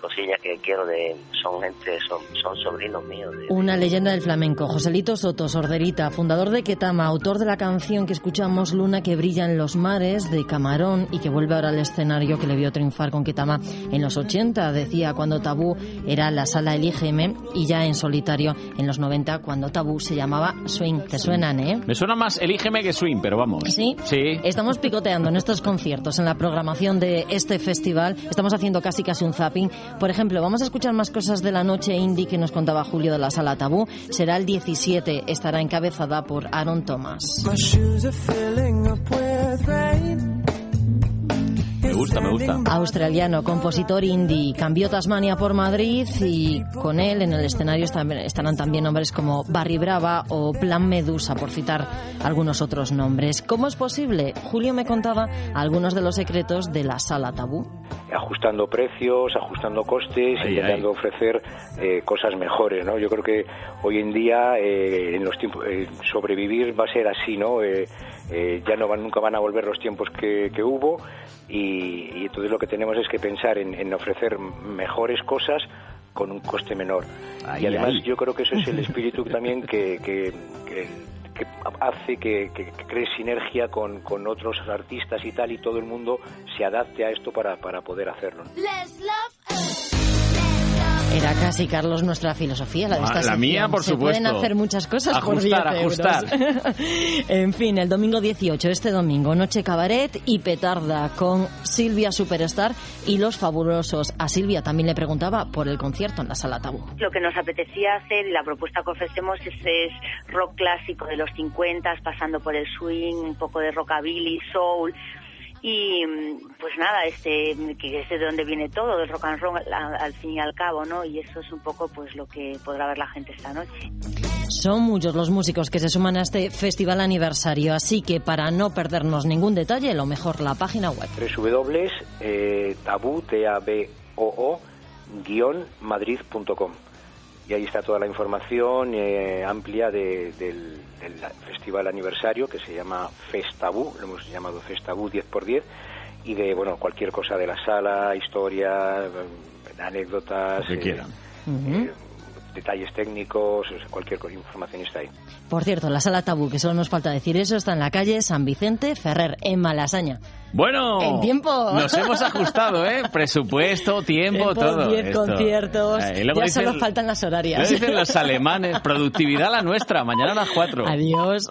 Cosillas que quiero de... son gente, son, son sobrinos míos. de- Una leyenda del flamenco, Joselito Soto Sorderita, fundador de Ketama, autor de la canción que escuchamos Luna que brilla en los mares de Camarón y que vuelve ahora al escenario que le vio triunfar con Ketama en los 80, decía cuando Tabú era la sala El IGM y ya en solitario en los 90 cuando Tabú se llamaba Swing. ¿Te suenan, eh? Me suena más Elígeme que Swing, pero vamos. ¿Sí? Sí. Estamos picoteando en estos conciertos, en la programación de este festival. Estamos haciendo casi casi un zapping. Por ejemplo, vamos a escuchar más cosas de la noche indie que nos contaba Julio de la Sala Tabú. Será el 17, estará encabezada por Aaron Thomas. Gusta, me gusta. Australiano, compositor indie, cambió Tasmania por Madrid y con él en el escenario están- estarán también nombres como Barry Brava o Plan Medusa, por citar algunos otros nombres. ¿Cómo es posible? Julio me contaba algunos de los secretos de la Sala Tabú. ajustando precios, ajustando costes, Ay, intentando ofrecer eh, cosas mejores, ¿no? Yo creo que hoy en día eh, en los tiempos eh, sobrevivir va a ser así, ¿no? Eh, ya no van, nunca van a volver los tiempos que, que hubo y, y entonces lo que tenemos es que pensar en, en ofrecer mejores cosas con un coste menor. Y además yo creo que eso es el espíritu también que, que- que que hace que, que, cree sinergia con, con, otros artistas y tal, y todo el mundo se adapte a esto para, para poder hacerlo. Era casi, Carlos, nuestra filosofía, la de esta La mía, por Se supuesto. pueden hacer muchas cosas ajustar, por 10 ajustar. euros. [LAUGHS] en fin, el domingo 18, este domingo, Noche Cabaret y Petarda con Silvia Superstar y Los Fabulosos. A Silvia también le preguntaba por el concierto en la Sala Tabú. Lo que nos apetecía hacer y la propuesta que ofrecemos es, es rock clásico de los 50, pasando por el swing, un poco de rockabilly, soul, y pues nada este que es de donde viene todo del rock and roll al, al, fin y al cabo no y eso es un poco pues lo que podrá ver la gente esta noche. Son muchos los músicos que se suman a este festival aniversario así que para no perdernos ningún detalle lo mejor la página web. www.tabu y ahí está toda la información eh, amplia de, del, del, festival aniversario que se llama Festabú, lo hemos llamado Festabú 10x10 y de bueno cualquier cosa de la sala, historia, anécdotas, Lo que quieran. Uh -huh. eh, detalles técnicos, cualquier información está ahí. Por cierto, la sala Tabú, que solo nos falta decir eso, está en la calle San Vicente Ferrer, en Malasaña. Bueno, en tiempo. Nos hemos ajustado, ¿eh? Presupuesto, tiempo, tiempo todo. 10 esto. conciertos. Eh, ya dicen, solo faltan las horarias. Dicen los alemanes, productividad la nuestra, mañana a las 4. Adiós.